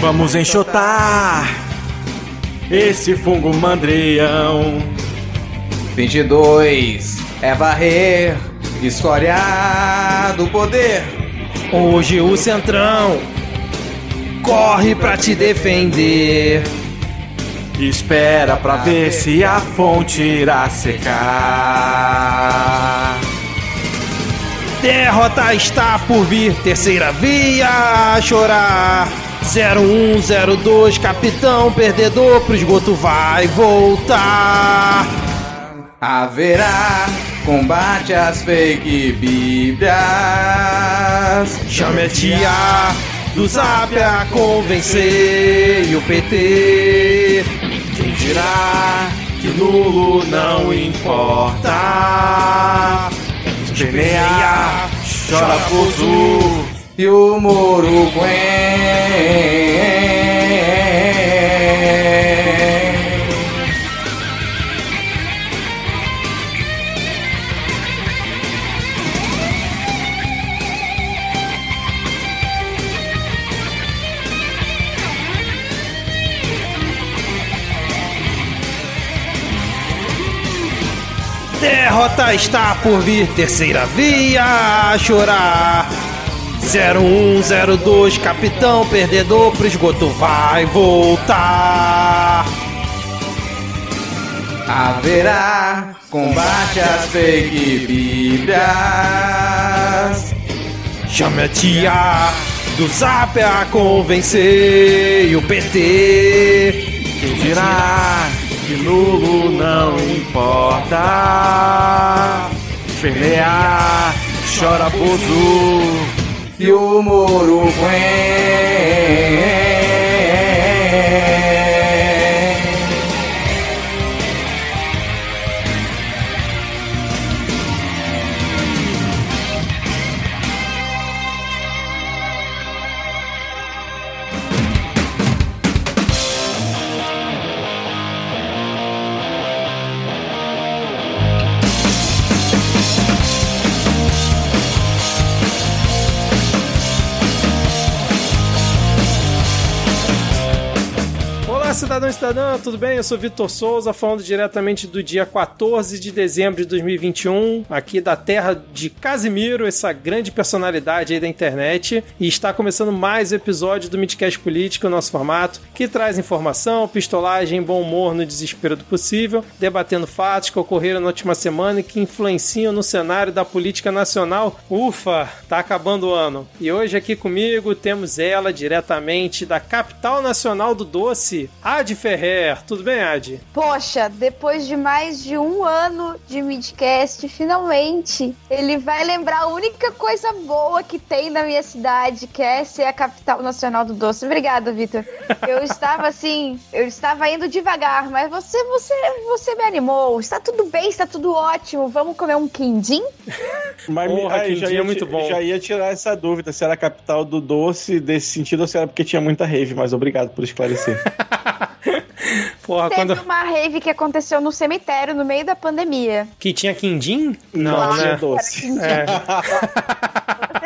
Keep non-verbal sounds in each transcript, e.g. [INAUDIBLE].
Vamos enxotar esse fungo mandrião. 22 é varrer, escória do poder. Hoje o Centrão corre pra te defender. Espera pra ver se a fonte irá secar. Derrota está por vir, terceira via chorar. 0102, capitão perdedor pro esgoto vai voltar. Haverá combate às fake bíblias. Chame a tia do Zap a convencer e o PT. Quem dirá que nulo não importa? Esperneia, chora poço e o Moro Derrota está por vir, terceira via a chorar. 0102, capitão perdedor pro esgoto vai voltar. Haverá combate às fake bíblias. Chame a tia do Zap a convencer o PT. Quem dirá que nulo não importa? Esperneia, chora poço e o Moro cidadão e cidadã, tudo bem? Eu sou Vitor Souza, falando diretamente do dia 14 de dezembro de 2021, aqui da terra de Casimiro, essa grande personalidade aí da internet. E está começando mais um episódio do Midcast Político, nosso formato, que traz informação, pistolagem, bom humor no desespero do possível, debatendo fatos que ocorreram na última semana e que influenciam no cenário da política nacional. Ufa, tá acabando o ano. E hoje aqui comigo temos ela diretamente da capital nacional do doce, Adi Ferrer. Tudo bem, Adi? Poxa, depois de mais de um ano de midcast, finalmente ele vai lembrar a única coisa boa que tem na minha cidade, que é ser a capital nacional do doce. Obrigada, Vitor. Eu [LAUGHS] estava assim, eu estava indo devagar, mas você, você, você me animou. Está tudo bem, está tudo ótimo. Vamos comer um quindim? [LAUGHS] Mas Porra, aí, já quindim ia, é muito bom. Já ia tirar essa dúvida se era a capital do doce desse sentido ou se era porque tinha muita rave, mas obrigado por esclarecer. [LAUGHS] Porra, Teve quando. uma rave que aconteceu no cemitério no meio da pandemia. Que tinha quindim? Não, Não, né? tinha doce. É. [LAUGHS]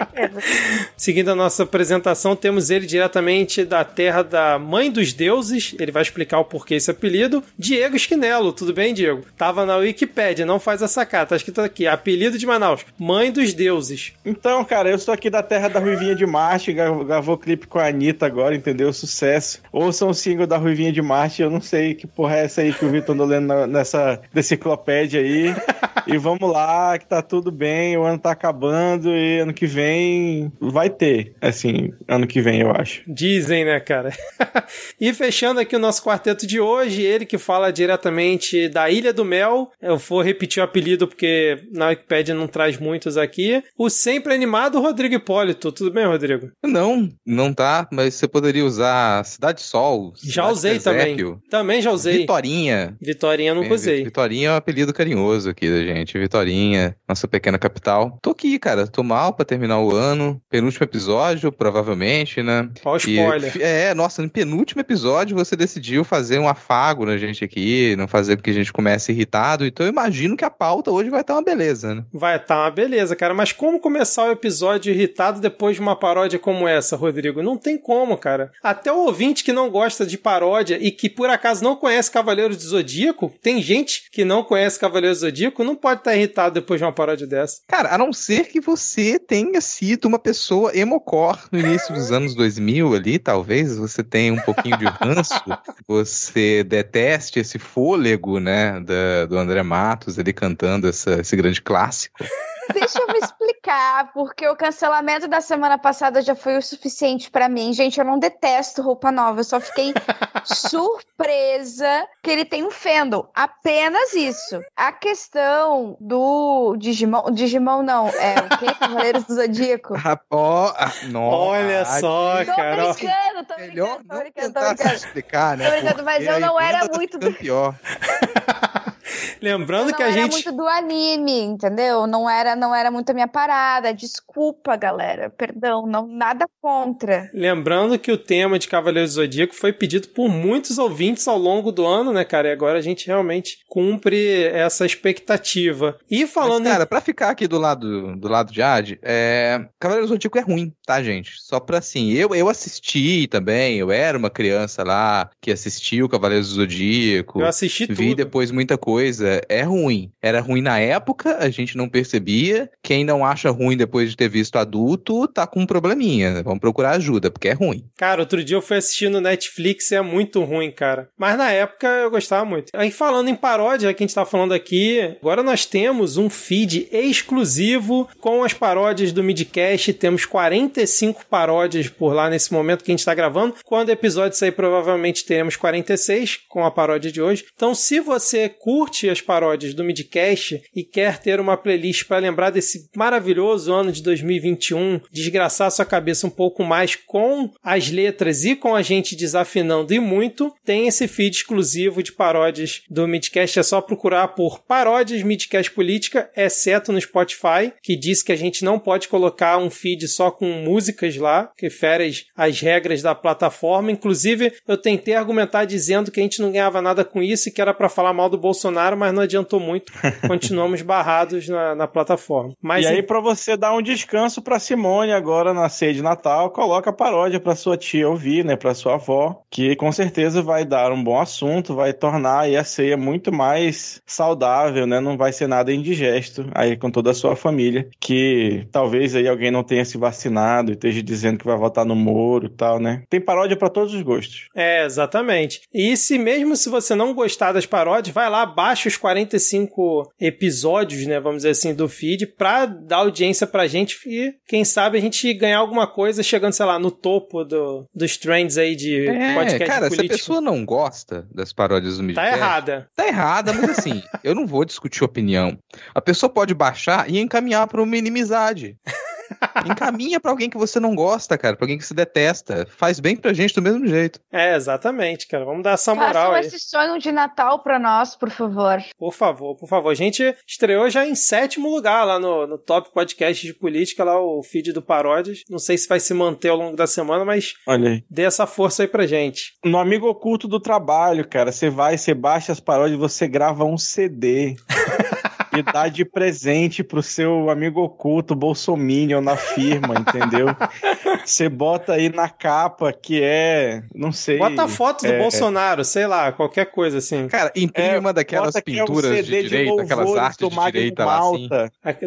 Seguindo a nossa apresentação, temos ele diretamente da terra da Mãe dos Deuses. Ele vai explicar o porquê esse apelido. Diego Esquinelo, tudo bem, Diego? Tava na Wikipédia, não faz essa cara. Tá escrito aqui: apelido de Manaus, Mãe dos Deuses. Então, cara, eu sou aqui da terra da Ruivinha de Marte, gra- gravou clipe com a Anitta agora, entendeu? Sucesso. Ouçam o single da Ruivinha de Marte, eu não sei que porra é essa aí que o Vitor andou lendo na- nessa enciclopédia aí. [LAUGHS] e vamos lá, que tá tudo bem, o ano tá acabando e ano que vem vai ter, assim, ano que vem, eu acho. Dizem, né, cara? [LAUGHS] e fechando aqui o nosso quarteto de hoje, ele que fala diretamente da Ilha do Mel. Eu vou repetir o apelido porque na Wikipédia não traz muitos aqui. O sempre animado Rodrigo Hipólito. Tudo bem, Rodrigo? Não, não tá, mas você poderia usar Cidade Sol. Já Cidade usei também. Também já usei. Vitorinha. Vitorinha nunca usei. Vitorinha é um apelido carinhoso aqui da gente. Vitorinha, nossa pequena capital. Tô aqui, cara. Tô mal pra terminar o ano. Ano, penúltimo episódio, provavelmente, né? Olha o spoiler. E, é, nossa, no penúltimo episódio você decidiu fazer um afago na gente aqui, não fazer com que a gente comece irritado, então eu imagino que a pauta hoje vai estar uma beleza, né? Vai estar uma beleza, cara, mas como começar o episódio irritado depois de uma paródia como essa, Rodrigo? Não tem como, cara. Até o ouvinte que não gosta de paródia e que por acaso não conhece Cavaleiros do Zodíaco, tem gente que não conhece Cavaleiros do Zodíaco, não pode estar irritado depois de uma paródia dessa. Cara, a não ser que você tenha sido uma pessoa emocore no início dos anos 2000 ali, talvez você tenha um pouquinho de ranço, [LAUGHS] você deteste esse fôlego, né, da, do André Matos ali cantando essa, esse grande clássico. Deixa eu me explicar, porque o cancelamento da semana passada já foi o suficiente pra mim. Gente, eu não detesto roupa nova, eu só fiquei [LAUGHS] surpresa que ele tem um fandom. Apenas isso. A questão do Digimon. Digimon não, é o quê? [LAUGHS] Cavaleiros do Zodíaco. Ah, nossa, Olha só, Tô cara. ó. brincando, tô Melhor brincando, tô brincando, tô brincando. explicar, né? Tô brincando, mas eu não era tá muito pior. [LAUGHS] [LAUGHS] Lembrando não que a era gente. muito do anime, entendeu? Não era, não era muito a minha parada. Desculpa, galera. Perdão, não nada contra. Lembrando que o tema de Cavaleiros do Zodíaco foi pedido por muitos ouvintes ao longo do ano, né, cara? E agora a gente realmente cumpre essa expectativa. E falando Mas, cara, pra ficar aqui do lado do lado de Ad, é... Cavaleiros do Zodíaco é ruim, tá, gente? Só pra assim, eu, eu assisti também, eu era uma criança lá que assistiu Cavaleiros do Zodíaco. eu assisti tudo. Vi depois muita coisa. É ruim. Era ruim na época, a gente não percebia. Quem não acha ruim depois de ter visto adulto, tá com um probleminha. Vamos procurar ajuda, porque é ruim. Cara, outro dia eu fui assistir no Netflix e é muito ruim, cara. Mas na época eu gostava muito. Aí falando em paródia, que a gente tá falando aqui, agora nós temos um feed exclusivo com as paródias do Midcast. Temos 45 paródias por lá nesse momento que a gente tá gravando. Quando o episódio sair, provavelmente teremos 46 com a paródia de hoje. Então, se você curte as paródias do Midcast e quer ter uma playlist para lembrar desse maravilhoso ano de 2021, desgraçar sua cabeça um pouco mais com as letras e com a gente desafinando e muito, tem esse feed exclusivo de paródias do Midcast. É só procurar por paródias Midcast Política, exceto no Spotify, que diz que a gente não pode colocar um feed só com músicas lá, que fere as- as regras da plataforma. Inclusive, eu tentei argumentar dizendo que a gente não ganhava nada com isso e que era para falar mal do Bolsonaro, mas não adiantou muito. [LAUGHS] Continuamos barrados na, na plataforma. Mas e aí, pra você dar um descanso pra Simone agora na ceia de Natal, coloca a paródia pra sua tia ouvir, né? Pra sua avó, que com certeza vai dar um bom assunto, vai tornar a ceia muito mais saudável, né? Não vai ser nada indigesto aí com toda a sua família, que talvez aí alguém não tenha se vacinado e esteja dizendo que vai votar no Moro e tal, né? Tem paródia pra todos os gostos. É, exatamente. E se mesmo se você não gostar das paródias, vai lá, baixa os 45 episódios, né, vamos dizer assim, do feed pra dar audiência pra gente e quem sabe a gente ganhar alguma coisa chegando, sei lá, no topo do, dos trends aí de podcast É, cara, se a político. pessoa não gosta das paródias do Tá Midcast, errada. Tá errada, mas assim, [LAUGHS] eu não vou discutir opinião. A pessoa pode baixar e encaminhar pra uma inimizade. [LAUGHS] Encaminha pra alguém que você não gosta, cara, pra alguém que se detesta. Faz bem pra gente do mesmo jeito. É, exatamente, cara. Vamos dar essa moral Façam aí. esse sonho de Natal pra nós, por favor. Por favor, por favor. A gente estreou já em sétimo lugar lá no, no top podcast de política, lá o feed do Paródias. Não sei se vai se manter ao longo da semana, mas Olha aí. dê essa força aí pra gente. No amigo oculto do trabalho, cara, você vai, você baixa as paródias, você grava um CD [LAUGHS] e dá de presente pro seu amigo oculto Bolsominion na firma, entendeu? Você bota aí na capa que é, não sei. Bota a foto do é, Bolsonaro, sei lá, qualquer coisa assim. Cara, imprime É, uma daquelas que é um pinturas de direita, aquelas artes de direita lá assim.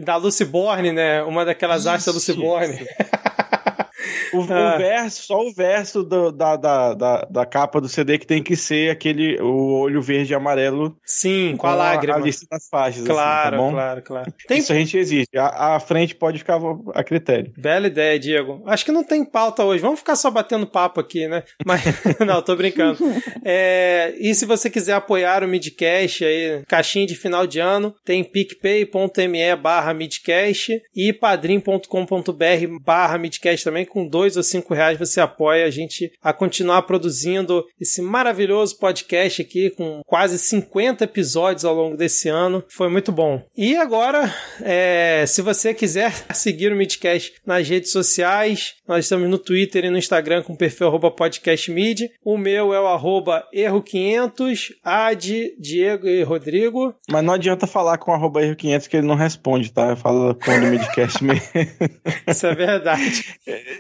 Da Lucy Borne, né? Uma daquelas artes da Lucy Isso. Borne. [LAUGHS] O, o Ah. verso, só o verso do- da, da, da, da capa do CD que tem que ser aquele, o olho verde e amarelo Sim, com a lágrima. a lista das faixas, assim, Claro, tá bom? claro, claro. Tem Isso a gente exige. A, a frente pode ficar a critério. Bela ideia, Diego. Acho que não tem pauta hoje. Vamos ficar só batendo papo aqui, né? Mas, [LAUGHS] não, tô brincando. É, e se você quiser apoiar o Midcast aí, caixinha de final de ano, tem picpay.me barra Midcast e padrim.com.br barra Midcast também, com dois ou cinco reais você apoia a gente a continuar produzindo esse maravilhoso podcast aqui com quase 50 episódios ao longo desse ano. Foi muito bom. E agora, é, se você quiser [LAUGHS] seguir o Midcast nas redes sociais, nós estamos no Twitter e no Instagram com o perfil podcastmid. O meu é o arroba erro500, Ad, Diego e Rodrigo. Mas não adianta falar com o arroba erro500 que ele não responde, tá? Fala com o Midcast mesmo. [LAUGHS] Isso é verdade.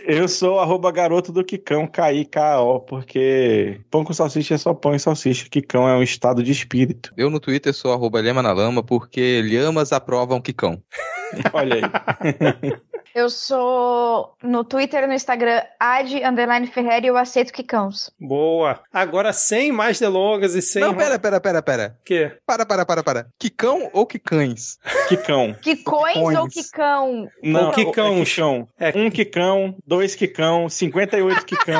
Eu sou arroba garoto do Kikão, K-I-K-O, porque pão com salsicha é só pão e salsicha. Kikão é um estado de espírito. Eu no Twitter sou arroba Lhama na Lama, porque lhamas aprovam Kikão. [LAUGHS] Olha aí. [LAUGHS] Eu sou no Twitter e no Instagram ad underline Ferreira e eu aceito quicãos. Boa. Agora sem mais delongas e sem. Não, pera, pera, pera, pera. Quê? Para, para, para, para. Quicão ou quicães? Quicão. Quicões ou quicão? Não, quicão. É quicão. É. Um quicão, dois quicão, 58 quicão.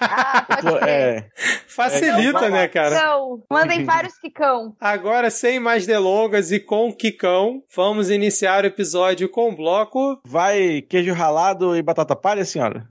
Ah, é. Facilita, É, né, cara? Quicão. Mandem vários quicão. Agora, sem mais delongas e com o Kikão, vamos iniciar o episódio com o bloco. Vai queijo ralado e batata palha, senhora?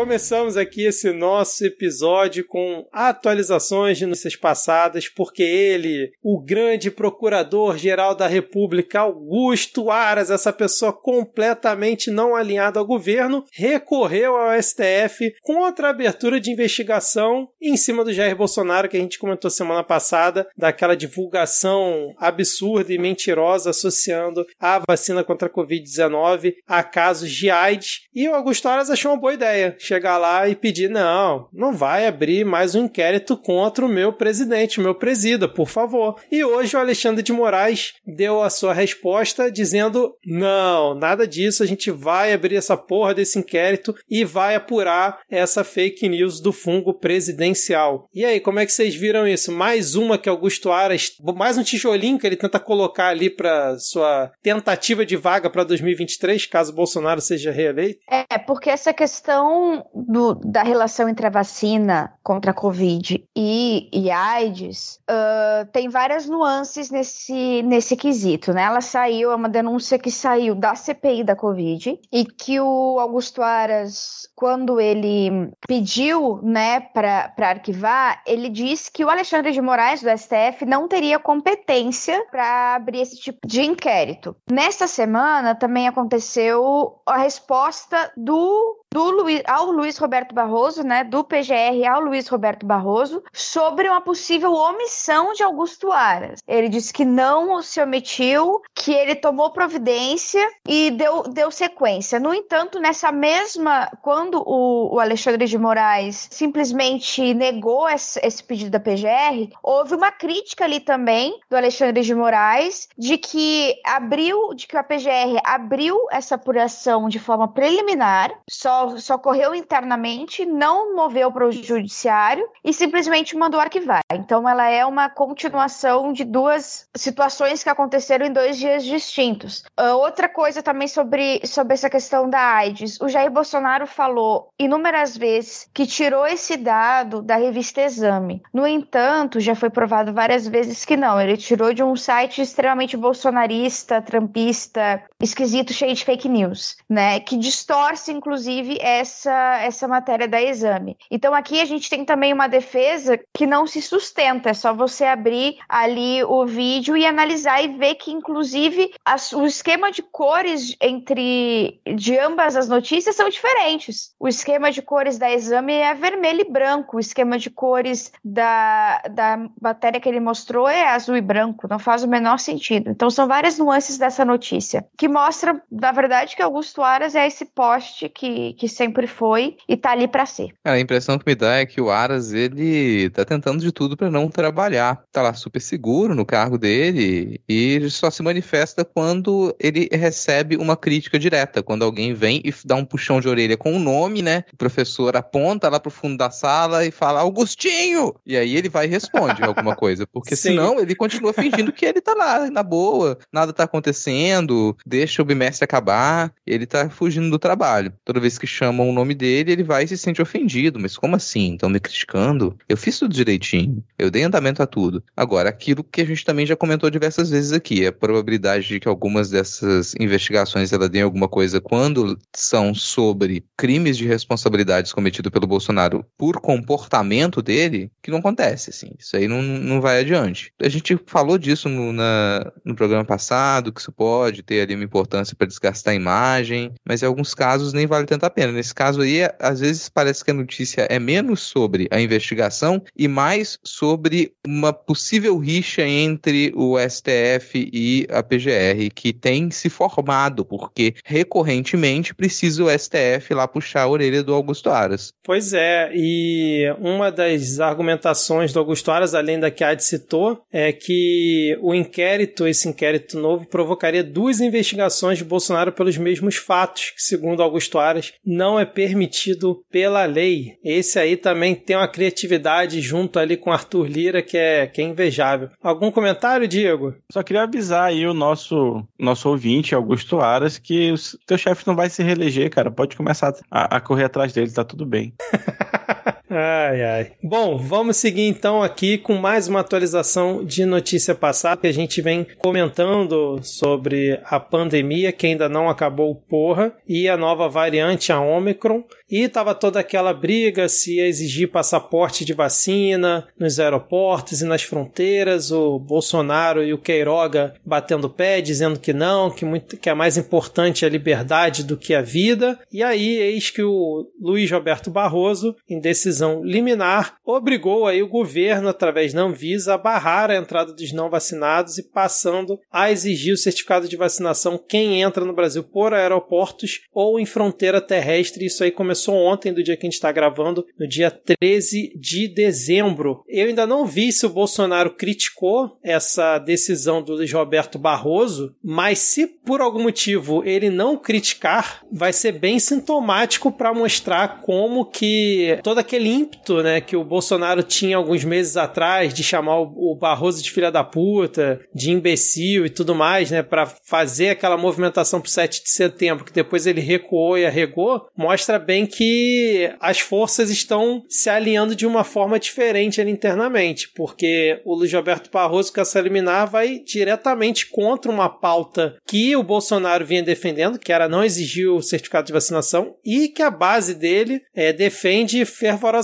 Começamos aqui esse nosso episódio com atualizações de notícias passadas, porque ele, o grande procurador-geral da República, Augusto Aras, essa pessoa completamente não alinhada ao governo, recorreu ao STF contra a abertura de investigação em cima do Jair Bolsonaro, que a gente comentou semana passada, daquela divulgação absurda e mentirosa associando a vacina contra a Covid-19 a casos de AIDS. E o Augusto Aras achou uma boa ideia chegar lá e pedir: não, não vai abrir mais um inquérito contra o meu presidente, meu presida, por favor. E hoje o Alexandre de Moraes deu a sua resposta dizendo: não, nada disso, a gente vai abrir essa porra desse inquérito e vai apurar essa fake news do fungo presidencial. E aí, como é que vocês viram isso? Mais uma que Augusto Aras, mais um tijolinho que ele tenta colocar ali para sua tentativa de vaga para 2023, caso Bolsonaro seja reeleito? É, porque essa questão do- da relação entre a vacina contra a Covid e, e AIDS ah, tem várias nuances nesse, nesse quesito, né? Ela saiu, é uma denúncia que saiu da CPI da Covid e que o Augusto Aras, quando ele pediu, né, para arquivar, ele disse que o Alexandre de Moraes, do STF, não teria competência para abrir esse tipo de inquérito. Nesta semana também aconteceu a resposta do do Luiz, ao Luiz Roberto Barroso, né, do PGR ao Luiz Roberto Barroso, sobre uma possível omissão de Augusto Aras. Ele disse que não se omitiu, que ele tomou providência e deu, deu sequência. No entanto, nessa mesma, quando o, o Alexandre de Moraes simplesmente negou esse, esse pedido da PGR, houve uma crítica ali também do Alexandre de Moraes de que abriu, de que a PGR abriu essa apuração de forma preliminar, só só correu internamente, não moveu para o judiciário e simplesmente mandou arquivar. Então, ela é uma continuação de duas situações que aconteceram em dois dias distintos. Ah, outra coisa também sobre, sobre essa questão da AIDS: o Jair Bolsonaro falou inúmeras vezes que tirou esse dado da revista Exame. No entanto, já foi provado várias vezes que não. Ele tirou de um site extremamente bolsonarista, trampista, esquisito, cheio de fake news, né? Que distorce, inclusive, essa, essa matéria da exame. Então aqui a gente tem também uma defesa que não se sustenta, é só você abrir ali o vídeo e analisar e ver que, inclusive, as- o esquema de cores entre de ambas as notícias são diferentes. O esquema de cores da exame é vermelho e branco, o esquema de cores da, da matéria que ele mostrou é azul e branco, não faz o menor sentido. Então são várias nuances dessa notícia que mostra, na verdade, que Augusto Aras é esse poste que, que sempre foi e tá ali para ser. Cara, a impressão que me dá é que o Aras, ele tá tentando de tudo pra não trabalhar. Tá lá super seguro no cargo dele e ele só se manifesta quando ele recebe uma crítica direta. Quando alguém vem e dá um puxão de orelha com o nome, né? O professor aponta lá pro fundo da sala e fala, Augustinho! E aí ele vai e responde alguma coisa. Porque Sim. senão ele continua fingindo que ele tá lá, na boa, nada tá acontecendo, deixa o bimestre acabar, ele tá fugindo do trabalho. Toda vez que chamam o nome dele, ele vai e se sente ofendido. Mas como assim? Estão me criticando? Eu fiz tudo direitinho. Eu dei andamento a tudo. Agora, aquilo que a gente também já comentou diversas vezes aqui, a probabilidade de que algumas dessas investigações ela deem alguma coisa quando são sobre crimes de responsabilidades cometidos pelo Bolsonaro por comportamento dele, que não acontece, assim. Isso aí não, não vai adiante. A gente falou disso no, na, no programa passado, que isso pode ter ali uma importância para desgastar a imagem, mas em alguns casos nem vale tanto a Nesse caso aí, às vezes parece que a notícia é menos sobre a investigação e mais sobre uma possível rixa entre o STF e a PGR, que tem se formado, porque recorrentemente precisa o STF lá puxar a orelha do Augusto Aras. Pois é, e uma das argumentações do Augusto Aras, além da que a Ad citou, é que o inquérito, esse inquérito novo, provocaria duas investigações de Bolsonaro pelos mesmos fatos, que, segundo Augusto Aras, não é permitido pela lei. Esse aí também tem uma criatividade junto ali com Arthur Lira que é, que é invejável. Algum comentário, Diego? Só queria avisar aí o nosso, nosso ouvinte, Augusto Aras, que o teu chefe não vai se reeleger, cara. Pode começar a, a correr atrás dele, tá tudo bem. [LAUGHS] Ai, ai. Bom, vamos seguir então aqui com mais uma atualização de notícia passada que a gente vem comentando sobre a pandemia que ainda não acabou, porra, e a nova variante, a Omicron. E tava toda aquela briga se ia exigir passaporte de vacina nos aeroportos e nas fronteiras. O Bolsonaro e o Queiroga batendo pé, dizendo que não, que, muito, que é mais importante a liberdade do que a vida. E aí, eis que o Luiz Roberto Barroso, em decisão liminar, obrigou aí o governo, através da Anvisa, a barrar a entrada dos não vacinados e passando a exigir o certificado de vacinação quem entra no Brasil por aeroportos ou em fronteira terrestre. Isso aí começou começou ontem, do dia que a gente está gravando, no dia 13 de dezembro. Eu ainda não vi se o Bolsonaro criticou essa decisão do Luiz Roberto Barroso, mas se por algum motivo ele não criticar, vai ser bem sintomático para mostrar como que todo aquele ímpeto, né, que o Bolsonaro tinha alguns meses atrás de chamar o Barroso de filha da puta, de imbecil e tudo mais, né, para fazer aquela movimentação pro 7 de setembro, que depois ele recuou e arregou, mostra bem que as forças estão se alinhando de uma forma diferente ali internamente, porque o Luiz Roberto Barroso, com essa liminar, vai diretamente contra uma pauta que o Bolsonaro vinha defendendo, que era não exigir o certificado de vacinação, e que a base dele é, defende fervorosamente,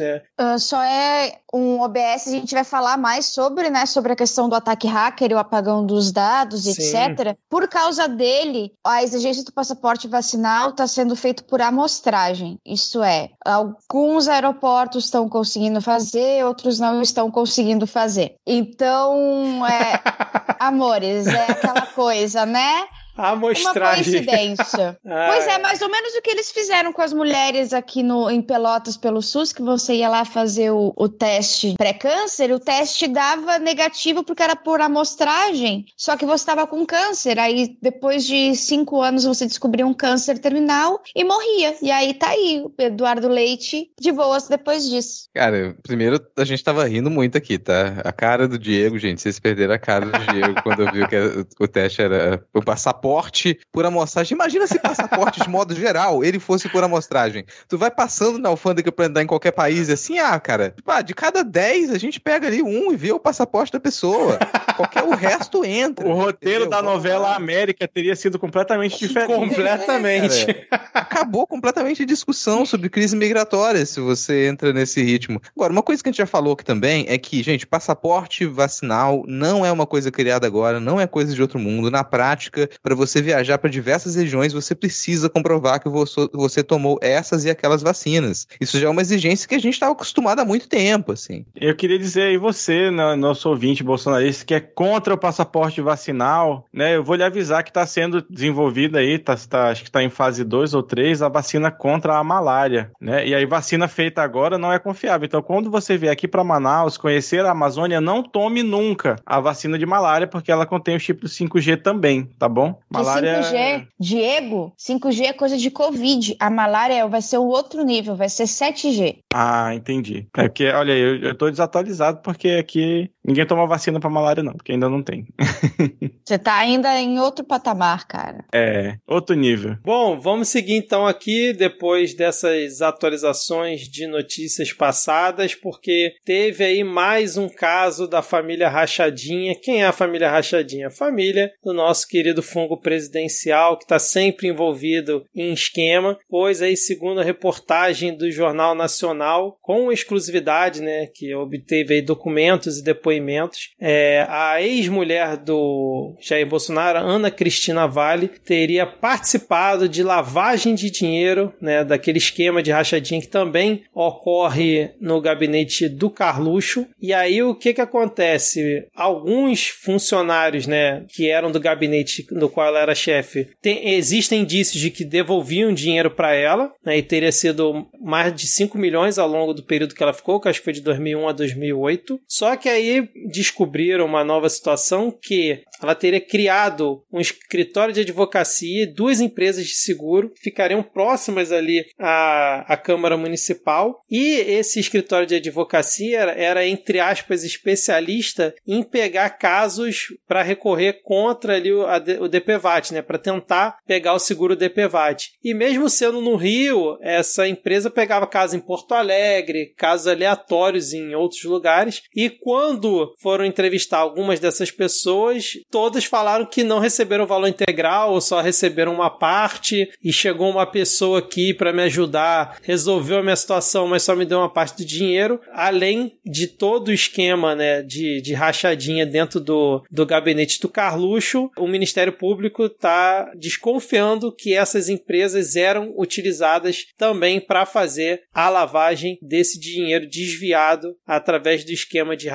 né? Uh, só é um OBS, a gente vai falar mais sobre, né, sobre a questão do ataque hacker e o apagão dos dados, Sim. etc. Por causa dele, a exigência do passaporte vacinal está sendo feito por amostragem. Isso é, alguns aeroportos estão conseguindo fazer, outros não estão conseguindo fazer. Então, é, [LAUGHS] amores, é aquela coisa, né? A amostragem. Uma coincidência. [LAUGHS] ah, pois é, mais ou menos o que eles fizeram com as mulheres aqui no, em Pelotas pelo SUS, que você ia lá fazer o, o teste pré-câncer, o teste dava negativo porque era por amostragem, só que você estava com câncer. Aí, depois de cinco anos, você descobriu um câncer terminal e morria. E aí tá aí, o Eduardo Leite de boas depois disso. Cara, primeiro a gente tava rindo muito aqui, tá? A cara do Diego, gente, vocês perderam a cara do Diego quando viu que o teste era o passaporte passaporte por amostragem. Imagina se passaporte de modo geral ele fosse por amostragem. Tu vai passando na alfândega pra andar em qualquer país assim, ah, cara, tipo, ah, de cada 10 a gente pega ali um e vê o passaporte da pessoa. Qualquer o resto entra. O roteiro entendeu? da novela América teria sido completamente diferente. Completamente. É, Acabou completamente a discussão sobre crise migratória se você entra nesse ritmo. Agora, uma coisa que a gente já falou aqui também é que, gente, passaporte vacinal não é uma coisa criada agora, não é coisa de outro mundo. Na prática, para para você viajar para diversas regiões, você precisa comprovar que você, tomou essas e aquelas vacinas. Isso já é uma exigência que a gente estava acostumado há muito tempo, assim. Eu queria dizer aí você, né, nosso ouvinte bolsonarista, que é contra o passaporte vacinal, né? Eu vou lhe avisar que está sendo desenvolvida aí, tá, tá, acho que está em fase 2 ou 3, a vacina contra a malária, né? E aí vacina feita agora não é confiável. Então, quando você vier aqui para Manaus conhecer a Amazônia, não tome nunca a vacina de malária, porque ela contém o chip do 5G também, tá bom? Malária... 5G, Diego, 5G é coisa de Covid. A malária vai ser o outro nível, vai ser 7G. Ah, entendi. É porque, olha, eu, eu tô desatualizado porque aqui Ninguém toma vacina pra malária, não, porque ainda não tem. [LAUGHS] Você tá ainda em outro patamar, cara. É, outro nível. Bom, vamos seguir então aqui, depois dessas atualizações de notícias passadas, porque teve aí mais um caso da família Rachadinha. Quem é a família Rachadinha? A família do nosso querido fungo presidencial, que está sempre envolvido em esquema, pois aí, segundo a reportagem do Jornal Nacional, com exclusividade, né, que obteve aí documentos e depoimentos, é, a ex-mulher do Jair Bolsonaro, Ana Cristina Vale, teria participado de lavagem de dinheiro, né, daquele esquema de rachadinha que também ocorre no gabinete do Carluxo. E aí o que que acontece? Alguns funcionários, né, que eram do gabinete do qual ela era chefe, tem, existem indícios de que devolviam dinheiro para ela, né, e teria sido mais de 5 milhões ao longo do período que ela ficou, que acho que foi de 2001 a 2008. Só que aí descobriram uma nova situação que ela teria criado um escritório de advocacia e duas empresas de seguro que ficariam próximas ali à, à Câmara Municipal. E esse escritório de advocacia era, era entre aspas, especialista em pegar casos para recorrer contra ali o, a, o DPVAT, né? Para tentar pegar o seguro DPVAT. E mesmo sendo no Rio, essa empresa pegava casos em Porto Alegre, casos aleatórios em outros lugares. E quando foram entrevistar algumas dessas pessoas, todas falaram que não receberam o valor integral ou só receberam uma parte e chegou uma pessoa aqui para me ajudar, resolveu a minha situação, mas só me deu uma parte do dinheiro, além de todo o esquema né, de, de rachadinha dentro do, do gabinete do Carluxo, o Ministério Público está desconfiando que essas empresas eram utilizadas também para fazer a lavagem desse dinheiro desviado através do esquema de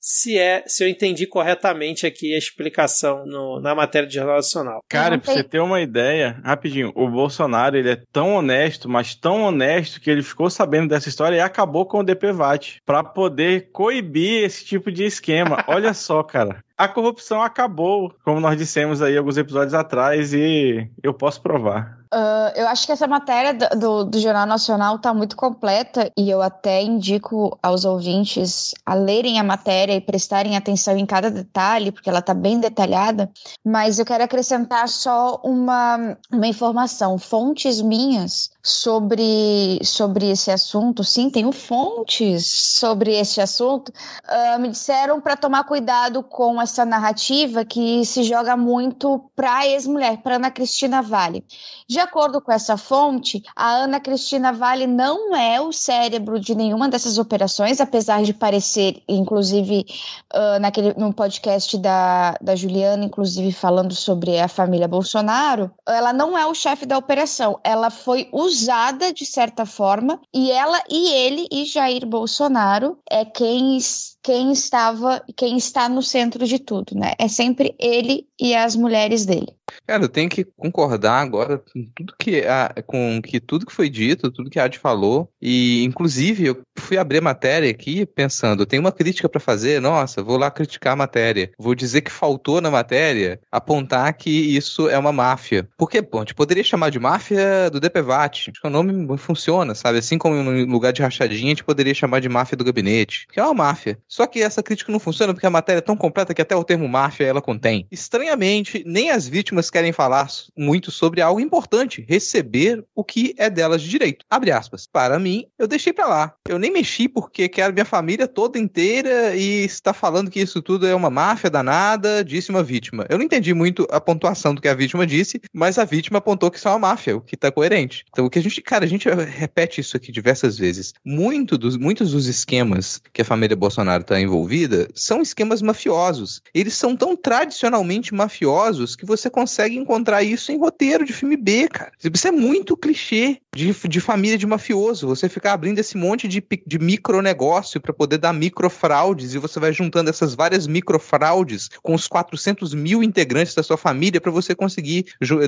se é se eu entendi corretamente aqui a explicação no, na matéria de Jornal Nacional. Cara, pra você ter uma ideia, rapidinho, o Bolsonaro ele é tão honesto, mas tão honesto que ele ficou sabendo dessa história e acabou com o DPVAT para poder coibir esse tipo de esquema. [LAUGHS] Olha só, cara. A corrupção acabou, como nós dissemos aí alguns episódios atrás, e eu posso provar. Uh, eu acho que essa matéria do, do Jornal Nacional está muito completa e eu até indico aos ouvintes a lerem a matéria e prestarem atenção em cada detalhe, porque ela está bem detalhada. Mas eu quero acrescentar só uma, uma informação. Fontes minhas sobre, sobre esse assunto, sim, tenho fontes sobre esse assunto, uh, me disseram para tomar cuidado com essa narrativa que se joga muito para ex-mulher, para Ana Cristina Vale. De acordo com essa fonte, a Ana Cristina Vale não é o cérebro de nenhuma dessas operações, apesar de parecer, inclusive, uh, naquele, no podcast da, da Juliana, inclusive falando sobre a família Bolsonaro, ela não é o chefe da operação, ela foi usada de certa forma, e ela e ele e Jair Bolsonaro é quem quem estava, quem está no centro de tudo, né? É sempre ele e as mulheres dele. Cara, eu tenho que concordar agora com tudo que a, com que tudo que foi dito, tudo que a Adi falou. E, inclusive, eu fui abrir a matéria aqui pensando, tem uma crítica para fazer, nossa, vou lá criticar a matéria. Vou dizer que faltou na matéria apontar que isso é uma máfia. Porque, pô, a gente poderia chamar de máfia do DPVAT. Acho que o nome funciona, sabe? Assim como no lugar de rachadinha, a gente poderia chamar de máfia do gabinete. Que é uma máfia. Só que essa crítica não funciona porque a matéria é tão completa que até o termo máfia ela contém. Estranhamente, nem as vítimas querem falar muito sobre algo importante, receber o que é delas de direito. Abre aspas. Para mim, eu deixei para lá. Eu nem mexi porque quero minha família toda inteira e está falando que isso tudo é uma máfia danada, disse uma vítima. Eu não entendi muito a pontuação do que a vítima disse, mas a vítima apontou que isso é uma máfia, o que está coerente. Então, o que a gente, cara, a gente repete isso aqui diversas vezes. Muito dos, muitos dos esquemas que a família Bolsonaro está envolvida são esquemas mafiosos. Eles são tão tradicionalmente mafiosos que você consegue encontrar isso em roteiro de filme B, cara. Isso é muito clichê de, de família de mafioso. Você ficar abrindo esse monte de, de micronegócio para poder dar microfraudes e você vai juntando essas várias microfraudes com os 400 mil integrantes da sua família para você conseguir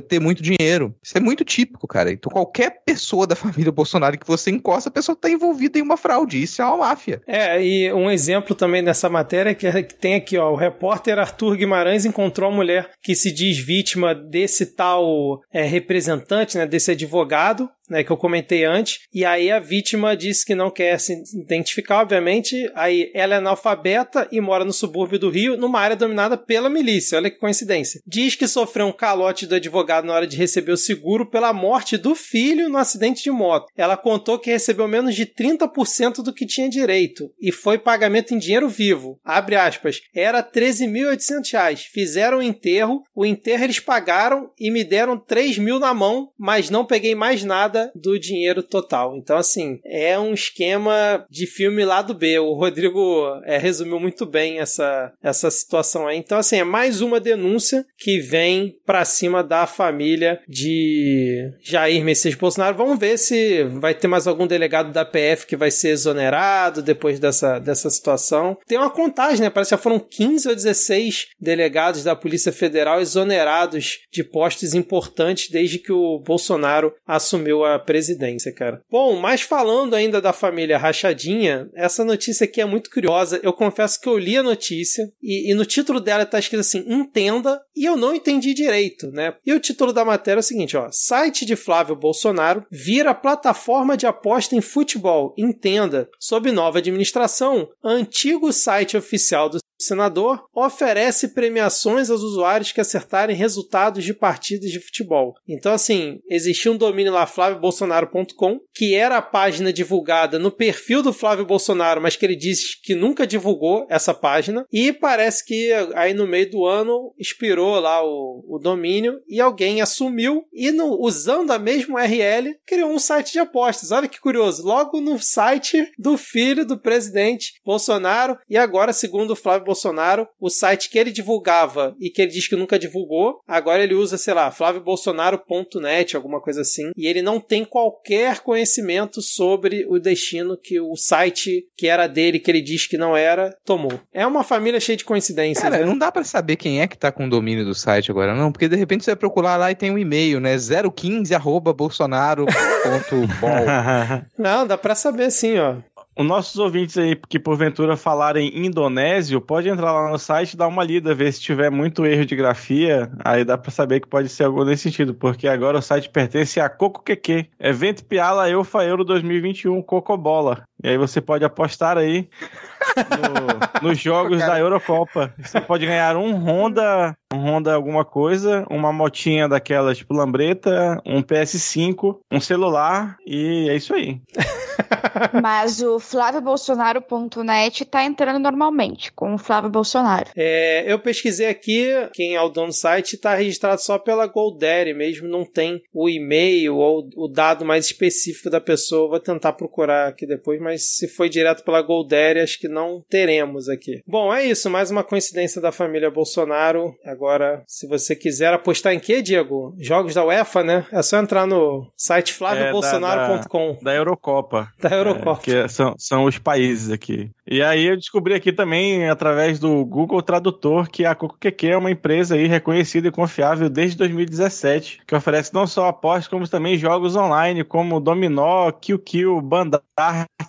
ter muito dinheiro. Isso é muito típico, cara. Então qualquer pessoa da [LAUGHS] família Bolsonaro que você encosta, a pessoa está envolvida em uma fraude. Isso é uma máfia. É, e um exemplo também dessa matéria que tem aqui, ó, o repórter Arthur Guimarães encontrou a mulher que se diz vítima desse tal é, representante, né, desse advogado, né, que eu comentei antes, e aí a vítima disse que não quer se identificar, obviamente, aí ela é analfabeta e mora no subúrbio do Rio, numa área dominada pela milícia, olha que coincidência. Diz que sofreu um calote do advogado na hora de receber o seguro pela morte do filho no acidente de moto. Ela contou que recebeu menos de 30% do que tinha direito, e foi pagamento em dinheiro vivo. Abre aspas. Era 13.800 reais. Fizeram o enterro, o enterro eles pagaram e me deram 3 mil na mão, mas não peguei mais nada do dinheiro total. Então, assim, é um esquema de filme lado B. O Rodrigo é, resumiu muito bem essa, essa situação aí. Então, assim, é mais uma denúncia que vem para cima da família de Jair Messias Bolsonaro. Vamos ver se vai ter mais algum delegado da PF que vai ser exonerado depois dessa, dessa situação. Tem uma contagem, né? Parece que já foram 15 ou 16 delegados da Polícia Federal exonerados de postos importantes desde que o Bolsonaro assumiu a presidência, cara. Bom, mas falando ainda da família Rachadinha, essa notícia aqui é muito curiosa. Eu confesso que eu li a notícia e, e no título dela está escrito assim: entenda, e eu não entendi direito, né? E o título da matéria é o seguinte: ó, site de Flávio Bolsonaro vira plataforma de aposta em futebol. Entenda, sob nova administração, antigo site oficial do senador oferece premiações aos usuários que acertarem resultados de partidas de futebol. Então, assim, existia um domínio lá, flaviobolsonaro.com, que era a página divulgada no perfil do Flávio Bolsonaro, mas que ele disse que nunca divulgou essa página. E parece que aí no meio do ano expirou lá o, o domínio e alguém assumiu e no, usando a mesma URL criou um site de apostas. Olha que curioso, logo no site do filho do presidente Bolsonaro e agora, segundo o Flávio Bolsonaro, o site que ele divulgava e que ele diz que nunca divulgou, agora ele usa, sei lá, flaviobolsonaro.net, alguma coisa assim, e ele não tem qualquer conhecimento sobre o destino que o site que era dele, que ele diz que não era, tomou. É uma família cheia de coincidências. Cara, né? não dá pra saber quem é que tá com o domínio do site agora, não, porque de repente você vai procurar lá e tem um e-mail, né? 015 arroba bolsonaro.bol. [LAUGHS] Não, dá pra saber sim, ó. Os nossos ouvintes aí que porventura falarem indonésio, pode entrar lá no site e dar uma lida, ver se tiver muito erro de grafia, aí dá pra saber que pode ser algo nesse sentido, porque agora o site pertence a Coco Keke, Evento Piala Eufa Euro 2021 Cocobola. E aí você pode apostar aí no- nos jogos da Eurocopa. Você pode ganhar um Honda, um Honda alguma coisa, uma motinha daquela tipo lambreta, um PS5, um celular e é isso aí. [LAUGHS] Mas o flaviobolsonaro.net tá entrando normalmente com o Flávio Bolsonaro. É, eu pesquisei aqui, quem é o dono do site está registrado só pela GoDaddy mesmo, não tem o e-mail ou o dado mais específico da pessoa. Vou tentar procurar aqui depois, mas se foi direto pela GoDaddy, acho que não teremos aqui. Bom, é isso, mais uma coincidência da família Bolsonaro. Agora, se você quiser apostar em quê, Diego? Jogos da UEFA, né? É só entrar no site flaviobolsonaro.com Da Eurocopa. Da Eurocopa. É, que são, são os países aqui. E aí eu descobri aqui também, através do Google Tradutor, que a CocoQQ é uma empresa aí reconhecida e confiável desde 2017, que oferece não só apostas, como também jogos online, como Dominó, Kill Kill, Bandark,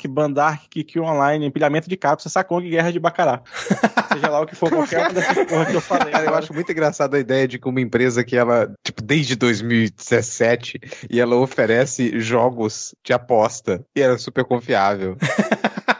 Bandark, Kill Online, empilhamento de cápsulas, Sakong e Guerra de Bacará. [LAUGHS] Seja lá o que for, qualquer uma dessas porra que eu falei. Cara, eu acho muito engraçada a ideia de que uma empresa que ela, tipo, desde 2017, e ela oferece jogos de aposta, e ela é super confiável.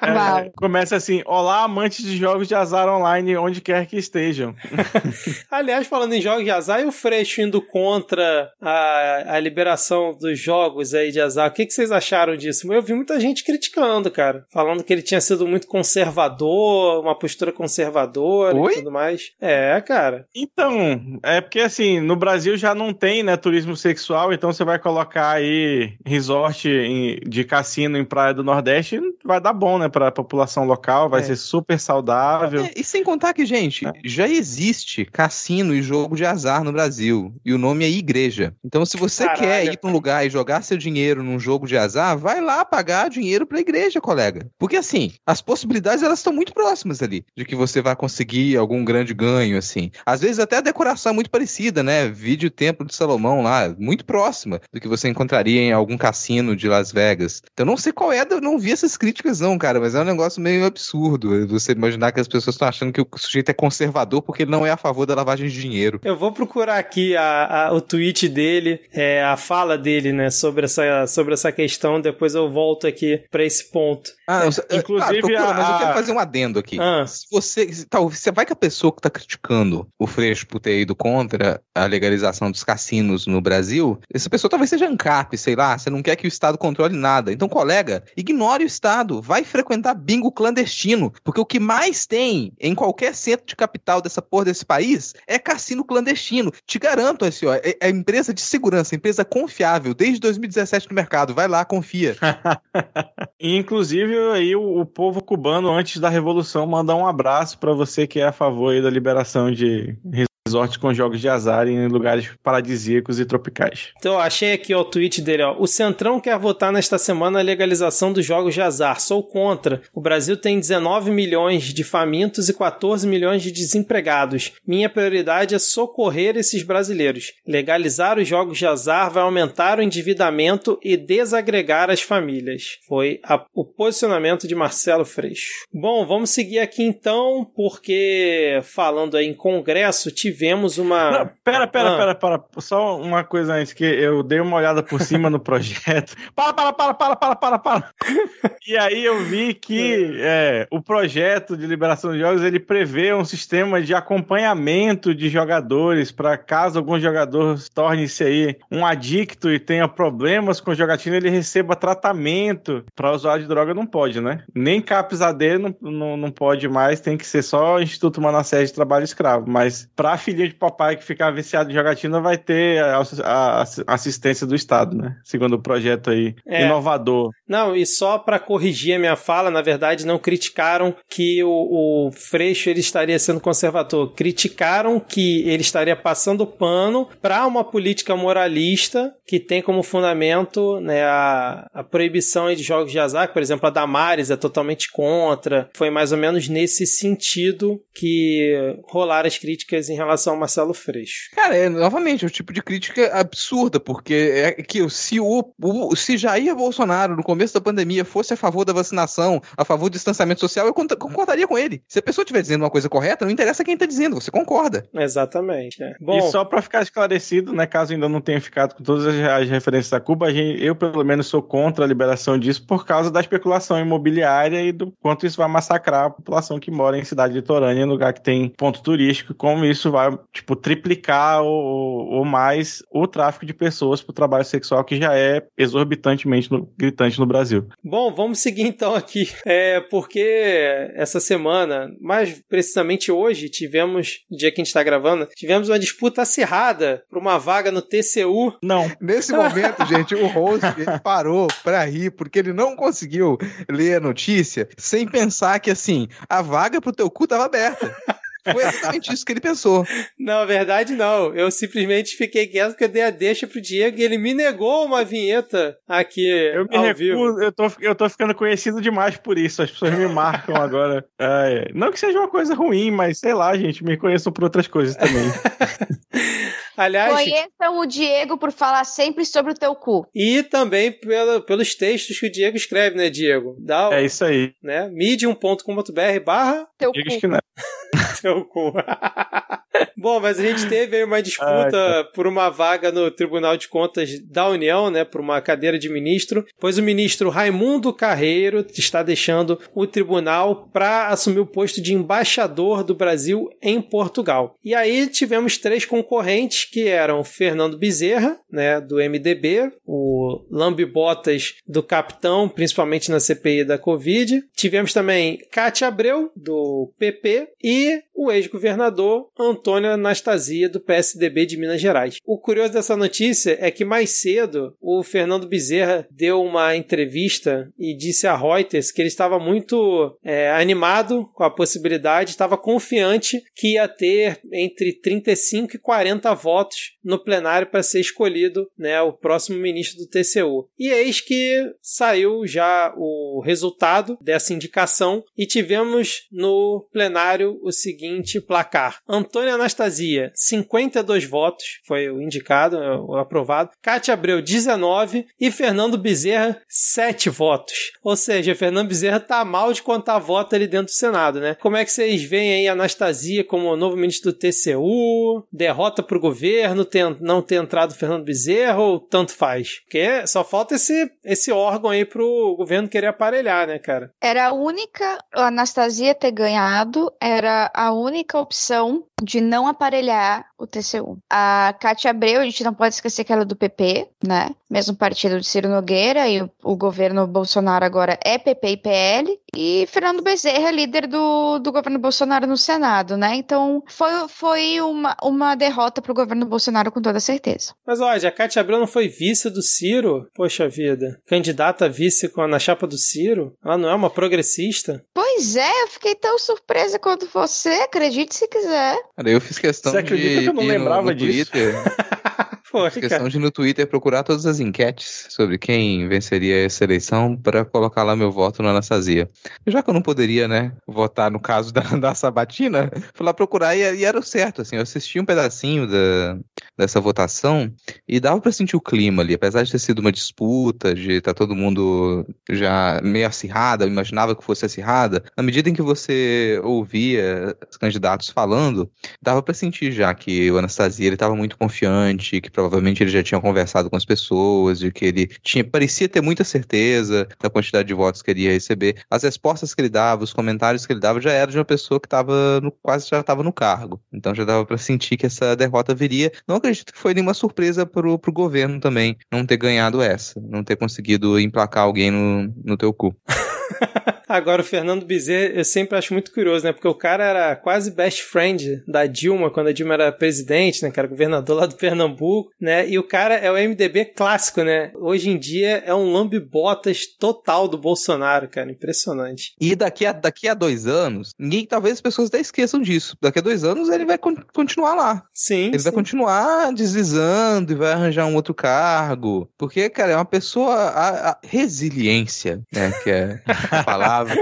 É, Uau. Começa assim: Olá, amantes de jogos de azar online, onde quer que estejam. [LAUGHS] Aliás, falando em jogos de azar, e o Freixo indo contra a, a liberação dos jogos aí de azar, o que, que vocês acharam disso? Eu vi muita gente criticando, cara. Falando que ele tinha sido muito conservador, uma postura conservadora Oi? e tudo mais. É, cara. Então, é porque assim, no Brasil já não tem, né, turismo sexual, então você vai colocar aí resort em- de cassino em Praia do Nordeste, vai dar bom, né, pra população local, vai É. ser super saudável. É, e sem contar que, gente, já existe cassino e jogo de azar no Brasil. E o nome é igreja. Então, se você Caralho. quer ir pra um lugar e jogar seu dinheiro num jogo de azar, vai lá pagar dinheiro pra igreja, colega. Porque assim, as possibilidades elas estão muito próximas ali de que você vai conseguir algum grande ganho, assim. Às vezes até a decoração é muito parecida, né? Vídeo Templo de Salomão lá, muito próxima do que você encontraria em algum cassino de Las Vegas. Então, não sei qual é, eu não vi essas críticas não, cara, mas é um negócio meio absurdo. Você imaginar que as pessoas estão achando que o sujeito é conservador porque ele não é a favor da lavagem de dinheiro. Eu vou procurar aqui a, a, o tweet dele, é, a fala dele, né, sobre essa, sobre essa questão. Depois eu volto aqui para esse ponto. Ah, é, inclusive, procura, a... mas eu quero fazer um adendo aqui. Ah. Se você, talvez, você vai que a pessoa que está criticando o Freixo por ter ido contra a legalização dos cassinos no Brasil, essa pessoa talvez seja ANCAP, sei lá, você não quer que o Estado controle nada. Então, colega, ignore o Estado, vai frequentar bingo clandestino, porque o que mais tem em qualquer centro de capital dessa porra desse país é cassino clandestino. Te garanto, assim, ó, é, é empresa de segurança, empresa confiável, desde 2017 no mercado, vai lá, confia. [LAUGHS] Inclusive, aí o, o, povo cubano, antes da Revolução, mandar um abraço para você que é a favor da liberação de resorts com jogos de azar em lugares paradisíacos e tropicais. Então, achei aqui ó, o tweet dele, ó. O Centrão quer votar nesta semana a legalização dos jogos de azar. Sou contra. O Brasil tem 19 milhões de famintos e 14 milhões de desempregados. Minha prioridade é socorrer esses brasileiros. Legalizar os jogos de azar vai aumentar o endividamento e desagregar as famílias. Foi a, o posicionamento de Marcelo Freixo. Bom, vamos seguir aqui então, porque falando aí em congresso, tive tivemos uma. Não, pera, pera, ah. pera, pera. Só uma coisa antes, que eu dei uma olhada por cima no [LAUGHS] projeto. Para, para, para, para, para, para, para. e aí eu vi que é, o projeto de liberação de jogos ele prevê um sistema de acompanhamento de jogadores para caso algum jogador torne-se aí um adicto e tenha problemas com jogatina, ele receba tratamento. Para usuário de droga não pode, né? Nem CAPS AD não, não, não pode mais, tem que ser só Instituto Manassés de Trabalho Escravo. Mas para filhinha de papai que ficar viciado em jogatina vai ter a, a, a assistência do Estado, né? Segundo o projeto aí, é. inovador. Não, e só para corrigir a minha fala, na verdade, não criticaram que o, o Freixo ele estaria sendo conservador. Criticaram que ele estaria passando pano para uma política moralista que tem como fundamento né, a, a proibição de jogos de azar, por exemplo, a Damares é totalmente contra. Foi mais ou menos nesse sentido que rolaram as críticas em relação relação ao Marcelo Freixo. Cara, é, novamente, é um tipo de crítica absurda, porque é que se o, o, se Jair Bolsonaro, no começo da pandemia, fosse a favor da vacinação, a favor do distanciamento social, eu concordaria com ele. Se a pessoa estiver dizendo uma coisa correta, não interessa quem está dizendo, você concorda. Exatamente. É. Bom, e só para ficar esclarecido, né, caso ainda não tenha ficado com todas as referências a Cuba, gente, eu pelo menos sou contra a liberação disso por causa da especulação imobiliária e do quanto isso vai massacrar a população que mora em cidade litorânea, em lugar que tem ponto turístico, como isso vai tipo, triplicar ou, ou mais o tráfico de pessoas para o trabalho sexual, que já é exorbitantemente no, gritante no Brasil. Bom, vamos seguir então aqui, [LAUGHS] é, porque essa semana, mais precisamente hoje, tivemos, no dia que a gente está gravando, tivemos uma disputa acirrada por uma vaga no TCU. Não. Nesse momento, [LAUGHS] gente, o host parou para rir, porque ele não conseguiu ler a notícia sem pensar que, assim, a vaga pro teu cu estava aberta. Foi exatamente isso que ele pensou. Não, verdade não. Eu simplesmente fiquei quieto porque eu dei a deixa pro Diego e ele me negou uma vinheta aqui eu me ao recuso, vivo. Eu tô, eu tô ficando conhecido demais por isso. As pessoas me marcam [LAUGHS] agora. É, não que seja uma coisa ruim, mas sei lá, gente, me conheçam por outras coisas também. [LAUGHS] Aliás, Conheçam o Diego por falar sempre sobre o teu cu. E também pelo, pelos textos que o Diego escreve, né, Diego? Dá o, é isso aí. Né, medium.com.br barra teu Diego cu. [LAUGHS] teu cu. [LAUGHS] Bom, mas a gente teve aí uma disputa Ai, por uma vaga no Tribunal de Contas da União, né, por uma cadeira de ministro, pois o ministro Raimundo Carreiro está deixando o tribunal para assumir o posto de embaixador do Brasil em Portugal. E aí tivemos três concorrentes que eram Fernando Bezerra, né, do MDB, o Lambibotas do Capitão, principalmente na CPI da Covid. Tivemos também Cátia Abreu, do PP, e o ex-governador Antônio Anastasia, do PSDB de Minas Gerais. O curioso dessa notícia é que mais cedo o Fernando Bezerra deu uma entrevista e disse a Reuters que ele estava muito é, animado com a possibilidade, estava confiante que ia ter entre 35 e 40 votos votos no plenário para ser escolhido né, o próximo ministro do TCU. E eis que saiu já o resultado dessa indicação e tivemos no plenário o seguinte placar: Antônia Anastasia, 52 votos, foi o indicado, o aprovado. Cátia Abreu, 19 e Fernando Bezerra, 7 votos. Ou seja, Fernando Bezerra tá mal de contar voto ali dentro do Senado, né? Como é que vocês veem aí Anastasia como novo ministro do TCU? Derrota pro governo, ter, não ter entrado Fernando Bezerra ou tanto faz? Porque só falta esse, esse órgão aí pro governo querer aparelhar, né, cara? Era a única a Anastasia ter ganhado, era a única opção de não aparelhar o TCU. A Cátia Abreu, a gente não pode esquecer que ela é do PP, né? Mesmo partido de Ciro Nogueira, e o, o governo Bolsonaro agora é PP e PL. E Fernando Bezerra, líder do, do governo Bolsonaro no Senado, né? Então foi, foi uma, uma derrota para o governo Bolsonaro com toda certeza. Mas olha, a Cátia Abreu não foi vice do Ciro? Poxa vida. Candidata a vice com, na chapa do Ciro? Ela não é uma progressista? Pois é, eu fiquei tão surpresa quanto você, acredite se quiser. Cara, eu fiz questão Você acredita de que eu não ir no- lembrava no disso? Twitter, [LAUGHS] Foi, fiz cara. questão de no Twitter procurar todas as enquetes sobre quem venceria essa eleição para colocar lá meu voto na Anastasia. Já que eu não poderia, né, votar no caso da, [LAUGHS] da Sabatina, fui lá procurar e, e era o certo, assim, eu assisti um pedacinho da, dessa votação e dava pra sentir o clima ali, apesar de ter sido uma disputa, de estar todo mundo já meio acirrada, eu imaginava que fosse acirrada, na medida em que você ouvia os candidatos falando, dava pra sentir já que o Anastasia ele estava muito confiante, que provavelmente ele já tinha conversado com as pessoas, de que ele tinha parecia ter muita certeza da quantidade de votos que ele ia receber. As respostas que ele dava, os comentários que ele dava já era de uma pessoa que estava quase já estava no cargo. Então já dava pra sentir que essa derrota viria. Não acredito que foi nenhuma surpresa pro, pro governo também não ter ganhado essa, não ter conseguido emplacar alguém no, no teu cu. [LAUGHS] [LAUGHS] Agora, o Fernando Bezerra, eu sempre acho muito curioso, né? Porque o cara era quase best friend da Dilma, quando a Dilma era presidente, né? Que era governador lá do Pernambuco, né? E o cara é o MDB clássico, né? Hoje em dia é um lambe-botas total do Bolsonaro, cara. Impressionante. E daqui a, daqui a dois anos, ninguém, talvez as pessoas até esqueçam disso. Daqui a dois anos ele vai con- continuar lá. Sim, Ele sim. vai continuar deslizando e vai arranjar um outro cargo. Porque, cara, é uma pessoa. A, a resiliência, né? Que é [LAUGHS] a palavra.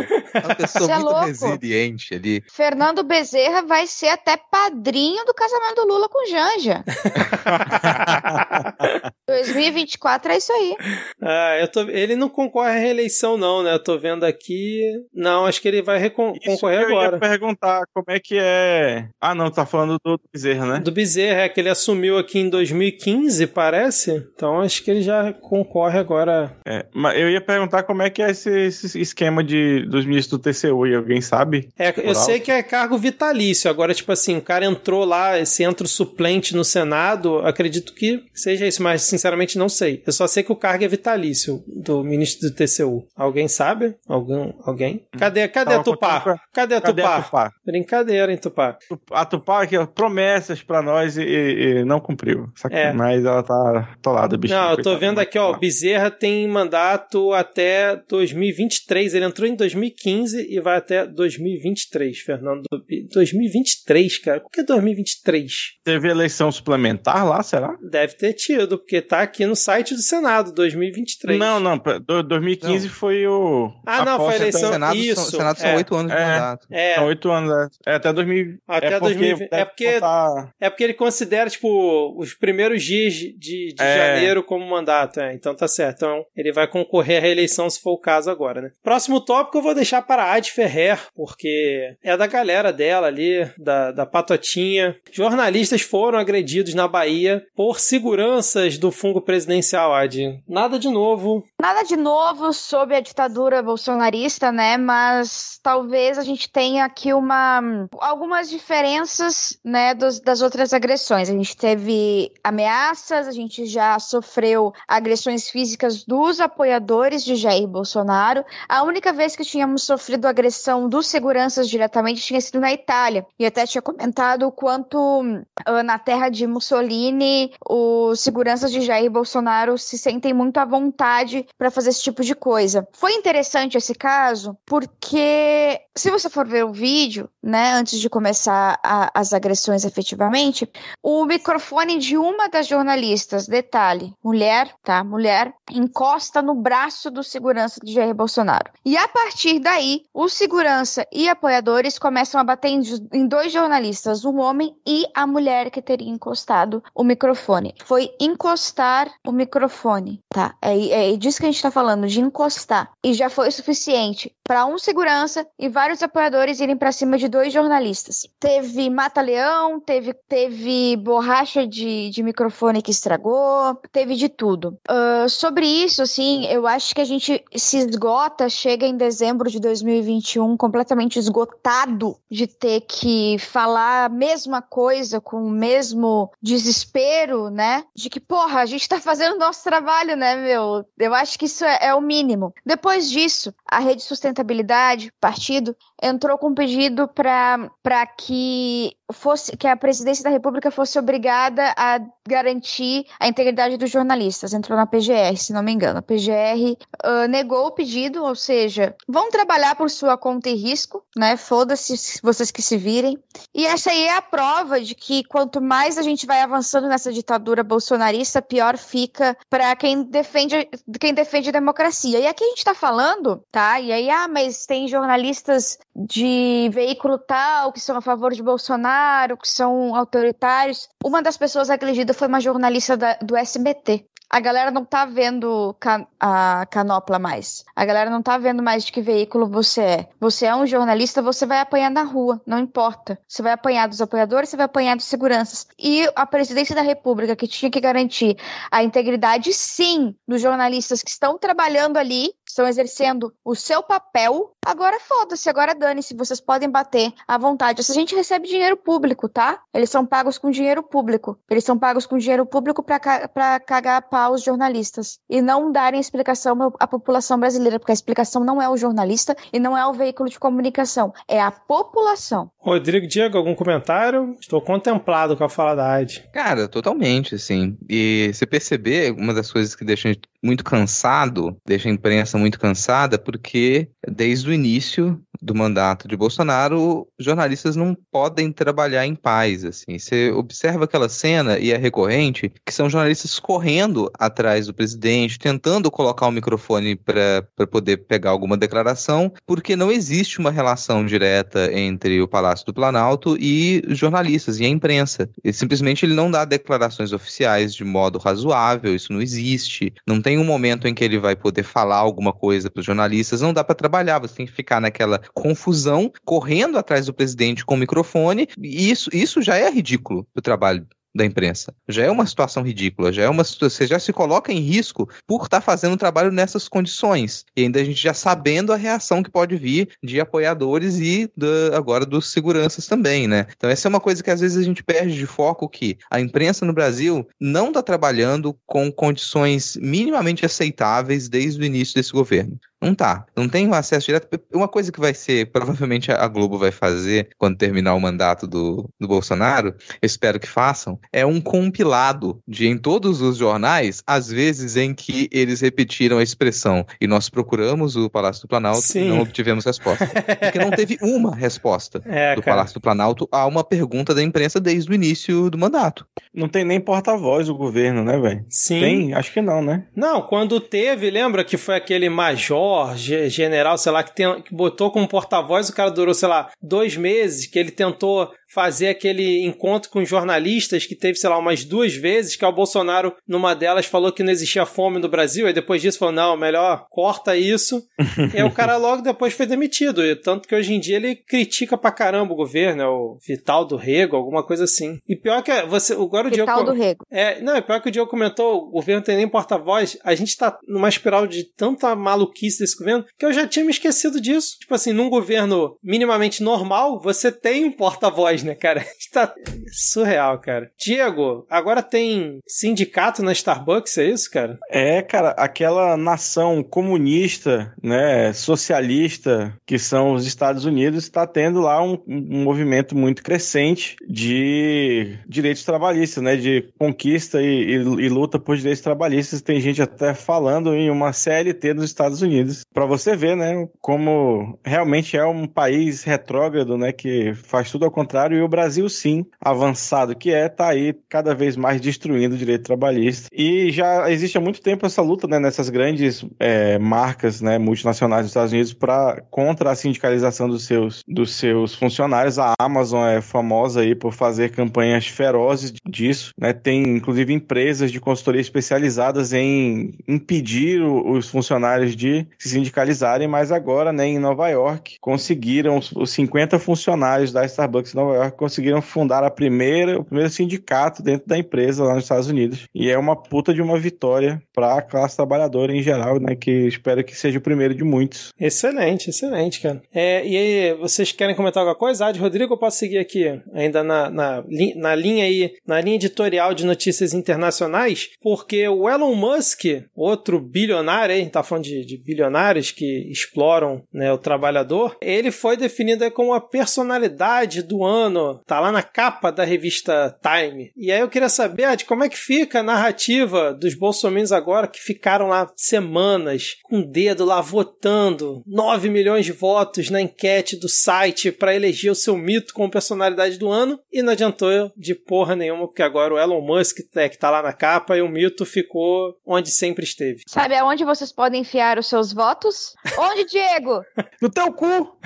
Uma pessoa Você é muito louco. resiliente ali. Fernando Bezerra vai ser até padrinho do casamento do Lula com Janja. [LAUGHS] 2024 é isso aí. Ah, eu tô... Ele não concorre à reeleição, não, né? Eu tô vendo aqui. Não, acho que ele vai recon- Isso concorrer que eu agora. ia perguntar como é que é. Ah, não, tá falando do Bezerra, né? Do Bezerra, é que ele assumiu aqui em 2015, parece. Então acho que ele já concorre agora. É, mas eu ia perguntar como é que é esse, esse esquema de, dos ministros do TCU e alguém sabe? É, eu alto? sei que é cargo vitalício. Agora, tipo assim, o cara entrou lá, esse entra o suplente no Senado, acredito que seja isso, mas sinceramente não sei. Eu só sei que o cargo é vitalício do ministro do TCU. Alguém sabe? Algum, alguém? Cadê, cadê Tava a Tupá? Cadê a Cadê Tupá? a Tupá? Brincadeira, hein, Tupá? A Tupá aqui, ó, promessas pra nós e, e- não cumpriu. É. Mas ela tá atolada, bicho. Não, eu tô vendo aqui, ó, o Bezerra tem mandato até 2023. Ele entrou em 2015 e vai até 2023, Fernando. Be- 2023, cara. Por que 2023? Teve eleição suplementar lá, será? Deve ter tido, porque tá aqui no site do Senado, 2023. Não, não. pra- do- 2015 foi o. Ah, a não, foi a eleição- O Senado, isso, são, o Senado são é. oito anos de É. mandato. É, São oito anos, né? É até 2000. até é porque, 2020. É porque, contar- é porque ele considera, tipo, os primeiros dias de, de É. janeiro como mandato. É, então tá certo. Então ele vai concorrer à reeleição se for o caso agora, né? Próximo tópico eu vou deixar para a Ad Ferrer, porque é da galera dela ali, da, da Patotinha. Jornalistas foram agredidos na Bahia por seguranças do fungo presidencial, Ad. Nada de novo. Nada de novo sobre a ditadura bolsonarista, né? Mas talvez a gente tenha aqui uma algumas diferenças, né, dos- das outras agressões. A gente teve ameaças, a gente já sofreu agressões físicas dos apoiadores de Jair Bolsonaro. A única vez que tínhamos sofrido agressão dos seguranças diretamente tinha sido na Itália. E até tinha comentado o quanto ah, na terra de Mussolini os seguranças de Jair Bolsonaro se sentem muito à vontade para fazer esse tipo de coisa. Foi interessante esse caso porque se você for ver o vídeo, né, antes de começar a, as agressões efetivamente, o microfone de uma das jornalistas, detalhe, mulher, tá, mulher, encosta no braço do segurança de Jair Bolsonaro. E a partir daí, o segurança e apoiadores começam a bater em, dois jornalistas, um homem e a mulher que teria encostado o microfone. Foi encostar o microfone, tá? É, é disso que a gente tá falando, de encostar. E já foi o suficiente para um segurança e vários apoiadores irem para cima de dois jornalistas. Teve mata-leão, teve, teve borracha de, de microfone que estragou, teve de tudo. Uh, sobre isso, assim, eu acho que a gente se esgota, chega em dezembro de 2021 completamente esgotado de ter que falar a mesma coisa com o mesmo desespero, né? De que, porra, a gente tá fazendo o nosso trabalho, né, meu? Eu acho que isso é, é o mínimo. Depois disso, a Rede Sustentabilidade, partido, entrou com um pedido para que fosse que a presidência da República fosse obrigada a garantir a integridade dos jornalistas. Entrou na PGR, se não me engano. A PGR uh, negou o pedido, ou seja, vão trabalhar por sua conta e risco, né? Foda-se vocês que se virem. E essa aí é a prova de que quanto mais a gente vai avançando nessa ditadura bolsonarista, pior fica para quem defende quem defende a democracia. E aqui a gente está falando, tá? E aí, ah, mas tem jornalistas de veículo tal que são a favor de Bolsonaro, que são autoritários. Uma das pessoas agredidas foi uma jornalista da, do SBT a galera não tá vendo can a canopla mais. A galera não tá vendo mais de que veículo você é. Você é um jornalista, você vai apanhar na rua, não importa. Você vai apanhar dos apoiadores, você vai apanhar dos seguranças. E a presidência da República, que tinha que garantir a integridade, sim, dos jornalistas que estão trabalhando ali, estão exercendo o seu papel, agora foda-se, agora dane-se, vocês podem bater à vontade. Essa gente recebe dinheiro público, tá? Eles são pagos com dinheiro público. Eles são pagos com dinheiro público para cagar tapar os jornalistas e não darem explicação à população brasileira, porque a explicação não é o jornalista e não é o veículo de comunicação, é a população. Rodrigo, Diego, algum comentário? Estou contemplado com a fala da AD. Cara, totalmente, assim. E se perceber, uma das coisas que deixa a gente muito cansado, deixa a imprensa muito cansada, porque desde o início do mandato de Bolsonaro, jornalistas não podem trabalhar em paz, assim. Você observa aquela cena e é recorrente que são jornalistas correndo atrás do presidente, tentando colocar o microfone para poder pegar alguma declaração, porque não existe uma relação direta entre o Palácio do Planalto e jornalistas e a imprensa. E, simplesmente ele não dá declarações oficiais de modo razoável, isso não existe. Não tem um momento em que ele vai poder falar alguma coisa para os jornalistas, não dá para trabalhar, você tem que ficar naquela confusão, correndo atrás do presidente com o microfone, e isso, isso já é ridículo o trabalho da imprensa. Já é uma situação ridícula, já é uma você já se coloca em risco por estar tá fazendo trabalho nessas condições. E ainda a gente já sabendo a reação que pode vir de apoiadores e da, agora dos seguranças também, né? Então essa é uma coisa que às vezes a gente perde de foco que a imprensa no Brasil não está trabalhando com condições minimamente aceitáveis desde o início desse governo. Não tá. Não tem um acesso direto. Uma coisa que vai ser, [LAUGHS] provavelmente a Globo vai fazer quando terminar o mandato do, do Bolsonaro, eu espero que façam, é um compilado de em todos os jornais, às vezes em que eles repetiram a expressão e nós procuramos o Palácio do Planalto Sim. e não obtivemos resposta. Porque não teve [LAUGHS] uma resposta é, do cara. Palácio do Planalto a uma pergunta da imprensa desde o início do mandato. Não tem nem porta-voz do governo, né, velho? Sim. Tem? Acho que não, né? Não, quando teve, lembra que foi aquele major, general, sei lá, que, tem, que botou como porta-voz, o cara durou, sei lá, dois meses, que ele tentou fazer aquele encontro com jornalistas que teve, sei lá, umas duas vezes, que o Bolsonaro, numa delas, falou que não existia fome no Brasil, aí depois disso falou, não, melhor corta isso. [LAUGHS] e aí o cara logo depois foi demitido, e tanto que hoje em dia ele critica pra caramba o governo, é o Vital do Rego, alguma coisa assim. E pior que você, agora o Vital Diego... do Rego. É, não, é pior que o Diego comentou, o governo tem nem porta-voz, a gente tá numa espiral de tanta maluquice desse governo, que eu já tinha me esquecido disso. Tipo assim, num governo minimamente normal, você tem um porta-voz, né, cara? Está [LAUGHS] surreal, cara. Diego, agora tem sindicato na Starbucks, é isso, cara? É, cara, aquela nação comunista, né, socialista, que são os Estados Unidos, está tendo lá um, um movimento muito crescente de direitos trabalhistas, né, de conquista e, e, e luta por direitos trabalhistas. Tem gente até falando em uma CLT nos Estados Unidos, para você ver, né, como realmente é um país retrógrado, né, que faz tudo ao contrário, e o Brasil, sim, avançado que é, tá aí cada vez mais destruindo o direito trabalhista. E já existe há muito tempo essa luta, né, nessas grandes é, marcas, né, multinacionais dos Estados Unidos para contra a sindicalização dos seus, dos seus funcionários. A Amazon é famosa aí por fazer campanhas ferozes disso, né, tem inclusive empresas de consultoria especializadas em impedir os funcionários de se sindicalizarem, mas agora, né, em Nova York, conseguiram os, os 50 funcionários da Starbucks em York conseguiram fundar a primeira, o primeiro sindicato dentro da empresa lá nos Estados Unidos. E é uma puta de uma vitória para a classe trabalhadora em geral, né, que espero que seja o primeiro de muitos. Excelente, excelente, cara. É, e aí, vocês querem comentar alguma coisa? Ah, de Rodrigo, eu posso seguir aqui, ainda na, na, na linha aí, na linha editorial de notícias internacionais, porque o Elon Musk, outro bilionário, aí, tá falando de, de bilionários que exploram né, o trabalhador, ele foi definido como a personalidade do ano, tá lá na capa da revista Time. E aí eu queria saber, de como é que fica a narrativa dos bolsominions agora que ficaram lá semanas com o dedo lá votando 9 milhões de votos na enquete do site para eleger o seu mito como personalidade do ano e não adiantou de porra nenhuma, porque agora o Elon Musk é que tá lá na capa e o mito ficou onde sempre esteve. Sabe aonde vocês podem enfiar os seus votos? Onde, Diego? [LAUGHS] No teu cu! [LAUGHS]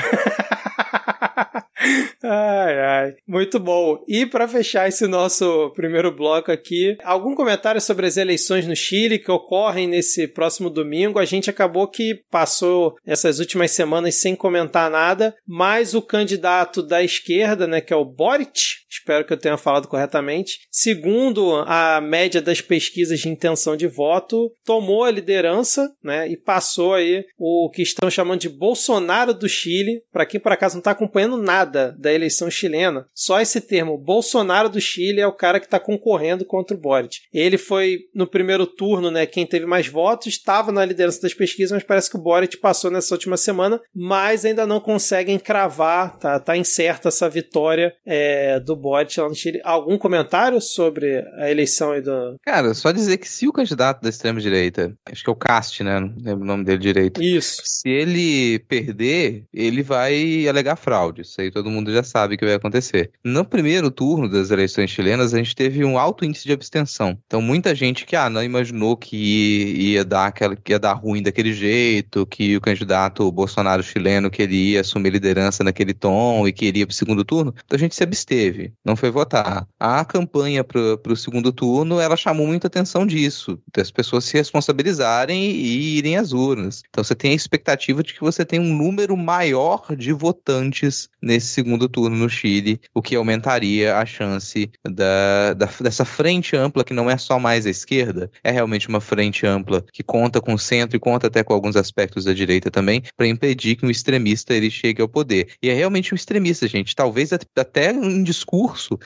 ai, ai. Muito bom. E para fechar esse nosso primeiro bloco aqui, algum comentário sobre as eleições no Chile que ocorrem nesse próximo domingo? A gente acabou que passou essas últimas semanas sem comentar nada, mas o candidato da esquerda, né, que é o Boric, espero que eu tenha falado corretamente, segundo a média das pesquisas de intenção de voto, tomou a liderança, né, e passou aí o que estão chamando de Bolsonaro do Chile. Para quem por acaso não está acompanhando nada da eleição chilena, só esse termo Bolsonaro do Chile é o cara que está concorrendo contra o Boric. Ele foi no primeiro turno, né, quem teve mais votos, estava na liderança das pesquisas, mas parece que o Boric passou nessa última semana, mas ainda não conseguem cravar, tá, tá incerta essa vitória é, do Boric lá no Chile. Algum comentário sobre a eleição aí do... Cara, só dizer que se o candidato da extrema-direita, acho que é o Cast, né, não lembro o nome dele direito. Isso. Se ele perder, ele vai alegar fraude. Isso aí todo mundo já sabe que vai acontecer. No primeiro turno das eleições chilenas, a gente teve um alto índice de abstenção. Então, muita gente que ah, não imaginou que ia, dar aquela, que ia dar ruim daquele jeito, que o candidato Bolsonaro chileno queria assumir liderança naquele tom e queria para o segundo turno, então a gente se absteve, não foi votar. A campanha para o segundo turno, ela chamou muita atenção disso, das pessoas se responsabilizarem e irem às urnas. Então você tem a expectativa de que você tem um número maior de votantes nesse segundo turno no Chile, o que aumentaria a chance da, da, dessa frente ampla, que não é só mais a esquerda, é realmente uma frente ampla que conta com o centro e conta até com alguns aspectos da direita também, para impedir que um extremista ele chegue ao poder. E é realmente um extremista, gente, talvez até um discurso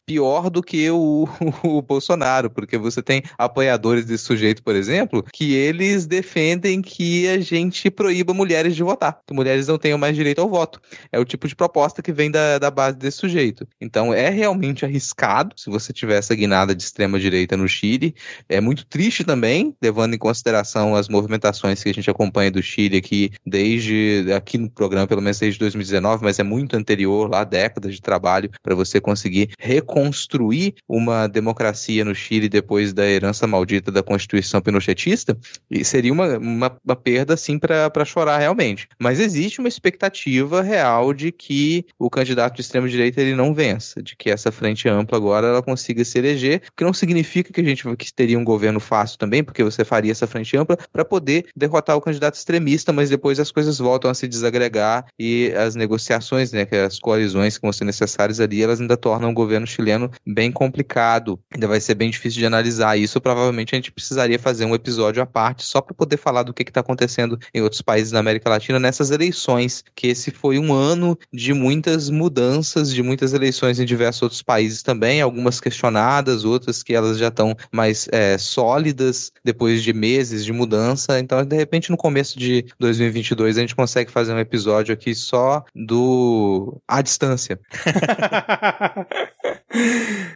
pior do que [LAUGHS] o, o Bolsonaro, porque você tem apoiadores desse sujeito, por exemplo, que eles defendem que a gente proíba mulheres de votar, que mulheres não tenham mais direito ao voto. É o tipo de proposta que vem da, da base desse sujeito. Então é realmente arriscado se você tiver essa guinada de extrema direita no Chile. É muito triste também, levando em consideração as movimentações que a gente acompanha do Chile aqui desde aqui no programa, pelo menos desde 2019, mas é muito anterior, lá décadas de trabalho para você conseguir reconstruir uma democracia no Chile depois da herança maldita da Constituição Pinochetista. Seria uma, uma, uma perda assim para chorar realmente. Mas existe uma expectativa real de que o candidato de extrema direita ele não vença, de que essa frente ampla agora ela consiga se eleger, o que não significa que a gente que teria um governo fácil também, porque você faria essa frente ampla para poder derrotar o candidato extremista, mas depois as coisas voltam a se desagregar e as negociações, né, que as coalizões que vão ser necessárias ali, elas ainda tornam um governo chileno bem complicado. Ainda vai ser bem difícil de analisar isso. Provavelmente a gente precisaria fazer um episódio à parte só para poder falar do que está acontecendo em outros países da América Latina nessas eleições, que esse foi um ano de muitas mudanças, de muitas eleições em diversos outros países também, algumas questionadas, outras que elas já estão mais é, sólidas depois de meses de mudança. Então, de repente, no começo de 2022, a gente consegue fazer um episódio aqui só do à distância. [LAUGHS]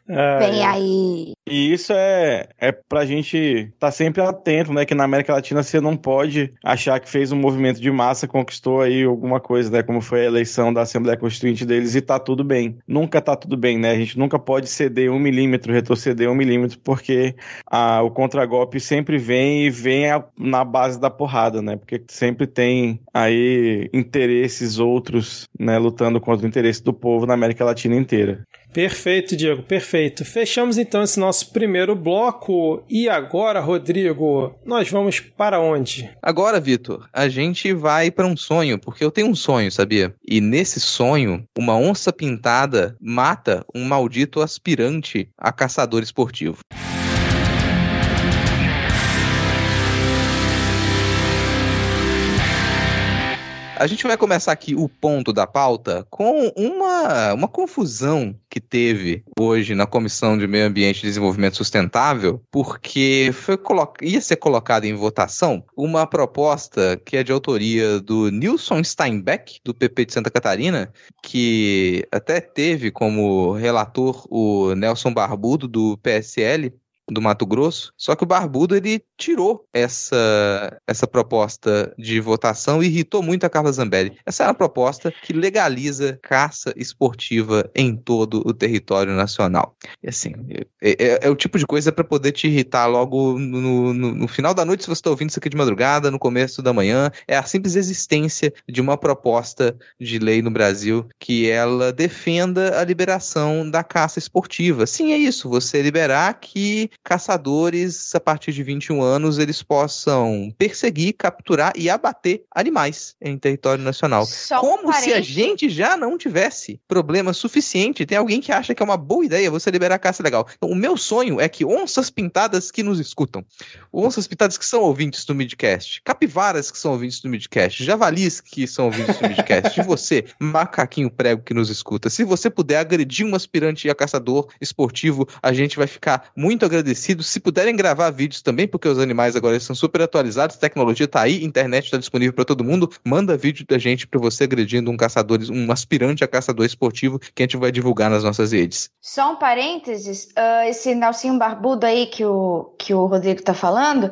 Vem aí. E isso é, é pra gente estar tá sempre atento, né? Que na América Latina você não pode achar que fez um movimento de massa, conquistou aí alguma coisa, né? Como foi a eleição da Assembleia Constituinte deles e tá tudo bem. Nunca tá tudo bem, né? A gente nunca pode ceder um milímetro, retroceder um milímetro, porque a, o contragolpe sempre vem e vem a, na base da porrada, né? Porque sempre tem aí interesses outros, né? Lutando contra o interesse do povo na América Latina inteira. Perfeito, Diego, perfeito. Fechamos então esse nosso primeiro bloco. E agora, Rodrigo, nós vamos para onde? Agora, Vitor, a gente vai para um sonho, porque eu tenho um sonho, sabia? E nesse sonho, uma onça pintada mata um maldito aspirante a caçador esportivo. A gente vai começar aqui o ponto da pauta com uma, uma confusão que teve hoje na Comissão de Meio Ambiente e Desenvolvimento Sustentável, porque foi ia ser colocada em votação uma proposta que é de autoria do Nilson Steinbeck, do PP de Santa Catarina, que até teve como relator o Nelson Barbudo, do PSL, do Mato Grosso. Só que o Barbudo ele tirou essa, essa proposta de votação e irritou muito a Carla Zambelli. Essa é uma proposta que legaliza caça esportiva em todo o território nacional. E assim, é, é, é o tipo de coisa para poder te irritar logo no, no, no, final da noite, se você está ouvindo isso aqui de madrugada, no começo da manhã. É a simples existência de uma proposta de lei no Brasil que ela defenda a liberação da caça esportiva. Sim, é isso. Você liberar que caçadores, a partir de 21 anos, eles possam perseguir, capturar e abater animais em território nacional. Só Como um se a gente já não tivesse problema suficiente. Tem alguém que acha que é uma boa ideia você liberar a caça legal. Então, o meu sonho é que onças pintadas que nos escutam, onças pintadas que são ouvintes do Midcast, capivaras que são ouvintes do Midcast, javalis que são ouvintes do Midcast, e [LAUGHS] você, macaquinho prego que nos escuta, se você puder agredir um aspirante a caçador esportivo, a gente vai ficar muito agradecido agradecido. Se puderem gravar vídeos também, porque os animais agora estão super atualizados, tecnologia está aí, internet está disponível para todo mundo. Manda vídeo da gente para você agredindo um caçador, um aspirante a caçador esportivo que a gente vai divulgar nas nossas redes. Só um parênteses, uh, esse Nelsinho Barbudo aí que o, que o Rodrigo está falando,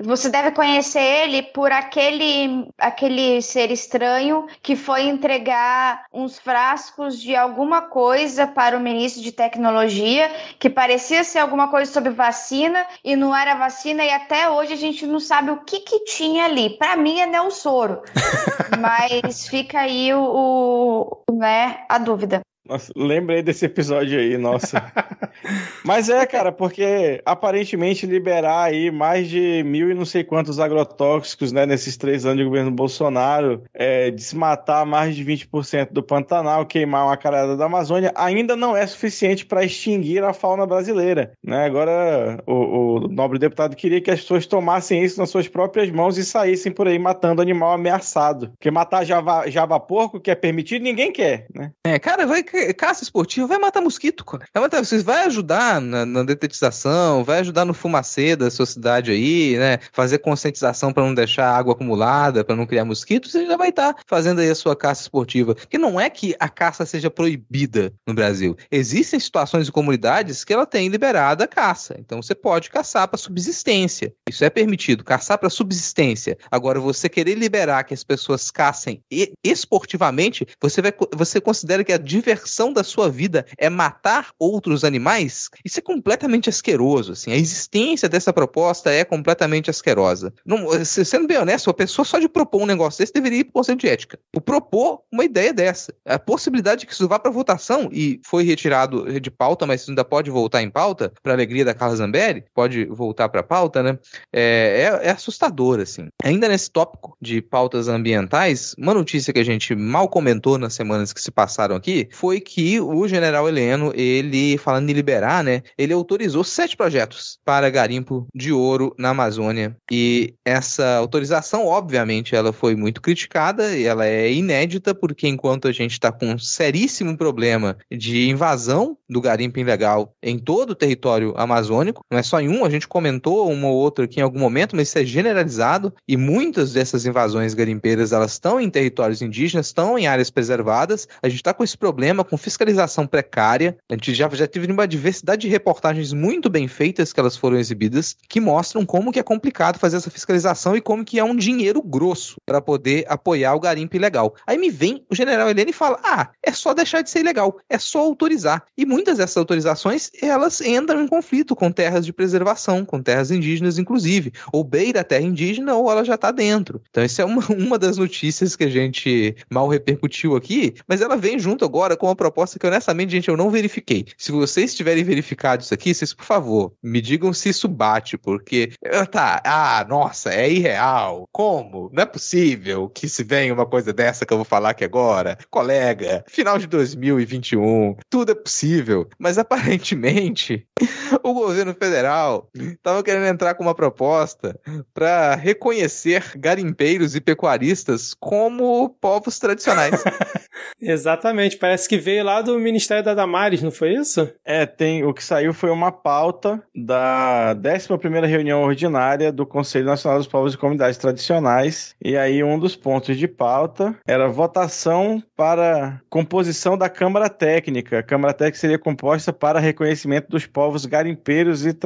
você deve conhecer ele por aquele, aquele ser estranho que foi entregar uns frascos de alguma coisa para o ministro de tecnologia, que parecia ser alguma coisa sobre vacina e não era vacina e até hoje a gente não sabe o que que tinha ali. Para mim é Nelsoro, [LAUGHS] mas fica aí o, o, né, a dúvida. Nossa, lembrei desse episódio aí, nossa. [LAUGHS] Mas é, cara, porque aparentemente liberar aí mais de mil e não sei quantos agrotóxicos, né, nesses três anos de governo Bolsonaro, é, desmatar mais de 20% do Pantanal, queimar uma carada da Amazônia, ainda não é suficiente para extinguir a fauna brasileira, né? Agora, o, o, nobre deputado queria que as pessoas tomassem isso nas suas próprias mãos e saíssem por aí matando animal ameaçado. Porque matar java, java porco, que é permitido, ninguém quer, né? É, cara, vai caça esportiva vai matar mosquito, cara. Vai matar, vocês vai ajudar na, na detetização, vai ajudar no fumacê da sua cidade aí, né? Fazer conscientização para não deixar água acumulada, para não criar mosquitos, você já vai estar tá fazendo aí a sua caça esportiva. Que não é que a caça seja proibida no Brasil. Existem situações e comunidades que ela tem liberada a caça. Então você pode caçar para subsistência. Isso é permitido, caçar para subsistência. Agora, você querer liberar que as pessoas caçem esportivamente, você, vai, você considera que a diversão diversão da sua vida é matar outros animais, isso é completamente asqueroso, assim. A existência dessa proposta é completamente asquerosa. Não, sendo bem honesto, a pessoa só de propor um negócio desse deveria ir para o Conselho de Ética. O propor uma ideia dessa. A possibilidade de que isso vá para votação, e foi retirado de pauta, mas ainda pode voltar em pauta, para alegria da Carla Zambelli, pode voltar para pauta, né? É, é, é assustador, assim. Ainda nesse tópico de pautas ambientais, uma notícia que a gente mal comentou nas semanas que se passaram aqui foi foi que o general Heleno, ele, falando em liberar, né, ele autorizou sete projetos para garimpo de ouro na Amazônia. E essa autorização, obviamente, ela foi muito criticada e ela é inédita, porque enquanto a gente está com um seríssimo problema de invasão do garimpo ilegal em todo o território amazônico, não é só em um, a gente comentou uma ou outra aqui em algum momento, mas isso é generalizado e muitas dessas invasões garimpeiras elas estão em territórios indígenas, estão em áreas preservadas. A gente está com esse problema com fiscalização precária. A gente já, já teve uma diversidade de reportagens muito bem feitas que elas foram exibidas que mostram como que é complicado fazer essa fiscalização e como que é um dinheiro grosso para poder apoiar o garimpo ilegal. Aí me vem o general Helene e fala: "Ah, é só deixar de ser ilegal, é só autorizar". E muitas dessas autorizações, elas entram em conflito com terras de preservação, com terras indígenas inclusive, ou beira a terra indígena ou ela já está dentro. Então isso é uma, [LAUGHS] uma das notícias que a gente mal repercutiu aqui, mas ela vem junto agora com uma proposta que honestamente, gente, eu não verifiquei. Se vocês tiverem verificado isso aqui, vocês por favor, me digam se isso bate, porque tá, ah, nossa, é irreal. Como? Não é possível que se venha uma coisa dessa que eu vou falar aqui agora. Colega, final de 2021, tudo é possível. Mas [LAUGHS] aparentemente, o governo federal estava querendo entrar com uma proposta para reconhecer garimpeiros e pecuaristas como povos tradicionais. [LAUGHS] Exatamente, parece que veio lá do Ministério da Damares, não foi isso? É, tem, o que saiu foi uma pauta da 11ª reunião ordinária do Conselho Nacional dos Povos e Comunidades Tradicionais, e aí um dos pontos de pauta era votação para composição da Câmara Técnica. A Câmara Técnica seria composta para reconhecimento dos povos garimpeiros e,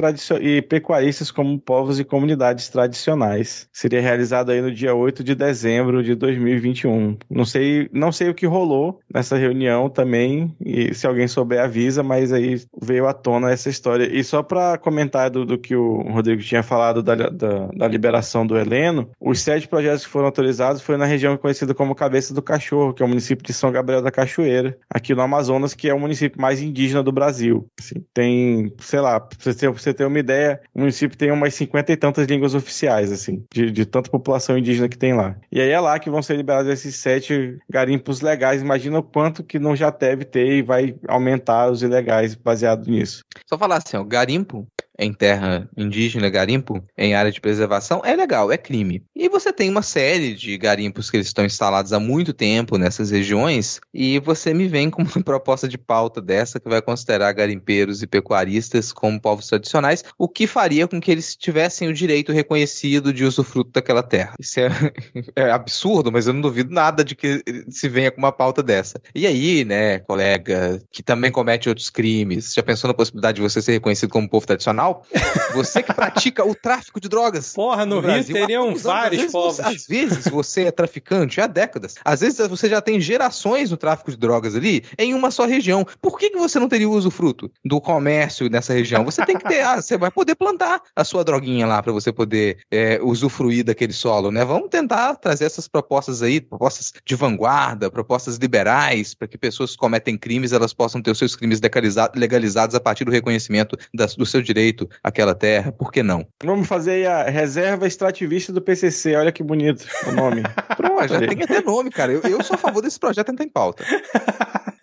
e pecuaristas como povos e comunidades tradicionais. Seria realizado aí no dia 8 de dezembro de 2021. Não sei, não sei o que rolou nessa reunião também, e se alguém souber avisa, mas aí veio à tona essa história. E só para comentar do, do, que o Rodrigo tinha falado da, da, da, liberação do Heleno, os sete projetos que foram autorizados foi na região conhecida como Cabeça do Cachorro, que é o município de São Gabriel da Cachoeira, aqui no Amazonas, que é o município mais indígena do Brasil. Assim, tem, sei lá, pra você, ter, pra você ter uma ideia, o município tem umas cinquenta e tantas línguas oficiais, assim, de, de tanta população indígena que tem lá. E aí é lá que vão ser liberados esses sete garimpos legais. Imagina o quanto que não já deve ter e vai aumentar os ilegais baseado nisso. Só falar assim, ó, garimpo em terra indígena, garimpo em área de preservação, é legal, é crime. E você tem uma série de garimpos que eles estão instalados há muito tempo nessas regiões, e você me vem com uma [LAUGHS] proposta de pauta dessa que vai considerar garimpeiros e pecuaristas como povos tradicionais, o que faria com que eles tivessem o direito reconhecido de usufruto daquela terra. Isso é, [LAUGHS] é absurdo, mas eu não duvido nada de que se venha com uma pauta dessa. E aí, né, colega, que também comete outros crimes, já pensou na possibilidade de você ser reconhecido como povo tradicional? Você que pratica o tráfico de drogas. Porra, no, no Rio Brasil, teriam vários povos. às vezes você é traficante há décadas. Às vezes você já tem gerações no tráfico de drogas ali em uma só região. Por que, que você não teria o usufruto do comércio nessa região? Você tem que ter, ah, você vai poder plantar a sua droguinha lá para você poder é, usufruir daquele solo, né? Vamos tentar trazer essas propostas aí, propostas de vanguarda, propostas liberais, para que pessoas que cometem crimes elas possam ter os seus crimes legalizados a partir do reconhecimento das, do seu direito direito àquela terra, por que não? Vamos fazer aí a reserva extrativista do PCC, olha que bonito o nome. [LAUGHS] Pronto, já tem até nome, cara. Eu, eu sou a favor desse projeto, não tem pauta.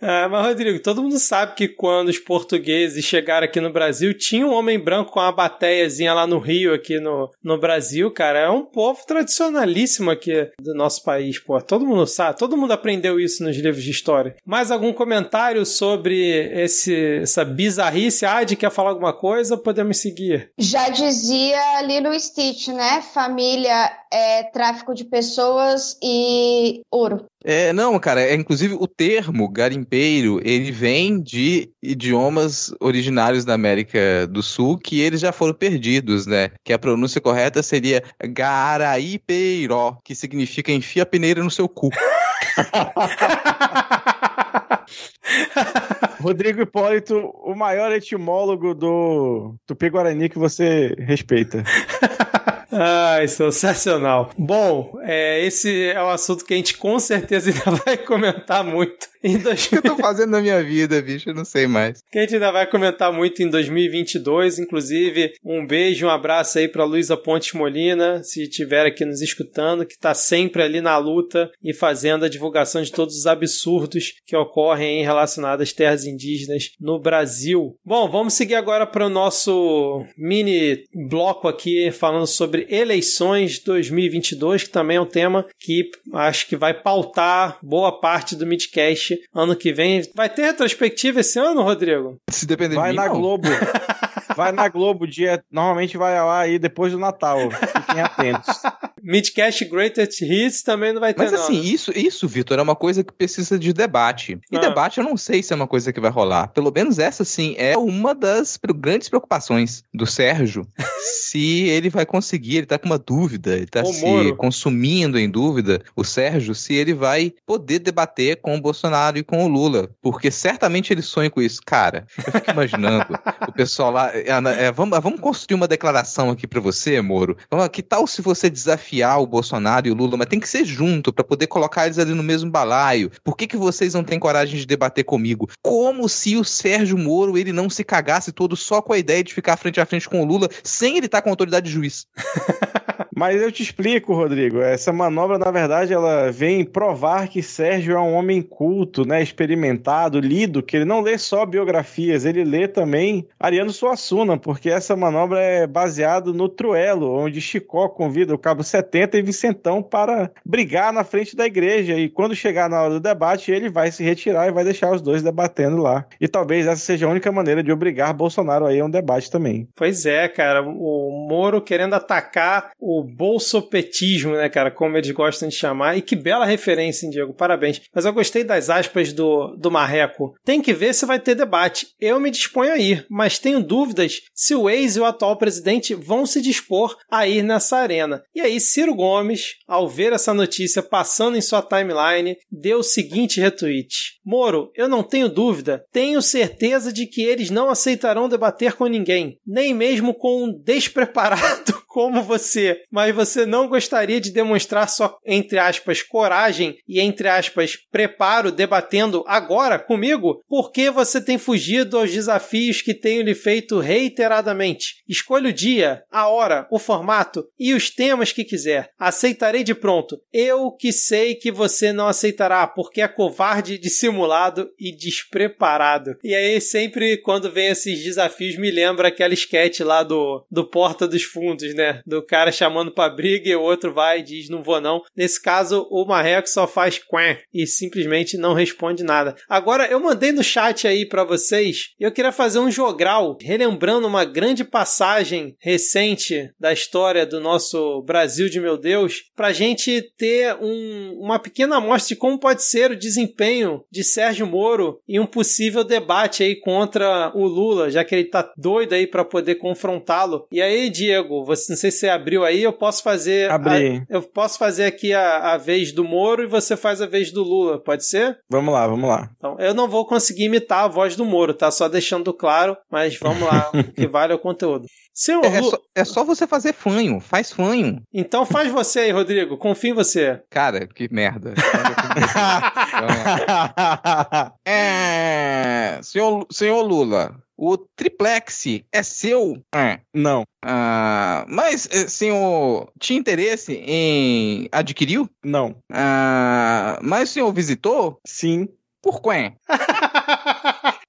É, [LAUGHS] mas, Rodrigo, todo mundo sabe que quando os portugueses chegaram aqui no Brasil, tinha um homem branco com uma bateiazinha lá no Rio, aqui no, no Brasil, cara. É um povo tradicionalíssimo aqui do nosso país, pô. Todo mundo sabe, todo mundo aprendeu isso nos livros de história. Mais algum comentário sobre esse, essa bizarrice? Ad, quer falar alguma coisa? Podemos seguir. Já dizia ali no Stitch, né? Família é tráfico de pessoas e ouro. É, não, cara, é, inclusive o termo garimpeiro, ele vem de idiomas originários da América do Sul que eles já foram perdidos, né? Que a pronúncia correta seria garaipeiro, que significa enfia a peneira no seu cu. [LAUGHS] Rodrigo Hipólito, o maior etimólogo do Tupi-Guarani que você respeita. [LAUGHS] Ai, sensacional. Bom, é, esse é um assunto que a gente com certeza ainda [LAUGHS] vai comentar muito Em dois... O que eu tô fazendo na minha vida, bicho? Eu não sei mais. Que a gente ainda vai comentar muito em 2022. Inclusive, um beijo, um abraço aí pra Luísa Pontes Molina, se estiver aqui nos escutando, que tá sempre ali na luta e fazendo a divulgação de todos os absurdos que ocorrem relacionados às terras indígenas no Brasil. Bom, vamos seguir agora para o nosso mini bloco aqui falando sobre eleições 2022, que também é um tema que acho que vai pautar boa parte do Midcast ano que vem. Vai ter retrospectiva esse ano, Rodrigo? Se depender Vai de mim, na não. Globo. [LAUGHS] Vai na Globo, dia. Normalmente vai lá aí depois do Natal. Fiquem atentos. [LAUGHS] Midcast Greatest Hits também não vai ter, Mas não. assim, isso, isso, Vitor, é uma coisa que precisa de debate. E Ah. debate eu não sei se é uma coisa que vai rolar. Pelo menos essa, sim, é uma das grandes preocupações do Sérgio. [LAUGHS] se ele vai conseguir, ele tá com uma dúvida, ele tá se Moro. consumindo em dúvida, o Sérgio, se ele vai poder debater com o Bolsonaro e com o Lula. Porque certamente ele sonha com isso. Cara, eu fico imaginando [LAUGHS] o pessoal lá. é, é, vamos, vamos construir uma declaração aqui pra você, Moro. Vamos, que tal se você desafiar o Bolsonaro e o Lula, mas tem que ser junto pra poder colocar eles ali no mesmo balaio. Por que, que vocês não têm coragem de debater comigo? Como se o Sérgio Moro ele não se cagasse todo só com a ideia de ficar frente a frente com o Lula sem ele estar com autoridade de juiz. [LAUGHS] Mas eu te explico, Rodrigo. Essa manobra, na verdade, ela vem provar que Sérgio é um homem culto, né? Experimentado, lido, que ele não lê só biografias, ele lê também Ariano Suassuna, porque essa manobra é baseada no Truelo, onde Chicó convida o Cabo 70 e Vicentão para brigar na frente da igreja. E quando chegar na hora do debate, ele vai se retirar e vai deixar os dois debatendo lá. E talvez essa seja a única maneira de obrigar Bolsonaro aí a um debate também. Pois é, cara. O Moro querendo atacar o bolsopetismo, né, cara? Como eles gostam de chamar. E que bela referência, hein, Diego? Parabéns. Mas eu gostei das aspas do, do Marreco. Tem que ver se vai ter debate. Eu me disponho a ir, mas tenho dúvidas se o ex e o atual presidente vão se dispor a ir nessa arena. E aí, Ciro Gomes, ao ver essa notícia passando em sua timeline, deu o seguinte retweet: Moro, eu não tenho dúvida, tenho certeza de que eles não aceitarão debater com ninguém, nem mesmo com um despreparado [LAUGHS] como você, mas você não gostaria de demonstrar sua, entre aspas, coragem e, entre aspas, preparo debatendo agora comigo? Por que você tem fugido aos desafios que tenho lhe feito reiteradamente? Escolha o dia, a hora, o formato e os temas que quiser. Aceitarei de pronto. Eu que sei que você não aceitará, porque é covarde, dissimulado e despreparado. E aí, sempre quando vem esses desafios, me lembra aquela sketch lá do, do Porta dos Fundos, né? Do cara chamando pra briga e o outro vai e diz não vou não. Nesse caso, o Marreco só faz quen e simplesmente não responde nada. Agora, eu mandei no chat aí pra vocês, eu queria fazer um jogral, relembrando uma grande passagem recente da história do nosso Brasil de meu Deus, pra gente ter um, uma pequena amostra de como pode ser o desempenho de Sérgio Moro em um possível debate aí contra o Lula, já que ele tá doido aí pra poder confrontá-lo. E aí, Diego, você não sei se você abriu aí, eu posso fazer Abri. a- eu posso fazer aqui a, a vez do Moro e você faz a vez do Lula, pode ser? Vamos lá, vamos lá. Então, eu não vou conseguir imitar a voz do Moro, tá? Só deixando claro, mas vamos lá, o [LAUGHS] que vale é o conteúdo. Senhor É, é só, é só você fazer fanho, faz fanho. então faz você aí, Rodrigo, confio em você. Cara, que merda. [LAUGHS] É, senhor, senhor Lula, o triplex é seu? É. Não, Ah, mas, eh, senhor, tinha interesse em adquirir? não, Ah, mas o senhor visitou? sim. Por quê? [LAUGHS]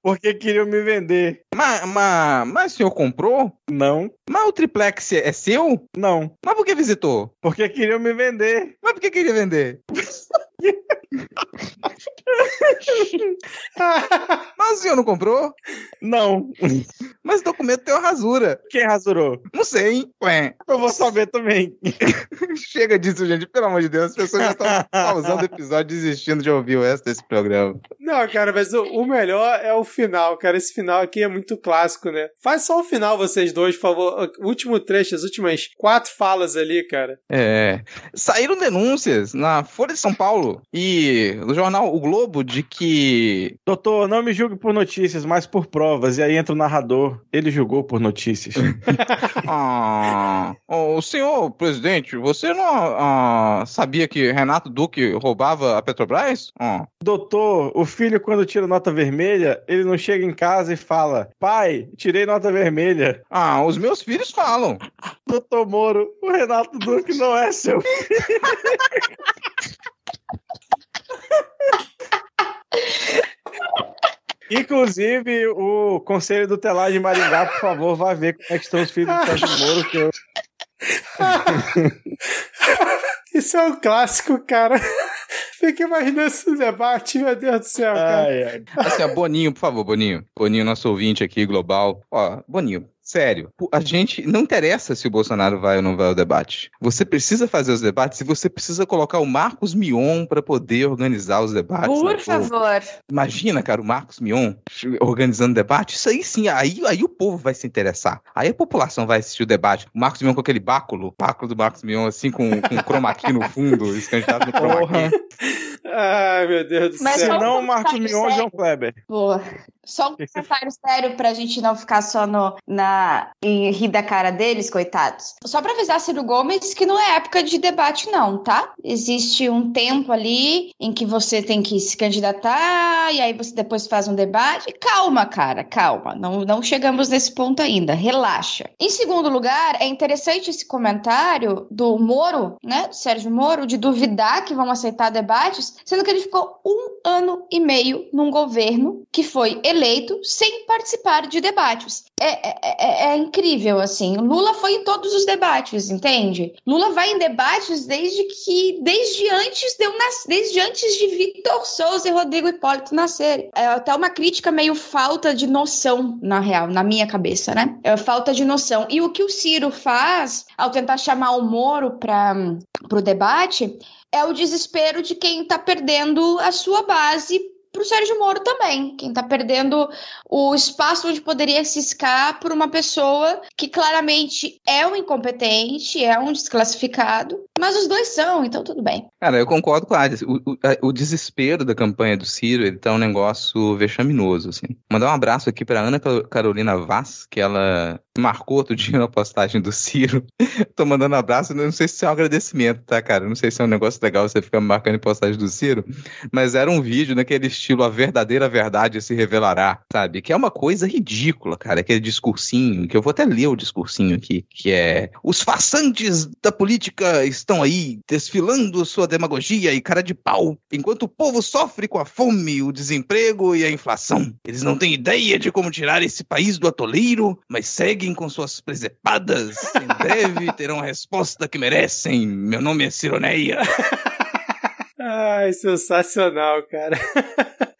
Porque queriam me vender. Mas, mas, mas o senhor comprou? Não, Mas o triplex é seu? não. Mas por que visitou? Porque queriam me vender. Mas por que queria vender? [LAUGHS] [LAUGHS] Mas o senhor não comprou? Não. Mas o documento tem uma rasura. Quem rasurou? Não sei, hein? Ué. Eu vou saber também. [LAUGHS] Chega disso, gente. Pelo amor de Deus. As pessoas já estão pausando o episódio desistindo de ouvir o resto desse programa. Não, cara, mas o, o melhor é o final, cara. Esse final aqui é muito clássico, né? Faz só o final, vocês dois, por favor. O último trecho, as últimas quatro falas ali, cara. É. Saíram denúncias na Folha de São Paulo e no jornal O Globo de que. Doutor, não me julgue por notícias, mas por provas. E aí entra o narrador. Ele julgou por notícias. [LAUGHS] Ah, o o senhor presidente, você não ah, sabia que Renato Duque roubava a Petrobras? Ah. Doutor, o filho, quando tira nota vermelha, ele não chega em casa e fala: Pai, tirei nota vermelha. Ah, os meus filhos falam. Doutor Moro, o Renato Duque não é seu filho. [LAUGHS] Inclusive, o Conselho do Telar de Maringá, por favor, vá ver como é que estão os filhos do Sérgio Moro, que eu... [LAUGHS] Isso é um clássico, cara. Fica imaginando esse debate, meu Deus do céu, cara. Ai, ai. Assim, ó, Boninho, por favor, Boninho. Boninho, nosso ouvinte aqui, global. Ó, Boninho, sério. A gente não interessa se o Bolsonaro vai ou não vai ao debate. Você precisa fazer os debates e você precisa colocar o Marcos Mion para poder organizar os debates. Por né? Favor. Imagina, cara, o Marcos Mion organizando debate. Isso aí sim, aí, aí o povo vai se interessar. Aí a população vai assistir o debate. O Marcos Mion com aquele báculo, báculo do Marcos Mion, assim, com, com chroma key no fundo, [LAUGHS] escanteado no chroma Porra. key. Ai, meu Deus do Mas céu. Se não, um Marcos Mion e sério. João Kleber. Boa. Só um comentário sério pra gente não ficar só no, na, em rir da cara deles, coitados. Só pra avisar Ciro Gomes que não é época de debate, não, tá? Existe um tempo ali em que você tem que se candidatar e aí você depois faz um debate. Calma, cara, calma. Não, não chegamos nesse ponto ainda. Relaxa. Em segundo lugar, é interessante esse comentário do Moro, né? Do Sérgio Moro, de duvidar que vão aceitar debates, sendo que ele ficou um ano e meio num governo que foi eleito sem participar de debates. É, é- é- é incrível, assim. Lula foi em todos os debates, entende? Lula vai em debates desde que. desde antes de eu nas- desde antes de Vitor Souza e Rodrigo Hipólito nascerem. É até uma crítica meio falta de noção, na real, na minha cabeça, né? É falta de noção. E o que o Ciro faz ao tentar chamar o Moro para o debate é o desespero de quem está perdendo a sua base para o Sérgio Moro também. Quem está perdendo o espaço onde poderia ciscar por uma pessoa que claramente é um incompetente, é um desclassificado, mas os dois são, então tudo bem. Cara, eu concordo com a Alice. O, o- o desespero da campanha do Ciro, ele tá um negócio vexaminoso, assim. Mandar um abraço aqui pra Ana Car- Carolina Vaz, que ela marcou outro dia na postagem do Ciro. [LAUGHS] Tô mandando um abraço, não sei se é um agradecimento, tá, cara? Não sei se é um negócio legal você ficar marcando em postagem do Ciro, mas era um vídeo naquele estilo A Verdadeira Verdade se Revelará, sabe? Que é uma coisa ridícula, cara. Aquele discursinho, que eu vou até ler o discursinho aqui, que é os façantes da política estão aí desfilando sua demagogia e cara de pau, enquanto o povo sofre com a fome, o desemprego e a inflação. Eles não têm ideia de como tirar esse país do atoleiro, mas seguem com suas presepadas. Em breve terão a resposta que merecem. Meu nome é Cironeia. [LAUGHS] Ai, sensacional, cara. [LAUGHS]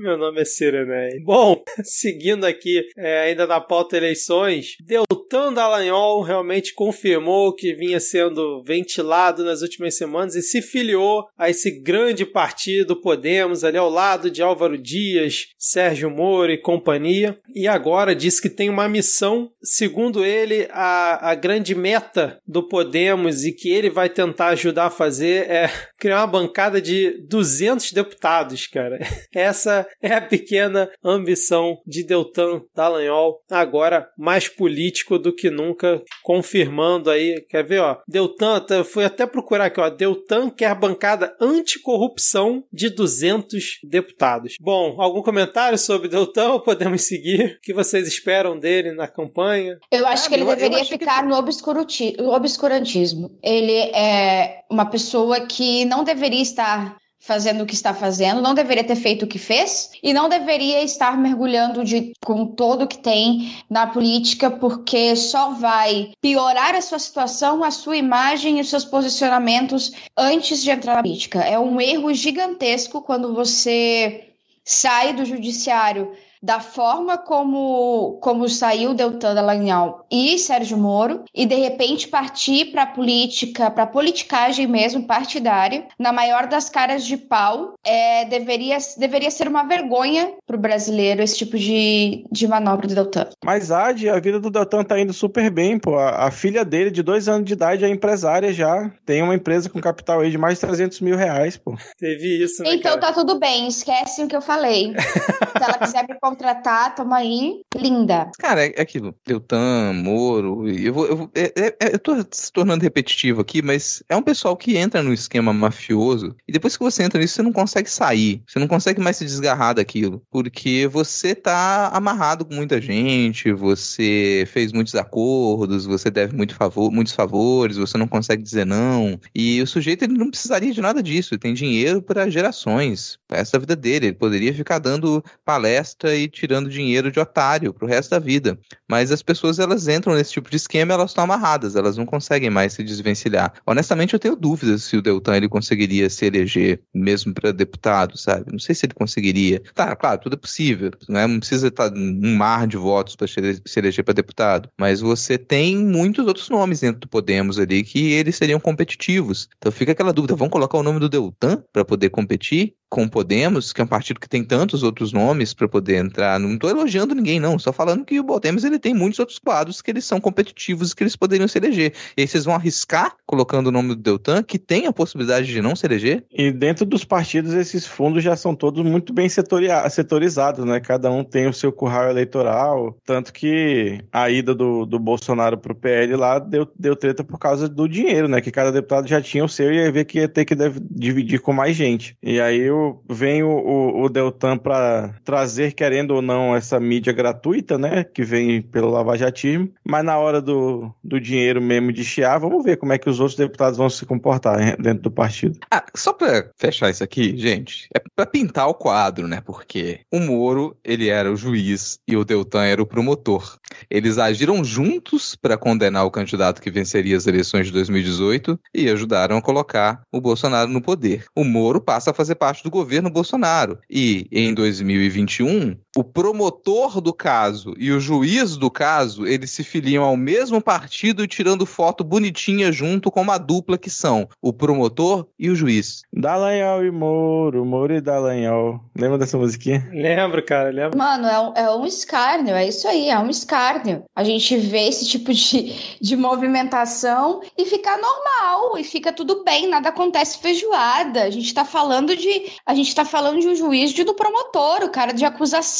Meu nome é Sirenei. Bom, [LAUGHS] seguindo aqui, é, ainda na pauta eleições, Deltan Dallagnol realmente confirmou que vinha sendo ventilado nas últimas semanas e se filiou a esse grande partido Podemos, ali ao lado de Álvaro Dias, Sérgio Moro e companhia. E agora diz que tem uma missão, segundo ele, a, a grande meta do Podemos e que ele vai tentar ajudar a fazer é [LAUGHS] criar uma bancada de 200 deputados, cara. [LAUGHS] Essa [LAUGHS] é a pequena ambição de Deltan Dallagnol, agora mais político do que nunca, confirmando aí, quer ver, ó, Deltan, fui até procurar aqui, ó, Deltan quer bancada anticorrupção de 200 deputados. Bom, algum comentário sobre Deltan podemos seguir? O que vocês esperam dele na campanha? Eu acho Cara, que ele eu- eu deveria que- ficar no obscuruti- obscurantismo. Ele é uma pessoa que não deveria estar fazendo o que está fazendo, não deveria ter feito o que fez e não deveria estar mergulhando de, com todo o que tem na política, porque só vai piorar a sua situação, a sua imagem e os seus posicionamentos antes de entrar na política. É um erro gigantesco quando você sai do judiciário da forma como, como saiu Deltan Dallagnol e Sérgio Moro e de repente partir para a política, para a politicagem mesmo partidária, na maior das caras de pau, é, deveria, deveria ser uma vergonha para o brasileiro esse tipo de, de manobra do Deltan. Mas Ad, a vida do Deltan tá indo super bem, pô. A, a filha dele, de dois anos de idade, é empresária já. Tem uma empresa com capital aí de mais de 300 mil reais, pô. Teve isso, né, Então cara? tá tudo bem, esquece o que eu falei. [LAUGHS] Se ela quiser me contratar, toma aí. Linda. Cara, é aquilo. Deltan, Moro, eu vou. Eu, é, é, é, eu tô se tornando repetitivo aqui, mas é um pessoal que entra no esquema mafioso e depois que você entra nisso, você não consegue sair. Você não consegue mais se desgarrar daquilo. Porque você tá amarrado com muita gente, você fez muitos acordos, você deve muito favor, muitos favores, você não consegue dizer não. E o sujeito ele não precisaria de nada disso. Ele tem dinheiro para gerações. Essa é a vida dele. Ele poderia ficar dando palestra e tirando dinheiro de otário pro resto da vida. Mas as pessoas elas entram nesse tipo de esquema, elas estão amarradas, elas não conseguem mais se desvencilhar. Honestamente, eu tenho dúvidas se o Deltan ele conseguiria se eleger mesmo para deputado, sabe? Não sei se ele conseguiria. Tá, claro, tudo é possível. Né? Não precisa estar um mar de votos para se eleger para deputado. Mas você tem muitos outros nomes dentro do Podemos ali que eles seriam competitivos. Então fica aquela dúvida: vamos colocar o nome do Deltan para poder competir? com Podemos, que é um partido que tem tantos outros nomes para poder entrar. Não estou elogiando ninguém, não. Só falando que o Podemos ele tem muitos outros quadros que eles são competitivos e que eles poderiam se eleger. E aí vocês vão arriscar colocando o nome do Deltan, que tem a possibilidade de não se eleger? E dentro dos partidos, esses fundos já são todos muito bem setorizados, né? Cada um tem o seu curral eleitoral. Tanto que a ida do, do Bolsonaro para o PL lá deu, deu treta por causa do dinheiro, né? Que cada deputado já tinha o seu e ia ver que ia ter que dividir com mais gente. E aí vem o, o, o Deltan para trazer, querendo ou não, essa mídia gratuita, né? Que vem pelo lavajatismo. Mas na hora do, do dinheiro mesmo de chiar, vamos ver como é que os outros deputados vão se comportar dentro do partido. Ah, só para fechar isso aqui, gente, é para pintar o quadro, né? Porque o Moro, ele era o juiz e o Deltan era o promotor. Eles agiram juntos para condenar o candidato que venceria as eleições de 2018 e ajudaram a colocar o Bolsonaro no poder. O Moro passa a fazer parte do governo Bolsonaro. E em 2021, o promotor do caso e o juiz do caso, eles se filiam ao mesmo partido tirando foto bonitinha junto com uma dupla que são o promotor e o juiz. Dallagnol e Moro, Moro e Dallagnol. Lembra dessa musiquinha? Lembro, cara, lembro. Mano, é um, é um escárnio, é isso aí, é um escárnio. A gente vê esse tipo de, de movimentação e fica normal, e fica tudo bem, nada acontece feijoada. A gente tá falando de a gente está falando de um juiz de do promotor, o cara de acusação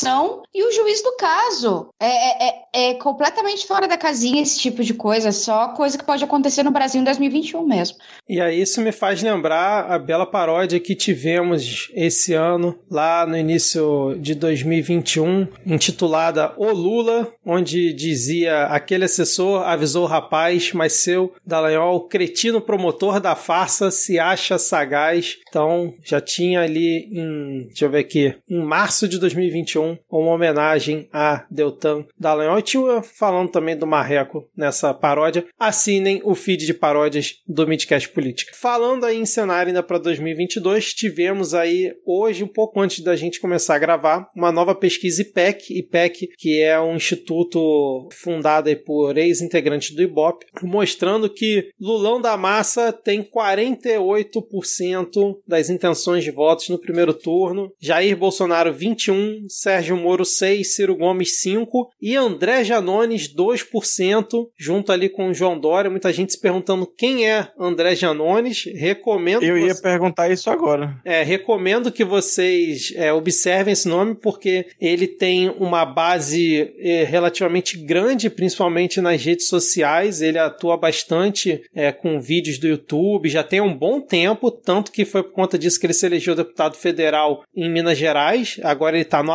e o juiz do caso. É, é, é, é completamente fora da casinha esse tipo de coisa, só coisa que pode acontecer no Brasil em 2021 mesmo. E aí isso me faz lembrar a bela paródia que tivemos esse ano, lá no início de 2021, intitulada O Lula, onde dizia aquele assessor avisou o rapaz, mas seu Dallagnol, cretino promotor da farsa, se acha sagaz. Então já tinha ali em, deixa eu ver aqui, em março de 2021, uma homenagem a Deltan Dallagnol. E falando também do Marreco nessa paródia. Assinem o feed de paródias do Midcast Política. Falando aí em cenário ainda para 2022, tivemos aí hoje, um pouco antes da gente começar a gravar, uma nova pesquisa IPEC, IPEC, que é um instituto fundado aí por ex-integrantes do IBOP, mostrando que Lulão da Massa tem 48% das intenções de voto votos no primeiro turno, Jair Bolsonaro 21, Sérgio Moro 6, Ciro Gomes 5 e André Janones 2%, junto ali com o João Dória. Muita gente se perguntando quem é André Janones. Recomendo. Eu ia você... perguntar isso agora. É, recomendo que vocês é, observem esse nome porque ele tem uma base é, relativamente grande, principalmente nas redes sociais. Ele atua bastante é, com vídeos do YouTube, já tem um bom tempo, tanto que foi por conta disso que ele se elegeu deputado federal em Minas Gerais, agora ele está no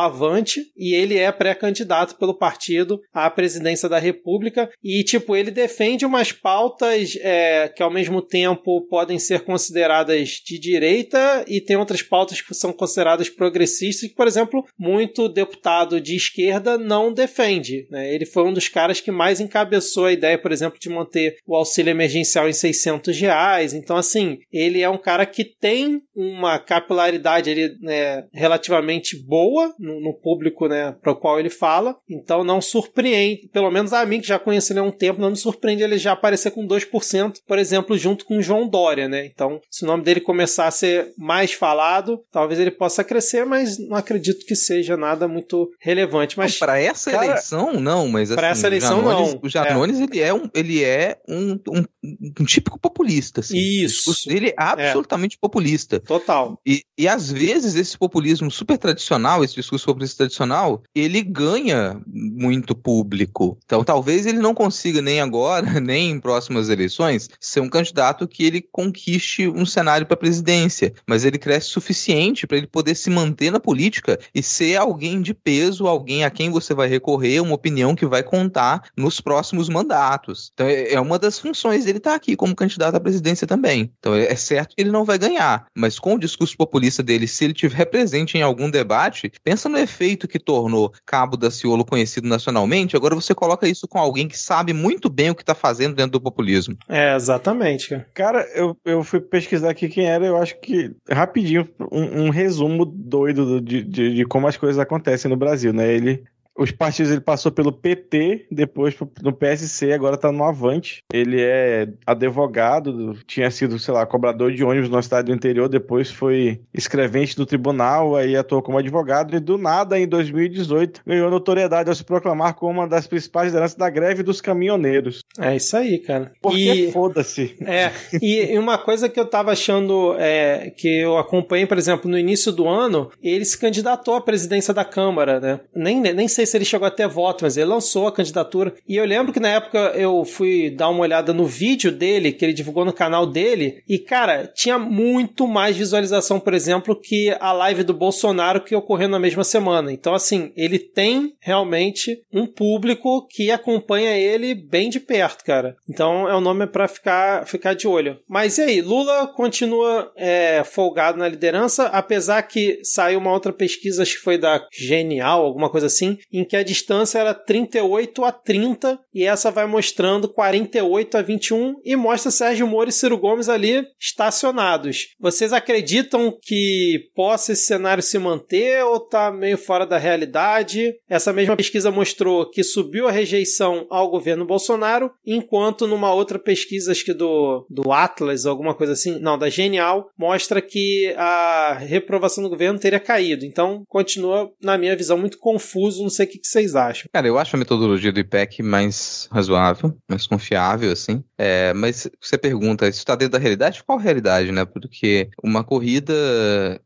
E ele é pré-candidato pelo partido à presidência da República e, tipo, ele defende umas pautas é, que ao mesmo tempo podem ser consideradas de direita e tem outras pautas que são consideradas progressistas que, por exemplo, muito deputado de esquerda não defende. Né? Ele foi um dos caras que mais encabeçou a ideia, por exemplo, de manter o auxílio emergencial em 600 reais. Então, assim, ele é um cara que tem uma capilaridade ele, né, relativamente boa no, no público né, para o qual ele fala. Então não surpreende, pelo menos a mim que já conheço ele há um tempo, não me surpreende ele já aparecer com 2%, por exemplo, junto com o João Dória. Né? Então, se o nome dele começar a ser mais falado, talvez ele possa crescer, mas não acredito que seja nada muito relevante. Mas para essa cara, eleição, não, mas para assim, essa eleição Janones, não. O Janones é. ele é um, ele é um, um, um típico populista. Assim. Isso. Ele é absolutamente é. populista. Total. E e às vezes esse populismo super tradicional, esse discurso populista tradicional, ele ganha muito público. Então talvez ele não consiga nem agora, [LAUGHS] nem em próximas eleições, ser um candidato que ele conquiste um cenário para presidência, mas ele cresce suficiente para ele poder se manter na política e ser alguém de peso, alguém a quem você vai recorrer, uma opinião que vai contar nos próximos mandatos. Então é, é uma das funções dele estar tá aqui como candidato à presidência também. Então é, é certo que ele não vai ganhar, mas com o discurso populista dele, se ele tiver [LAUGHS] presente em algum debate, pensa no efeito que tornou Cabo da Ciolo conhecido nacionalmente. Agora você coloca isso com alguém que sabe muito bem o que está fazendo dentro do populismo. É, exatamente. Cara, cara eu, eu fui pesquisar aqui quem era, eu acho que rapidinho um, um resumo doido de, de, de, como as coisas acontecem no Brasil, né? Ele os partidos ele passou pelo PT, depois no PSC, agora tá no Avante. Ele é advogado, tinha sido, sei lá, cobrador de ônibus na cidade do interior, depois foi escrevente do tribunal, aí atuou como advogado e do nada, em 2018, ganhou notoriedade ao se proclamar como uma das principais lideranças da greve dos caminhoneiros. É isso aí, cara. Porque e... foda-se. É, e uma coisa que eu tava achando, é, que eu acompanhei, por exemplo, no início do ano, ele se candidatou à presidência da Câmara, né? Nem, nem sei se ele chegou até voto, mas ele lançou a candidatura. E eu lembro que na época eu fui dar uma olhada no vídeo dele, que ele divulgou no canal dele, e cara, tinha muito mais visualização, por exemplo, que a live do Bolsonaro que ocorreu na mesma semana. Então, assim, ele tem realmente um público que acompanha ele bem de perto, cara. Então é um nome para ficar, ficar de olho. Mas e aí, Lula continua é, folgado na liderança, apesar que saiu uma outra pesquisa, acho que foi da Genial, alguma coisa assim, em que a distância era 38 a 30 e essa vai mostrando 48 a 21 e mostra Sérgio Moro e Ciro Gomes ali estacionados. Vocês acreditam que possa esse cenário se manter ou tá meio fora da realidade? Essa mesma pesquisa mostrou que subiu a rejeição ao governo Bolsonaro, enquanto numa outra pesquisa, acho que do, do Atlas, alguma coisa assim, não, da Genial, mostra que a reprovação do governo teria caído. Então, continua, na minha visão, muito confuso, não sei o que, que vocês acham. Cara, eu acho a metodologia do IPEC mais razoável, mais confiável, assim. É, mas você pergunta, isso está dentro da realidade? Qual realidade, né? Porque uma corrida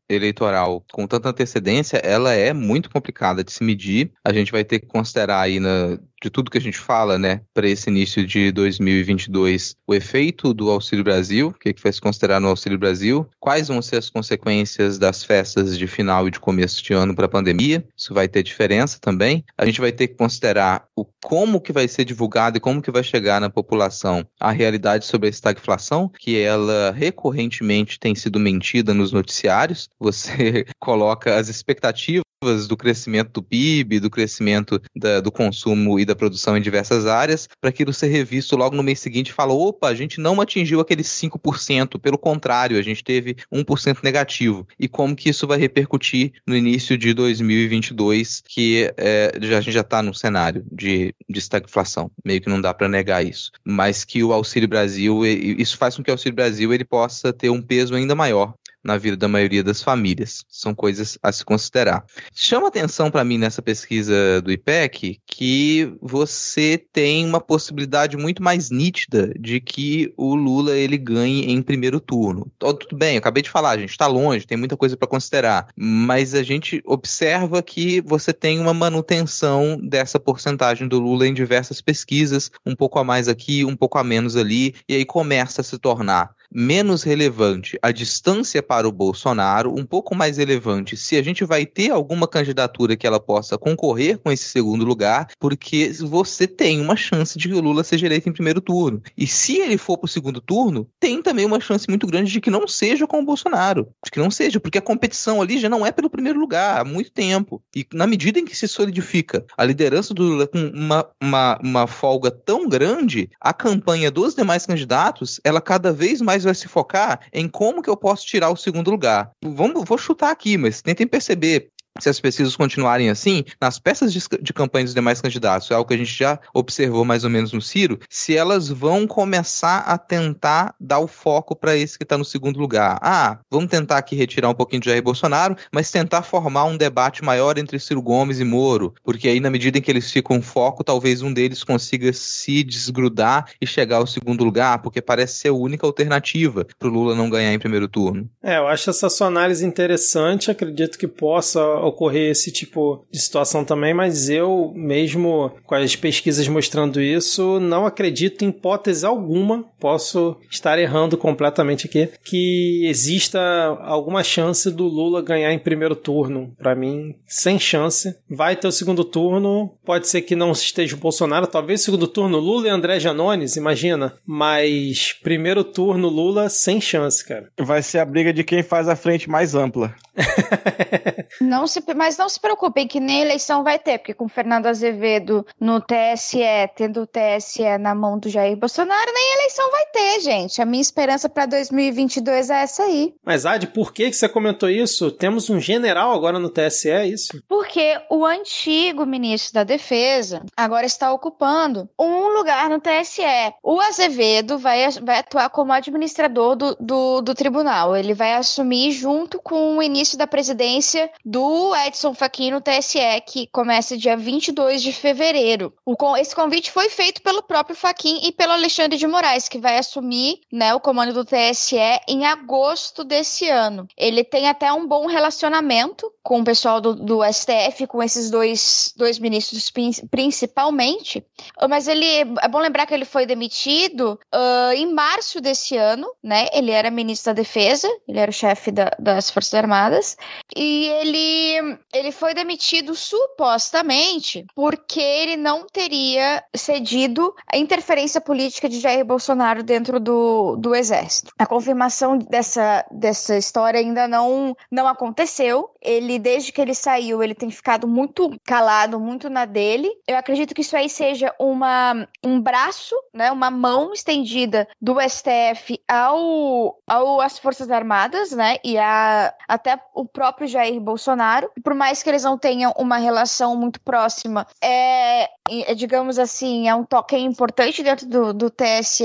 eleitoral com tanta antecedência, ela é muito complicada de se medir. A gente vai ter que considerar aí na, de tudo que a gente fala, né, para esse início de 2022, o efeito do Auxílio Brasil, o que, que vai se considerar no Auxílio Brasil, quais vão ser as consequências das festas de final e de começo de ano para a pandemia, isso vai ter diferença também. A gente vai ter que considerar o como que vai ser divulgado e como que vai chegar na população a realidade sobre a estagflação, que ela recorrentemente tem sido mentida nos noticiários. Você [LAUGHS] coloca as expectativas do crescimento do PIB, do crescimento da, do consumo e da produção em diversas áreas, para aquilo ser revisto logo no mês seguinte e falar: opa, a gente não atingiu aqueles 5%, pelo contrário, a gente teve 1% negativo. E como que isso vai repercutir no início de 2022, que é, já, a gente já está no cenário de, de estagflação, meio que não dá para negar isso. Mas que o Auxílio Brasil, isso faz com que o Auxílio Brasil ele possa ter um peso ainda maior na vida da maioria das famílias. São coisas a se considerar. Chama atenção para mim nessa pesquisa do IPEC que você tem uma possibilidade muito mais nítida de que o Lula ele ganhe em primeiro turno. Tudo bem, acabei de falar, a gente está longe, tem muita coisa para considerar, mas a gente observa que você tem uma manutenção dessa porcentagem do Lula em diversas pesquisas, um pouco a mais aqui, um pouco a menos ali, e aí começa a se tornar menos relevante a distância para o Bolsonaro, um pouco mais relevante se a gente vai ter alguma candidatura que ela possa concorrer com esse segundo lugar, porque você tem uma chance de que o Lula seja eleito em primeiro turno. E se ele for para o segundo turno, tem também uma chance muito grande de que não seja com o Bolsonaro, de que não seja, porque a competição ali já não é pelo primeiro lugar há muito tempo. E na medida em que se solidifica a liderança do Lula com uma, uma, uma folga tão grande, a campanha dos demais candidatos, ela cada vez mais mais vai se focar em como que eu posso tirar o segundo lugar. Vamos, vou chutar aqui, mas tentem perceber se as pesquisas continuarem assim, nas peças de, de campanha dos demais candidatos, é algo que a gente já observou mais ou menos no Ciro, se elas vão começar a tentar dar o foco para esse que está no segundo lugar. Ah, vamos tentar aqui retirar um pouquinho de Jair Bolsonaro, mas tentar formar um debate maior entre Ciro Gomes e Moro, porque aí na medida em que eles ficam foco, talvez um deles consiga se desgrudar e chegar ao segundo lugar, porque parece ser a única alternativa para o Lula não ganhar em primeiro turno. É, eu acho essa sua análise interessante, acredito que possa ocorrer esse tipo de situação também, mas eu mesmo com as pesquisas mostrando isso, não acredito em hipótese alguma, posso estar errando completamente aqui, que exista alguma chance do Lula ganhar em primeiro turno. Para mim, sem chance. Vai ter o segundo turno, pode ser que não esteja o Bolsonaro, talvez segundo turno Lula e André Janones, imagina. Mas primeiro turno Lula sem chance, cara. Vai ser a briga de quem faz a frente mais ampla. [LAUGHS] não se, mas não se preocupem que nem eleição vai ter, porque com Fernando Azevedo no TSE, tendo o TSE na mão do Jair Bolsonaro, nem eleição vai ter, gente. A minha esperança para 2022 é essa aí. Mas Ad, por que que você comentou isso? Temos um general agora no TSE, é isso? Porque o antigo ministro da Defesa agora está ocupando um lugar no TSE. O Azevedo vai, vai atuar como administrador do, do, do tribunal. Ele vai assumir junto com o início da presidência do Edson Fachin no TSE, que começa dia 22 de fevereiro. O, esse convite foi feito pelo próprio Fachin e pelo Alexandre de Moraes, que vai assumir né, o comando do TSE em agosto desse ano. Ele tem até um bom relacionamento com o pessoal do, do STF, com esses dois, dois ministros principalmente, mas ele é bom lembrar que ele foi demitido uh, em março desse ano, né? Ele era ministro da Defesa, ele era o chefe da, das Forças Armadas, e ele, ele foi demitido supostamente porque ele não teria cedido a interferência política de Jair Bolsonaro dentro do, do Exército. A confirmação dessa, dessa história ainda não, não aconteceu. Ele, desde que ele saiu, ele tem ficado muito calado, muito na dele. Eu acredito que isso aí seja uma, um braço, né, uma mão estendida do STF ao, ao às Forças Armadas, né, e a, até o próprio Jair Bolsonaro. Por mais que eles não tenham uma relação muito próxima, é, é digamos assim, é um toque importante dentro do, do TSE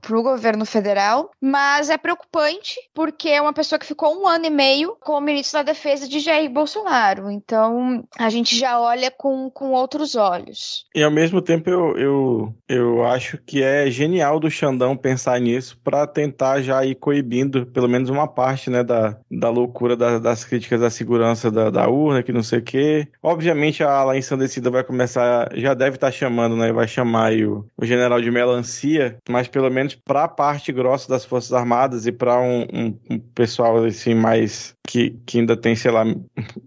para o governo federal, mas é preocupante porque é uma pessoa que ficou um ano e meio como ministro da Defesa de Jair Bolsonaro. Então a gente já olha com, com outros olhos. E ao mesmo tempo eu, eu, eu acho que é genial do Xandão pensar nisso para tentar já ir coibindo pelo menos uma parte né, da, da loucura da, das críticas à segurança da, da urna, que não sei o quê. Obviamente a ala ensandecida vai começar, já deve estar tá chamando, né? Vai chamar o, o general de melancia, mas pelo menos para a parte grossa das Forças Armadas e para um, um, um pessoal assim mais que, que ainda tem, sei lá,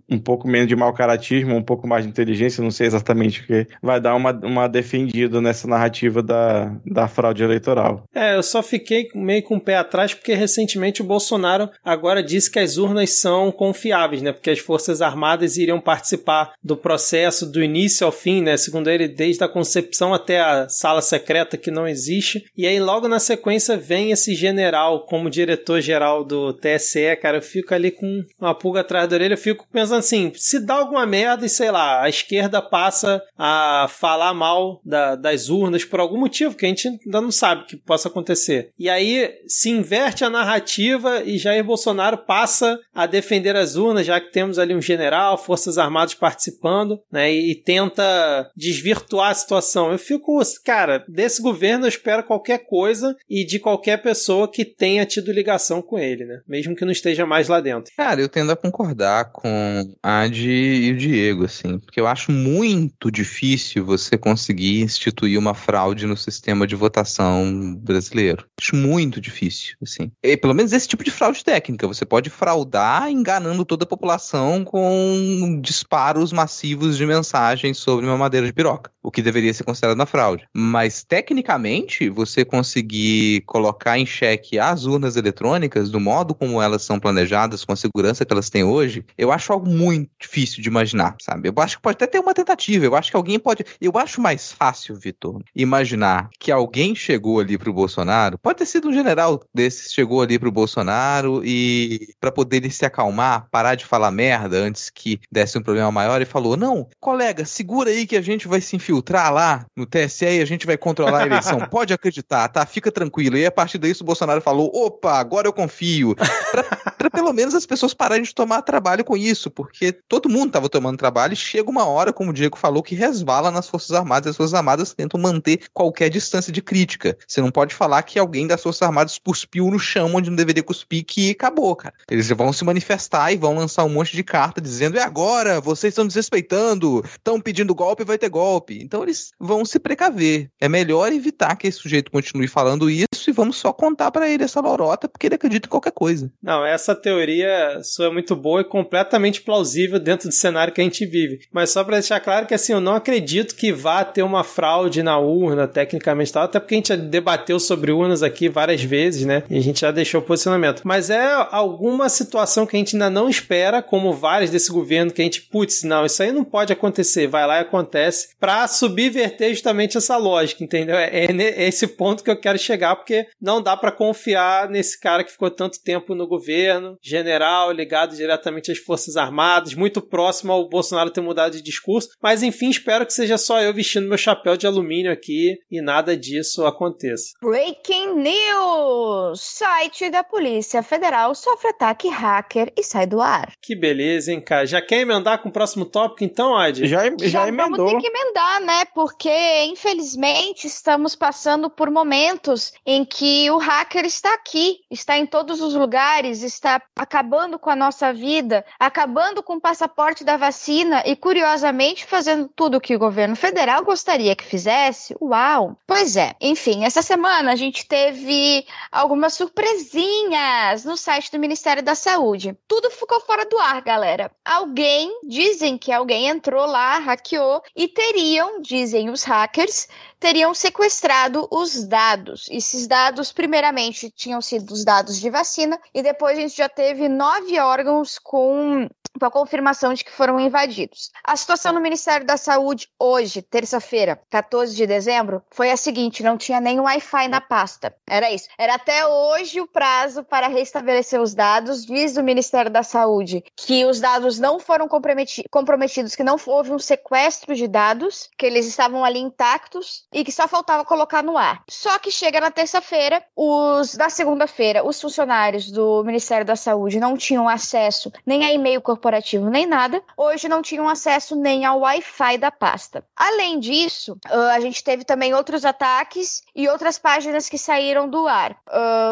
um pouco menos de mau caratismo, um pouco mais de inteligência, não sei exatamente o que, vai dar uma, uma defendida nessa narrativa da, da fraude eleitoral. É, eu só fiquei meio com o pé atrás porque recentemente o Bolsonaro agora disse que as urnas são confiáveis, né? Porque as Forças Armadas iriam participar do processo do início ao fim, né? Segundo ele, desde a concepção até a sala secreta que não existe. E aí logo na sequência vem esse general como diretor-geral do TSE, cara, eu fico ali com com uma pulga atrás da orelha, eu fico pensando assim: se dá alguma merda e sei lá, a esquerda passa a falar mal da, das urnas por algum motivo que a gente ainda não sabe que possa acontecer. E aí se inverte a narrativa e Jair Bolsonaro passa a defender as urnas, já que temos ali um general, Forças Armadas participando, né? E tenta desvirtuar a situação. Eu fico, cara, desse governo eu espero qualquer coisa e de qualquer pessoa que tenha tido ligação com ele, né? Mesmo que não esteja mais lá dentro. Cara, eu tendo a concordar com a Adi e o Diego, assim, porque eu acho muito difícil você conseguir instituir uma fraude no sistema de votação brasileiro. Acho muito difícil, assim. E, pelo menos esse tipo de fraude técnica. Você pode fraudar enganando toda a população com disparos massivos de mensagens sobre uma madeira de piroca, o que deveria ser considerado uma fraude. Mas, tecnicamente, você conseguir colocar em xeque as urnas eletrônicas, do modo como elas são planejadas, com segurança que elas têm hoje, eu acho algo muito difícil de imaginar, sabe? Eu acho que pode até ter uma tentativa, eu acho que alguém pode. Eu acho mais fácil, Vitor, imaginar que alguém chegou ali pro Bolsonaro, pode ter sido um general desses, chegou ali pro Bolsonaro e para poder ele se acalmar, parar de falar merda antes que desse um problema maior e falou: Não, colega, segura aí que a gente vai se infiltrar lá no TSE e a gente vai controlar a eleição. [LAUGHS] Pode acreditar, tá? Fica tranquilo. E a partir daí o Bolsonaro falou: opa, agora eu confio. Pra, pra pelo menos as pessoas pararem de tomar trabalho com isso, porque todo mundo tava tomando trabalho e chega uma hora, como o Diego falou, que resvala nas Forças Armadas. As Forças Armadas tentam manter qualquer distância de crítica. Você não pode falar que alguém das Forças Armadas cuspiu no chão onde não deveria cuspir, que acabou, cara. Eles vão se manifestar e vão lançar um monte de carta dizendo: é agora, vocês estão desrespeitando, estão pedindo golpe, vai ter golpe. Então eles vão se precaver. É melhor evitar que esse sujeito continue falando isso e vamos só contar para ele essa lorota, porque ele acredita em qualquer coisa. Não, essa teoria sua é muito boa e completamente plausível dentro do cenário que a gente vive. Mas só para deixar claro que assim, eu não acredito que vá ter uma fraude na urna, tecnicamente tal, até porque a gente já debateu sobre urnas aqui várias vezes, né? E a gente já deixou o posicionamento. Mas é alguma situação que a gente ainda não espera, como várias desse governo, que a gente, putz, não, isso aí não pode acontecer, vai lá e acontece, para subverter justamente essa lógica, entendeu? É, é esse ponto que eu quero chegar, porque não dá para confiar nesse cara que ficou tanto tempo no governo, general, ligado diretamente às Forças Armadas, muito próximo ao Bolsonaro ter mudado de discurso. Mas enfim, espero que seja só eu vestindo meu chapéu de alumínio aqui e nada disso aconteça. Breaking News! Site da Polícia Federal sofre ataque hacker e sai do ar. Que beleza, hein, cara? Já quer emendar com o próximo tópico, então, Adi? Já, já, Já emendou. vamos ter que emendar, né? Porque, infelizmente, estamos passando por momentos em que o hacker está aqui, está em todos os lugares, está acabando com a nossa vida, acabando com o passaporte da vacina e, curiosamente, fazendo tudo o que o governo federal gostaria que fizesse. Uau! Pois é, enfim, essa semana a gente teve algumas surpresinhas no site do Ministério da Saúde. Tudo ficou fora do ar, galera. Alguém, dizem que alguém entrou lá, hackeou e teriam, dizem os hackers, teriam sequestrado os dados. Esses dados, primeiramente, tinham sido os dados de vacina, e depois a gente já teve nove órgãos com com a confirmação de que foram invadidos. A situação no Ministério da Saúde hoje, terça-feira, 14 de dezembro, foi a seguinte: não tinha nem Wi-Fi na pasta. Era isso. Era até hoje o prazo para restabelecer os dados. Diz o Ministério da Saúde que os dados não foram comprometi comprometidos, que não houve um sequestro de dados, que eles estavam ali intactos e que só faltava colocar no ar. Só que chega na terça-feira, os da segunda-feira, os funcionários do Ministério da Saúde não tinham acesso nem a e-mail corporativo nem nada. Hoje não tinham acesso nem ao Wi-Fi da pasta. Além disso, a gente teve também outros ataques e outras páginas que saíram do ar.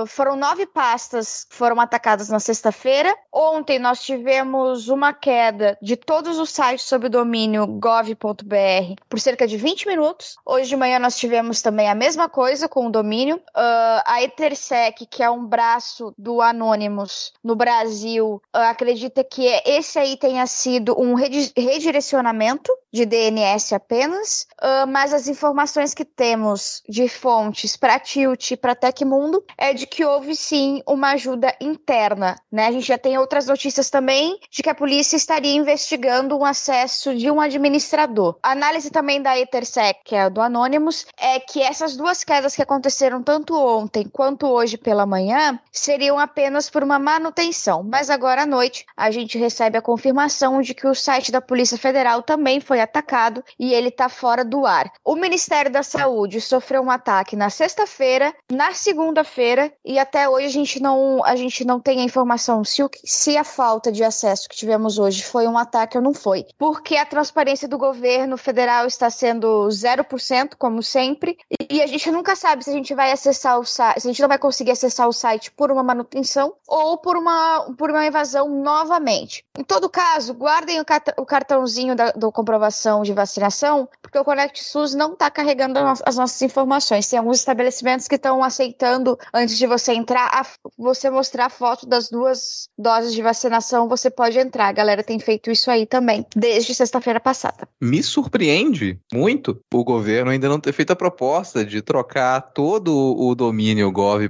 Foram nove pastas que foram atacadas na sexta-feira. Ontem nós tivemos uma queda de todos os sites sob o domínio gov.br por cerca de 20 minutos. Hoje de manhã nós tivemos também a mesma coisa com o domínio. Uh, a Etersec, que é um braço do Anonymous no Brasil, acredita que esse aí tenha sido um redirecionamento de DNS apenas, uh, mas as informações que temos de fontes para Tilt para Tecmundo é de que houve sim uma ajuda interna, né? A gente já tem outras notícias também de que a polícia estaria investigando um acesso de um administrador. A análise também da Etersec, que é do Anonymous, é que essas duas quedas que aconteceram tanto ontem quanto hoje pela manhã seriam apenas por uma manutenção, mas agora à noite a gente recebe a confirmação de que o site da Polícia Federal também foi atacado e ele está fora do ar. O Ministério da Saúde sofreu um ataque na sexta-feira, na segunda-feira e até hoje a gente não, a gente não tem a informação se, o, se a falta de acesso que tivemos hoje foi um ataque ou não foi. Porque a transparência do governo federal está sendo 0%, como sempre, e, a gente nunca sabe se a gente vai acessar o site, se a gente não vai conseguir acessar o site por uma manutenção ou por uma, por uma invasão novamente. Em todo caso, guardem o, cat o cartãozinho da do comprovação de vacinação, porque o Conect SUS não está carregando as nossas informações. Tem alguns estabelecimentos que estão aceitando, antes de você entrar, a, você mostrar a foto das duas doses de vacinação, você pode entrar. A galera tem feito isso aí também, desde sexta-feira passada. Me surpreende muito o governo ainda não ter feito a proposta de trocar todo o domínio gov.br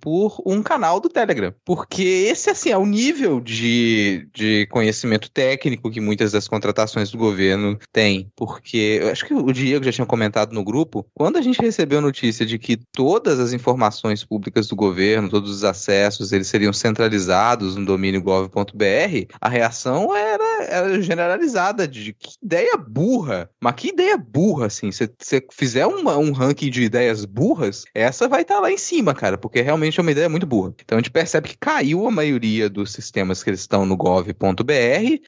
por um canal do Telegram. Porque esse, assim, é o nível de, de conhecimento técnico que muitas das contratações do governo têm. Porque eu acho que o Diego já tinha comentado no grupo, quando a gente recebeu a notícia de que todas as informações públicas do governo, todos os acessos, eles seriam centralizados no domínio gov.br, a reação era, era generalizada de que ideia burra. Mas que ideia burra, assim. Se você fizer uma, um ranking de ideias burras, essa vai estar tá lá em cima, cara, porque realmente é uma ideia muito burra. Então a gente percebe que caiu a maioria dos sistemas que eles estão no gov.br,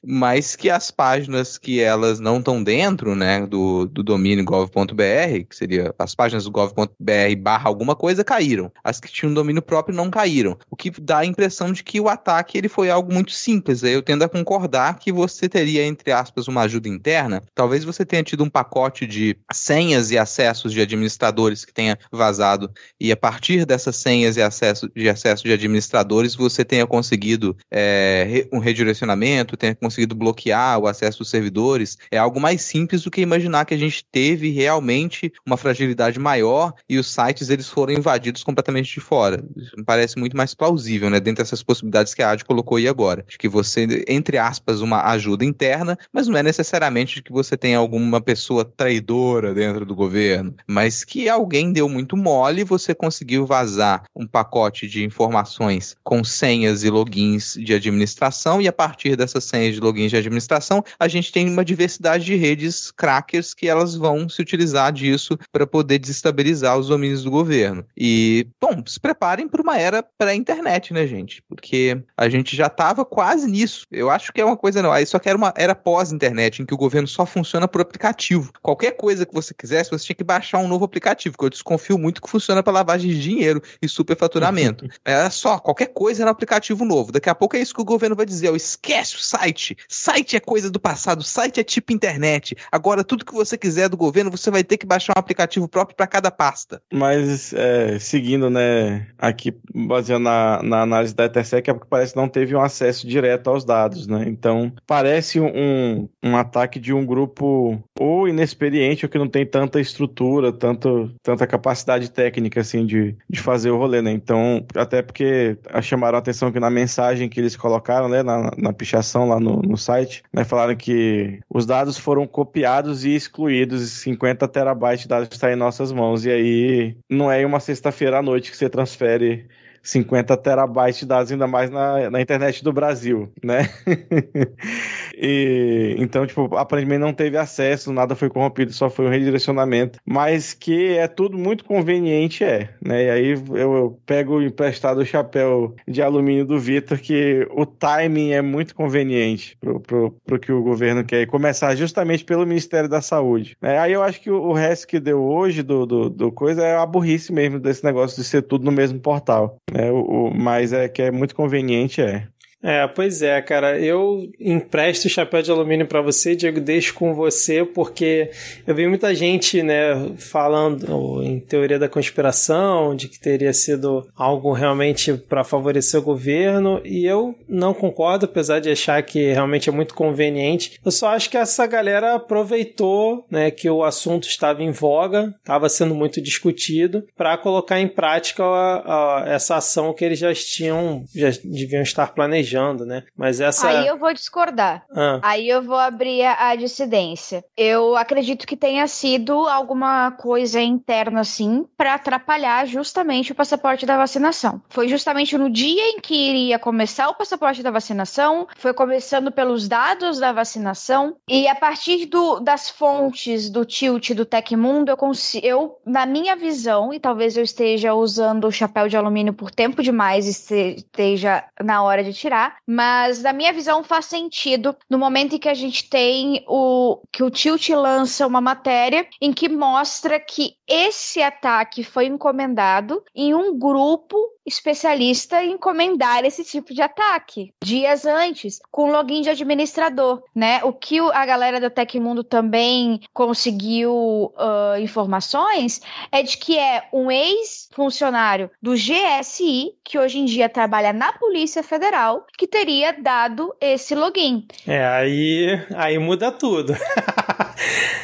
mas que as páginas que elas não estão dentro, né, do, do domínio gov.br, que seria as páginas do gov.br barra alguma coisa, caíram. As que tinham domínio próprio não caíram. O que dá a impressão de que o ataque ele foi algo muito simples. Eu tendo a concordar que você teria, entre aspas, uma ajuda interna. Talvez você tenha tido um pacote de senhas e acessos de administradores que tenha vazado, e a partir dessas senhas e acesso, de acesso de administradores, você tenha conseguido é, um redirecionamento, tenha conseguido bloquear o acesso dos servidores. É algo mais simples do que imaginar que a gente teve realmente uma fragilidade maior e os sites eles foram invadidos completamente de fora. Isso me parece muito mais plausível, né? Dentro dessas possibilidades que a AD colocou aí agora. De que você, entre aspas, uma ajuda interna, mas não é necessariamente que você tenha alguma pessoa traidora dentro do governo, mas que alguém deu muito mole e você conseguiu vazar um pacote de informações com senhas e logins de administração, e a partir dessas senhas de logins de administração, a gente tem uma diversidade de redes crackers que elas vão se utilizar disso para poder desestabilizar os domínios do governo. E, bom, se preparem para uma era pré-internet, né, gente? Porque a gente já estava quase nisso. Eu acho que é uma coisa, não. Aí só que era uma era pós-internet, em que o governo só funciona por aplicativo. Qualquer coisa que você quisesse, você tinha que baixar um novo aplicativo, que eu desconfio muito que funciona para lavagem de dinheiro e superfaturamento. [LAUGHS] era só, qualquer coisa era um aplicativo novo. Daqui a pouco é isso que o governo vai dizer. esquece o site. Site é coisa do passado. Site é tipo internet. Agora, tudo que você quiser do governo, você vai ter que baixar um aplicativo próprio para cada pasta. Mas, é, seguindo, né, aqui, baseando na, na análise da ETSEC, é porque parece que não teve um acesso direto aos dados, né? Então, parece um, um ataque de um grupo ou inexperiente ou que não tem tanta estrutura, tanto, tanta capacidade técnica, assim, de, de fazer o rolê, né? Então, até porque chamaram a atenção que na mensagem que eles colocaram, né, na, na pichação lá no, no site, né, falaram que os dados foram copiados e excluídos, 50 terabytes de dados estão em nossas mãos, e aí não é uma sexta-feira à noite que você transfere 50 terabytes de dados, ainda mais na, na internet do Brasil, né? [LAUGHS] e, então, tipo, aparentemente não teve acesso, nada foi corrompido, só foi um redirecionamento, mas que é tudo muito conveniente, é, né? E aí eu, eu pego emprestado o chapéu de alumínio do Vitor, que o timing é muito conveniente pro, pro, pro que o governo quer, e começar justamente pelo Ministério da Saúde. Né? Aí eu acho que o, o resto que deu hoje do, do, do coisa é a burrice mesmo desse negócio de ser tudo no mesmo portal. Né? O, o, mas é que é muito conveniente, é. É, pois é, cara. Eu empresto o chapéu de alumínio para você, Diego, deixo com você, porque eu vi muita gente, né, falando em teoria da conspiração, de que teria sido algo realmente para favorecer o governo, e eu não concordo, apesar de achar que realmente é muito conveniente. Eu só acho que essa galera aproveitou, né, que o assunto estava em voga, estava sendo muito discutido, para colocar em prática a, a, essa ação que eles já tinham, já deviam estar planejando planejando, né? Mas essa. Aí eu vou discordar. Ah. Aí eu vou abrir a, a dissidência. Eu acredito que tenha sido alguma coisa interna, assim, para atrapalhar justamente o passaporte da vacinação. Foi justamente no dia em que iria começar o passaporte da vacinação, foi começando pelos dados da vacinação, e a partir do, das fontes do tilt do Tecmundo, eu, consigo, eu, na minha visão, e talvez eu esteja usando o chapéu de alumínio por tempo demais e esteja na hora de tirar mas na minha visão faz sentido no momento em que a gente tem o que o Tilt lança uma matéria em que mostra que esse ataque foi encomendado em um grupo especialista em encomendar esse tipo de ataque dias antes, com login de administrador, né? O que a galera do Tecmundo também conseguiu uh, informações é de que é um ex-funcionário do GSI que hoje em dia trabalha na Polícia Federal que teria dado esse login. É, aí, aí muda tudo. [LAUGHS]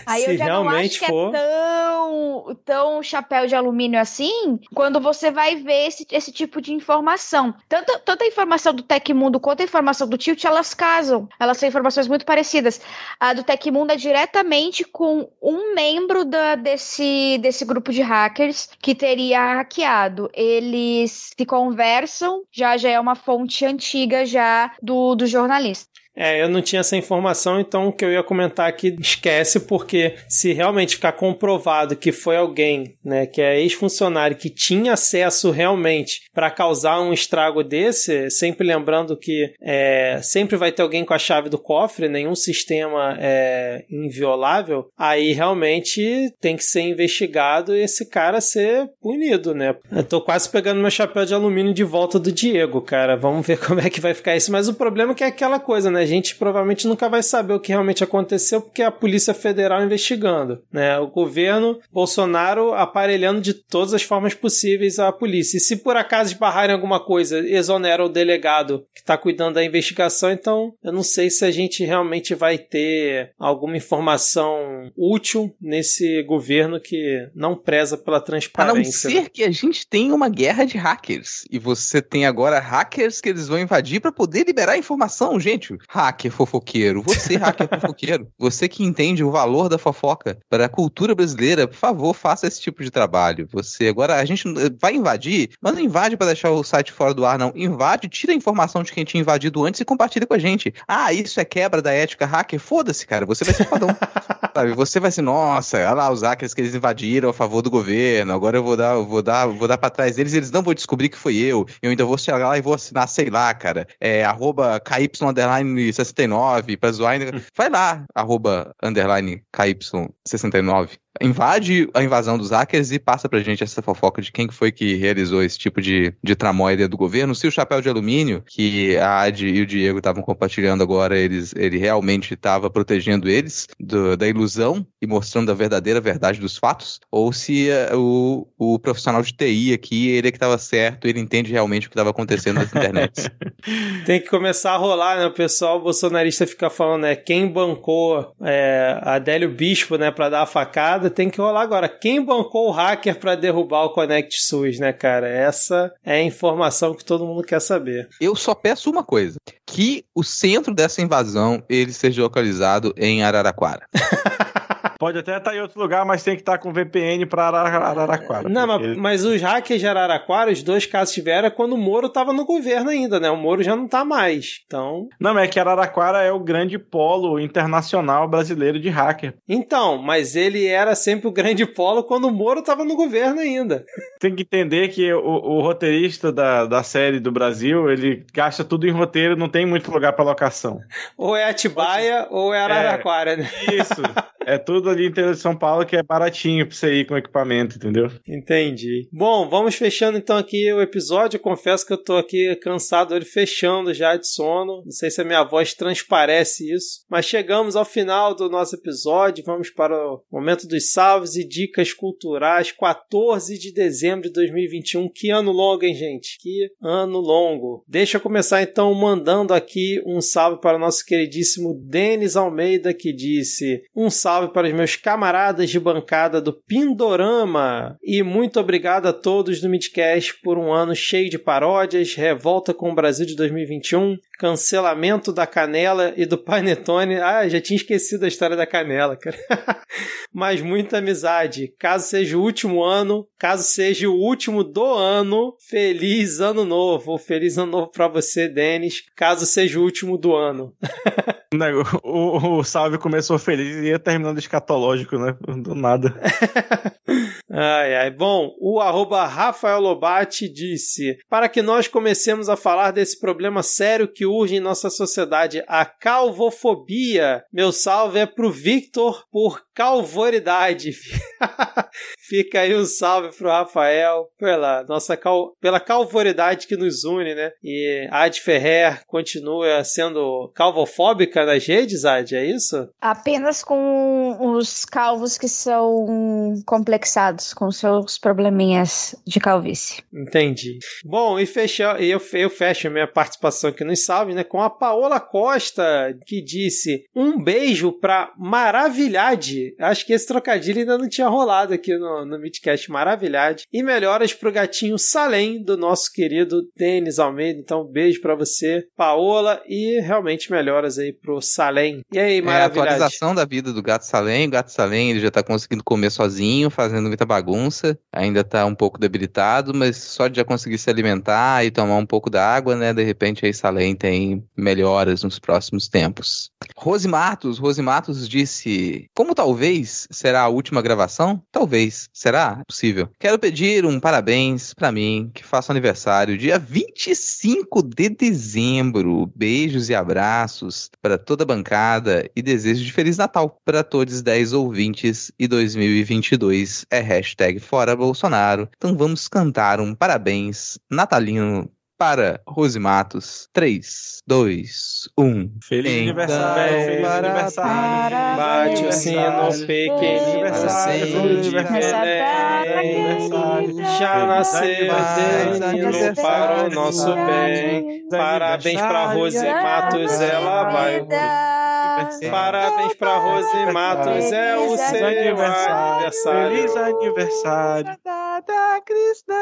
Aí Se eu já não realmente acho que for- é tão, tão chapéu de alumínio assim, quando você vai ver esse, esse tipo de informação. Tanto, tanto a informação do Tecmundo quanto a informação do Tilt, elas casam. Elas são informações muito parecidas. A do Tecmundo é diretamente com um membro da, desse, desse grupo de hackers que teria hackeado. Eles se conversam, já, já é uma fonte antiga já do, do jornalista. É, eu não tinha essa informação, então o que eu ia comentar aqui esquece, porque se realmente ficar comprovado que foi alguém, né, que é ex-funcionário que tinha acesso realmente para causar um estrago desse, sempre lembrando que é, sempre vai ter alguém com a chave do cofre, nenhum sistema é inviolável, aí realmente tem que ser investigado e esse cara ser punido, né? Eu tô quase pegando meu chapéu de alumínio de volta do Diego, cara. Vamos ver [LAUGHS] como é que vai ficar isso. Mas o problema é que é aquela coisa, né? A gente provavelmente nunca vai saber o que realmente aconteceu porque é a Polícia Federal investigando, né? O governo Bolsonaro aparelhando de todas as formas possíveis a polícia. E se por acaso esbarrarem alguma coisa, exonera o delegado que está cuidando da investigação, então eu não sei se a gente realmente vai ter alguma informação útil nesse governo que não preza pela A não transparência. ser que a gente tenha uma guerra de hackers. E você tem agora hackers que eles vão invadir pra poder liberar informação, gente. Hacker fofoqueiro. Você, hacker fofoqueiro. [LAUGHS] Você que entende o valor da fofoca para a cultura brasileira, por favor, faça esse tipo de trabalho. Você agora, a gente vai invadir, mas não invade pra deixar o site fora do ar, não. Invade, tira a informação de quem tinha invadido antes e compartilha com a gente. Ah, isso é quebra da ética hacker? Foda-se, cara. Você vai ser fodão. [LAUGHS] Sabe, você vai ser, nossa, olha lá os hackers que eles invadiram a favor do governo. Agora eu vou dar, eu vou dar, vou dar para trás deles, eles não vão descobrir que foi eu. Eu ainda vou chegar lá e vou assinar, sei lá, cara. É arroba KY underline 69 pra zoar ainda. Vai lá, arroba underline KY 69. Invade a invasão dos hackers e passa pra gente essa fofoca de quem que foi que realizou esse tipo de, de tramóia do governo. Se o chapéu de alumínio, que a Adi e o Diego estavam compartilhando agora, eles, ele realmente estava protegendo eles do- da ilusão e mostrando a verdadeira verdade dos fatos, ou se eh, o, o profissional de TI aqui, ele é que estava certo, ele entende realmente o que estava acontecendo nas internets. [LAUGHS] Tem que começar a rolar, né? O pessoal bolsonarista fica falando, né? Quem bancou é, Adélio Bispo, né, pra dar a facada, tem que rolar agora. Quem bancou o hacker pra derrubar o Connect SUS, né, cara? Essa é a informação que todo mundo quer saber. Eu só peço uma coisa, que o centro dessa invasão, ele seja localizado em Araraquara. [LAUGHS] Pode até estar em outro lugar, mas tem que estar com VPN pra Arara- Araraquara. Não, mas, porque- mas os hackers de Araraquara, os dois casos tiveram é quando o Moro tava no governo ainda, né? O Moro já não tá mais. Então, Não, mas é que Araraquara é o grande polo internacional brasileiro de hacker. então, mas ele era sempre o grande polo quando o Moro tava no governo ainda. Tem que entender que o, o roteirista da, da série do Brasil, ele gasta tudo em roteiro, não tem muito lugar pra locação. Ou é Atibaia ou é Araraquara, né? Isso. [LAUGHS] é tudo ali interior de São Paulo que é baratinho pra você ir com equipamento, entendeu? Entendi. Bom, vamos fechando então aqui o episódio. Eu confesso que eu tô aqui cansado, ele fechando já de sono. Não sei se a minha voz transparece isso. Mas chegamos ao final do nosso episódio. Vamos para o momento dos salves e dicas culturais. 14 de dezembro de 2021. Que ano longo, hein, gente? Que ano longo. Deixa eu começar então mandando aqui um salve para o nosso queridíssimo Denis Almeida, que disse: Um salve para os meus camaradas de bancada do Pindorama. E muito obrigado a todos do Midcast por um ano cheio de paródias, revolta com o Brasil de 2021, cancelamento da Canela e do Panetone. Ah, já tinha esquecido a história da Canela, cara. [LAUGHS] Mas muita amizade. Caso seja o último ano, caso seja o último do ano, feliz ano novo. Feliz ano novo pra você, Denis. Caso seja o último do ano. [LAUGHS] Né, O, o, o salve começou feliz e ia terminando escatológico, né? Do nada. [LAUGHS] Ai, ai. Bom, o arroba Rafael Lobate disse: Para que nós comecemos a falar desse problema sério que urge em nossa sociedade, a calvofobia. Meu salve é pro Victor por calvoridade. [LAUGHS] Fica aí um salve pro Rafael pela nossa cal... pela calvoridade que nos une, né? E a Ad Ferrer continua sendo calvofóbica nas redes, Ad, é isso? Apenas com os calvos que são complexados. Com seus probleminhas de calvície. Entendi. Bom, e fechar, eu, eu fecho a minha participação aqui nos salve, né, com a Paola Costa, que disse um beijo pra Maravilhade. Acho que esse trocadilho ainda não tinha rolado aqui no, no Midcast Maravilhade. E melhoras pro gatinho Salem, do nosso querido Denis Almeida. Então, um beijo pra você, Paola, e realmente melhoras aí pro Salem. E aí, É a Maravilhade? atualização da vida do gato Salem. O gato Salem ele já tá conseguindo comer sozinho, fazendo muita bagunça. Ainda tá um pouco debilitado, mas só de já conseguir se alimentar e tomar um pouco da água, né? De repente aí Salem tem melhoras nos próximos tempos. Rose Matos, Rose Matos disse: Como talvez será a última gravação? Talvez. Será? Possível. Quero pedir um parabéns pra mim, que faço aniversário dia 25 de dezembro. Beijos e abraços para toda a bancada e desejo de Feliz Natal para todos os 10 ouvintes e 2022 é hashtag Fora Bolsonaro. Então vamos cantar um parabéns natalino para Rose Matos. 3, 2, 1. Feliz Então, aniversário, feliz aniversário. Bate o sino pequenino, Aniversário, de aniversário, Belém. Já nasceu menino para o nosso bem. Parabéns pra Rose Matos, ela vai. Parabéns pra Rose Matos, é o seu aniversário. Feliz aniversário. Da Krishna.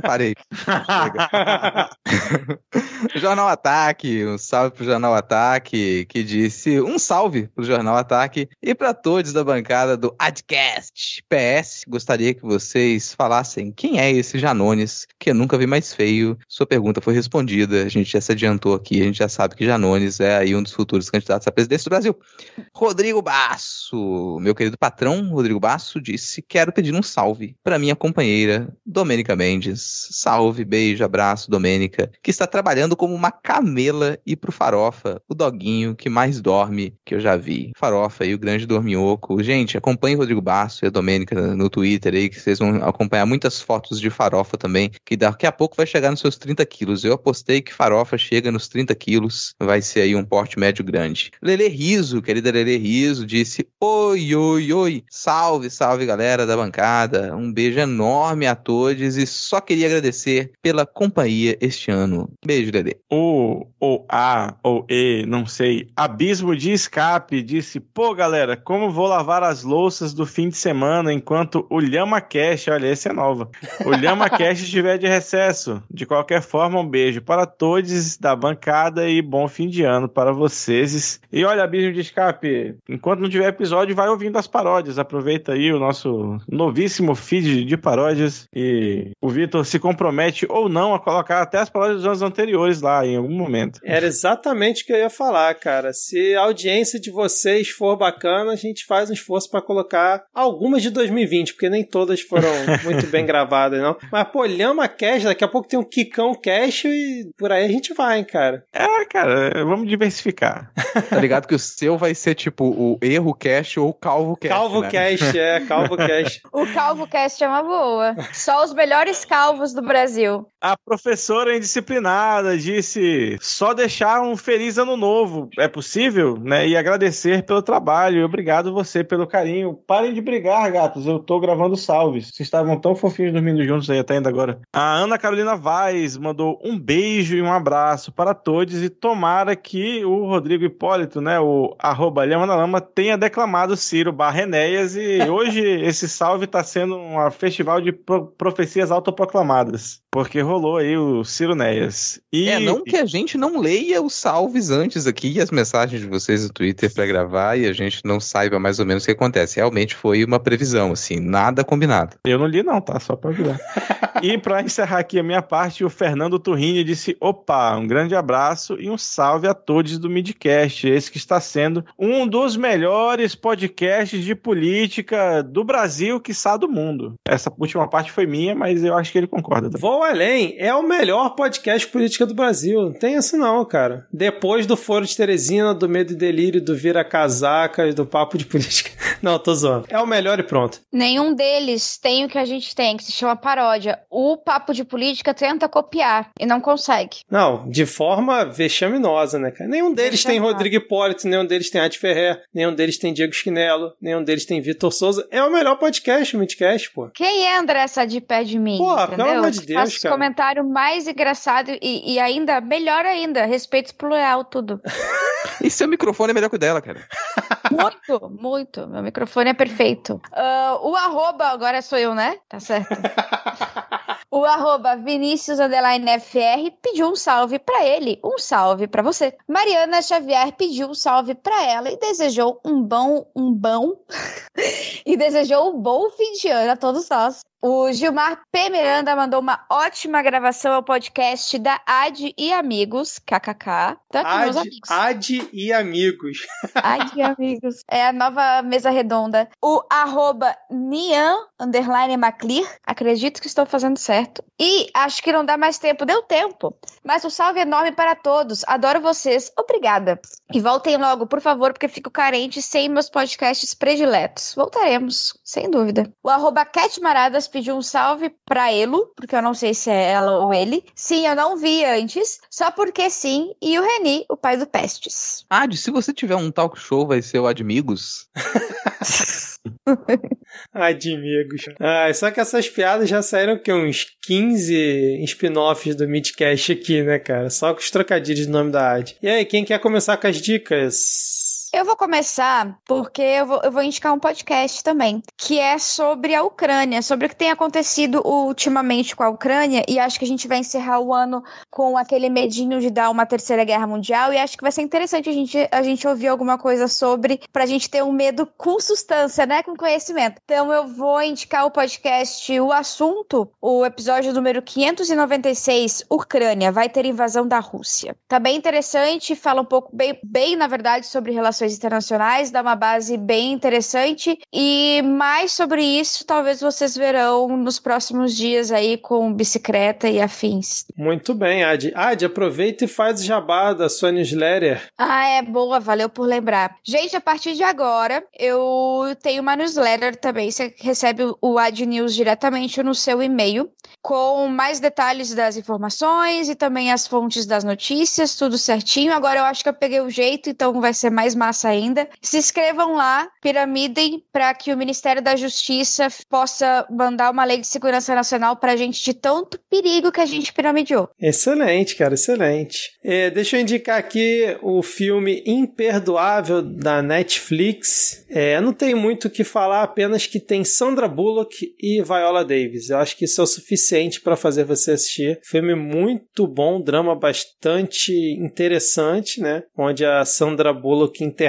[LAUGHS] Parei. [LAUGHS] Jornal Ataque, um salve pro Jornal Ataque, que disse um salve pro Jornal Ataque e para todos da bancada do Adcast. PS, gostaria que vocês falassem quem é esse Janones, que eu nunca vi mais feio. Sua pergunta foi respondida, a gente já se adiantou aqui, a gente já sabe que Janones é aí um dos futuros candidatos à presidência do Brasil. Rodrigo Basso, meu querido patrão Rodrigo Basso, disse: Quero pedir um salve para minha companheira Domênica Mendes. Salve, beijo, abraço, Domênica, que está trabalhando como uma camela e pro Farofa, o doguinho que mais dorme que eu já vi. Farofa e o grande dorminhoco. Gente, acompanhe o Rodrigo Basso e a Domênica no Twitter aí, que vocês vão acompanhar muitas fotos de Farofa também, que daqui a pouco vai chegar nos seus 30 quilos. Eu apostei que Farofa chega nos 30 quilos, vai ser aí um porte médio grande. Lele Riso, querida Lele Riso, disse: Oi, oi, oi, salve, salve galera da bancada, um beijo enorme a todos e só queria agradecer pela companhia este ano. Beijo, Lele. O, ou A, ou E, não sei. Abismo de escape disse: Pô, galera, como vou lavar as louças do fim de semana enquanto o Lhama Cash, olha, esse é nova. O Lhama [LAUGHS] Cash estiver de recesso. De qualquer forma, um beijo para todos da bancada e bom fim de ano para vocês. E olha, Abismo de escape, enquanto não tiver episódio, vai ouvindo as paródias. Aproveita aí o nosso novíssimo feed de paródias e o Vitor se compromete ou não a colocar até as paródias dos anos anteriores lá em algum momento. Era exatamente o que eu ia falar, cara. Se a audiência de vocês for bacana, a gente faz um esforço pra colocar algumas de 2020, porque nem todas foram [LAUGHS] muito bem gravadas, não. Mas, pô, Lhama Cash, daqui a pouco tem um Kikão Cash e por aí a gente vai, hein, cara. É, cara, vamos diversificar. [LAUGHS] Tá ligado que o seu vai ser tipo o erro cash ou o calvo cash. Calvo né? Cash, é, Calvo [LAUGHS] Cash. O Calvo Cast é uma boa. Só os melhores calvos do Brasil. A professora indisciplinada disse: só deixar um feliz ano novo. É possível? Né? E agradecer pelo trabalho. Obrigado você pelo carinho. Parem de brigar, gatos. Eu tô gravando salves. Vocês estavam tão fofinhos dormindo juntos aí até ainda agora. A Ana Carolina Vaz mandou um beijo e um abraço para todos. E tomara que o Rodrigo Hipólito, né? O arroba Lhama na Lama, tenha declamado Ciro barra. E hoje esse salve tá sendo um festival de pro- profecias autoproclamadas. Porque rolou aí o Ciro Néas. E É, não que a gente não leia os salves antes aqui e as mensagens de vocês no Twitter pra gravar e a gente não saiba mais ou menos o que acontece. Realmente foi uma previsão, assim, nada combinado. Eu não li não, tá? Só pra avisar. [LAUGHS] e pra encerrar aqui a minha parte, o Fernando Turrini disse, opa, um grande abraço e um salve a todos do Midcast, esse que está sendo um dos melhores podcasts de política do Brasil, quiçá do mundo. Essa última parte foi minha, mas eu acho que ele concorda. também. Vou além, é o melhor podcast política do Brasil. Não tem isso não, cara. Depois do Foro de Teresina, do Medo e Delírio, do Vira Casacas, do Papo de Política. [LAUGHS] Não, tô zoando. É o melhor e pronto. Nenhum deles tem o que a gente tem, que se chama paródia. O Papo de Política tenta copiar e não consegue. Não, de forma vexaminosa, né, cara? Nenhum deles tem. Rodrigo Hipólito, nenhum deles tem Adi Ferrer, nenhum deles tem Diego Schinello, nenhum deles tem Vitor Souza. É o melhor podcast, o Midcast, pô. Quem é André essa de pé de mim? Pô, entendeu? pelo amor de Deus, Faz os cara. comentário mais engraçado e, e ainda, melhor ainda, respeito plural, tudo. E seu microfone é melhor que o dela, cara. Muito, muito. Meu microfone é perfeito. Ah, o arroba, agora sou eu, né? Tá certo. [LAUGHS] O arroba Vinícius FR pediu um salve pra ele, um salve pra você. Mariana Xavier pediu um salve pra ela e desejou um bom, um bom, [LAUGHS] e desejou um bom fim de ano a todos nós. O Gilmar P. Miranda mandou uma ótima gravação ao podcast da Ad e Amigos, kkk. Tá aqui, meus Ad, amigos. Ad e amigos. [LAUGHS] Ai, que amigos. É a nova mesa redonda. O arroba Nian, underline Maclear. Acredito que estou fazendo certo. E acho que não dá mais tempo. Deu tempo. Mas um salve enorme para todos. Adoro vocês. Obrigada. E voltem logo, por favor, porque fico carente sem meus podcasts prediletos. Voltaremos, sem dúvida. O arroba Cat Maradas pediu um salve pra Elo, porque eu não sei se é ela ou ele. Sim, eu não vi antes. Só porque sim. E o Reni, o pai do Pestes. Ad, se você tiver um talk show, vai ser o Admigos. [LAUGHS] [LAUGHS] Admigos. Ah, só que essas piadas já saíram que uns 15 spin-offs do Midcast aqui, né, cara? Só com os trocadilhos do nome da Ad. E aí, quem quer começar com as dicas? Eu vou começar porque eu vou, eu vou indicar um podcast também, que é sobre a Ucrânia, sobre o que tem acontecido ultimamente com a Ucrânia, e acho que a gente vai encerrar o ano com aquele medinho de dar uma terceira guerra mundial, e acho que vai ser interessante a gente, a gente ouvir alguma coisa sobre, pra gente ter um medo com substância, né, com conhecimento. Então eu vou indicar o podcast O Assunto, o episódio número 596, Ucrânia, vai ter invasão da Rússia. Tá bem interessante, fala um pouco, bem, bem na verdade, sobre relações internacionais, dá uma base bem interessante. E mais sobre isso, talvez vocês verão nos próximos dias aí com bicicleta e afins. Muito bem, Ad. Ad, aproveita e faz jabá da sua newsletter. Ah, é boa, valeu por lembrar. Gente, a partir de agora, eu tenho uma newsletter também. Você recebe o Ad News diretamente no seu e-mail, com mais detalhes das informações e também as fontes das notícias, tudo certinho. Agora eu acho que eu peguei o jeito, então vai ser mais massa ainda. Se inscrevam lá, piramidem, para que o Ministério da Justiça possa mandar uma lei de segurança nacional para a gente de tanto perigo que a gente piramideou. Excelente, cara, excelente. É, deixa eu indicar aqui o filme Imperdoável da Netflix. É, não tem muito o que falar, apenas que tem Sandra Bullock e Viola Davis. Eu acho que isso é o suficiente para fazer você assistir. Filme muito bom, drama bastante interessante, né? Onde a Sandra Bullock interpreta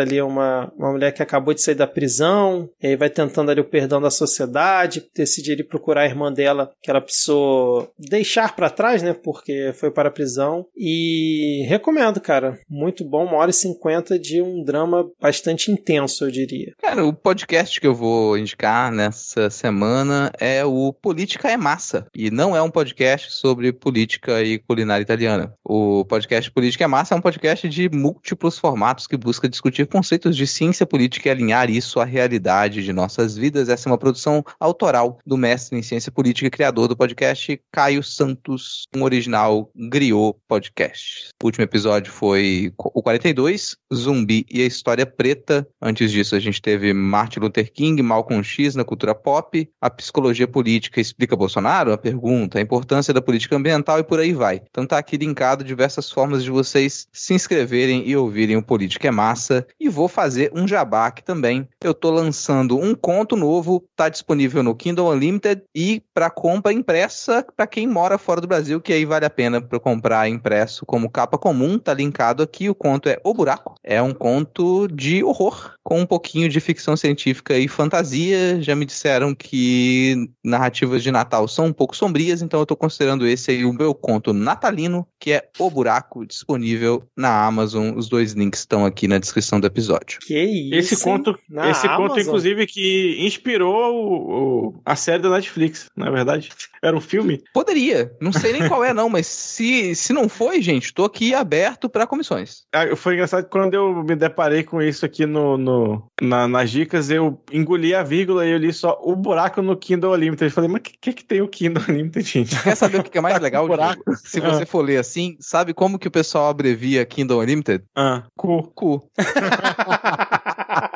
ali uma, uma mulher que acabou de sair da prisão, e aí vai tentando ali o perdão da sociedade, decide ir procurar a irmã dela, que ela precisou deixar para trás, né? Porque foi para a prisão. E recomendo, cara. Muito bom, uma hora e cinquenta de um drama bastante intenso, eu diria. Cara, o podcast que eu vou indicar nessa semana é o Política é Massa. E não é um podcast sobre política e culinária italiana. O podcast Política é Massa é um podcast de múltiplos formatos que busca discutir conceitos de ciência política e alinhar isso à realidade de nossas vidas. Essa é uma produção autoral do mestre em ciência política e criador do podcast, Caio Santos, um original Griot Podcast. O último episódio foi o 42, Zumbi e a História Preta. Antes disso, a gente teve Martin Luther King, Malcolm X na cultura pop, a psicologia política explica Bolsonaro, a pergunta, a importância da política ambiental e por aí vai. Então tá aqui linkado diversas formas de vocês se inscreverem e ouvirem o Política é Massa. E vou fazer um jabá aqui também. Eu tô lançando um conto novo, tá disponível no Kindle Unlimited e para compra impressa para quem mora fora do Brasil, que aí vale a pena para comprar impresso como capa comum, tá linkado aqui. O conto é O Buraco. É um conto de horror com um pouquinho de ficção científica e fantasia. Já me disseram que narrativas de Natal são um pouco sombrias, então eu tô considerando esse aí o meu conto natalino, que é O Buraco, disponível na Amazon. Os dois links estão aqui na descrição do episódio. Que isso. Esse hein? conto, Na esse conto, Amazon. inclusive, que inspirou o- o- a série da Netflix, na verdade. Era um filme. Poderia, não sei nem qual é não, mas se, se não foi, gente, tô aqui aberto para comissões. Ah, Foi engraçado que quando eu me deparei com isso aqui no, no- na- nas dicas, eu engoli a vírgula e eu li só o buraco no Kindle Unlimited. Eu falei, mas o que, que, que tem o Kindle Unlimited, gente? Quer saber o que é mais [LAUGHS] Tá legal? buraco. Diego? Se você for ler assim, sabe como que o pessoal abrevia Kindle Unlimited? Ah, cu. Cu cu. [LAUGHS]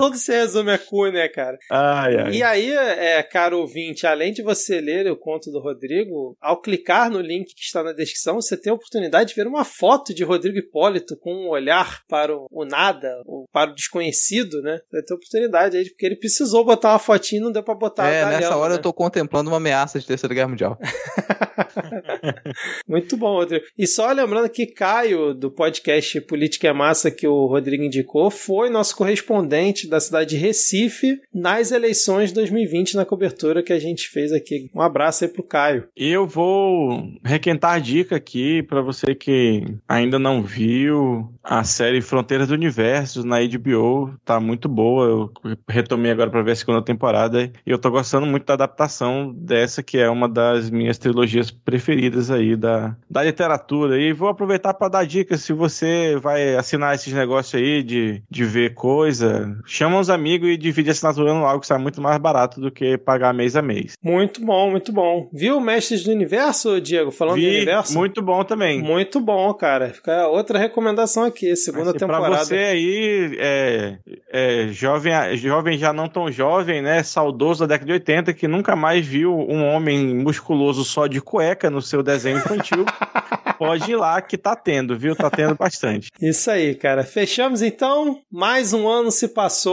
Tudo se resume a cu, né, cara? Ai, ai. E aí, é, caro ouvinte, além de você ler o conto do Rodrigo, ao clicar no link que está na descrição, você tem a oportunidade de ver uma foto de Rodrigo Hipólito com um olhar para o, nada, ou para o desconhecido, né? Você tem a oportunidade aí, porque ele precisou botar uma fotinha e não deu pra botar é, nessa hora né? eu tô contemplando uma ameaça de terceira guerra mundial. [LAUGHS] Muito bom, Rodrigo. E só lembrando que Caio, do podcast Política é Massa, que o Rodrigo indicou, foi nosso correspondente da cidade de Recife nas eleições de 2020, na cobertura que a gente fez aqui. Um abraço aí pro Caio. E eu vou requentar dica aqui pra você que ainda não viu a série Fronteiras do Universo na HBO. Tá muito boa. Eu retomei agora pra ver a segunda temporada e eu tô gostando muito da adaptação dessa, que é uma das minhas trilogias preferidas aí da, da literatura. E vou aproveitar pra dar dicas se você vai assinar esses negócios aí de, de ver coisa. Chama uns amigos e divide a assinatura no algo que sai muito mais barato do que pagar mês a mês. Muito bom, muito bom. Viu Mestres do Universo, Diego? Falando do Vi, universo? muito bom também. Muito bom, cara. Fica outra recomendação aqui, segunda Assim, pra temporada. você aí, é, é, jovem, jovem já não tão jovem, né? Saudoso da década de 80, que nunca mais viu um homem musculoso só de cueca no seu desenho infantil, [LAUGHS] pode ir lá que tá tendo, viu? Tá tendo bastante. Isso aí, cara. Fechamos então. Mais um ano se passou.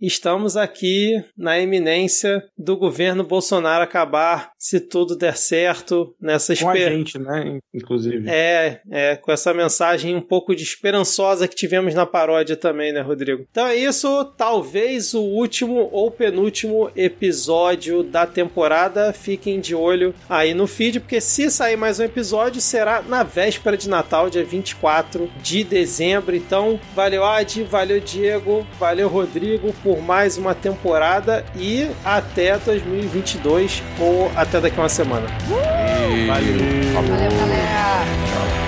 Estamos aqui na eminência do governo Bolsonaro acabar, se tudo der certo, nessa Com a gente, né? Inclusive. É, é, com essa mensagem um pouco de esperançosa que tivemos na paródia também, né, Rodrigo? Então é isso, talvez o último ou penúltimo episódio da temporada. Fiquem de olho aí no feed, porque se sair mais um episódio, será na véspera de Natal, dia 24 de dezembro. Então, valeu Adi, valeu Diego, valeu Rodrigo por mais uma temporada e até 2022 ou até daqui a uma semana. E... Valeu. Valeu, galera.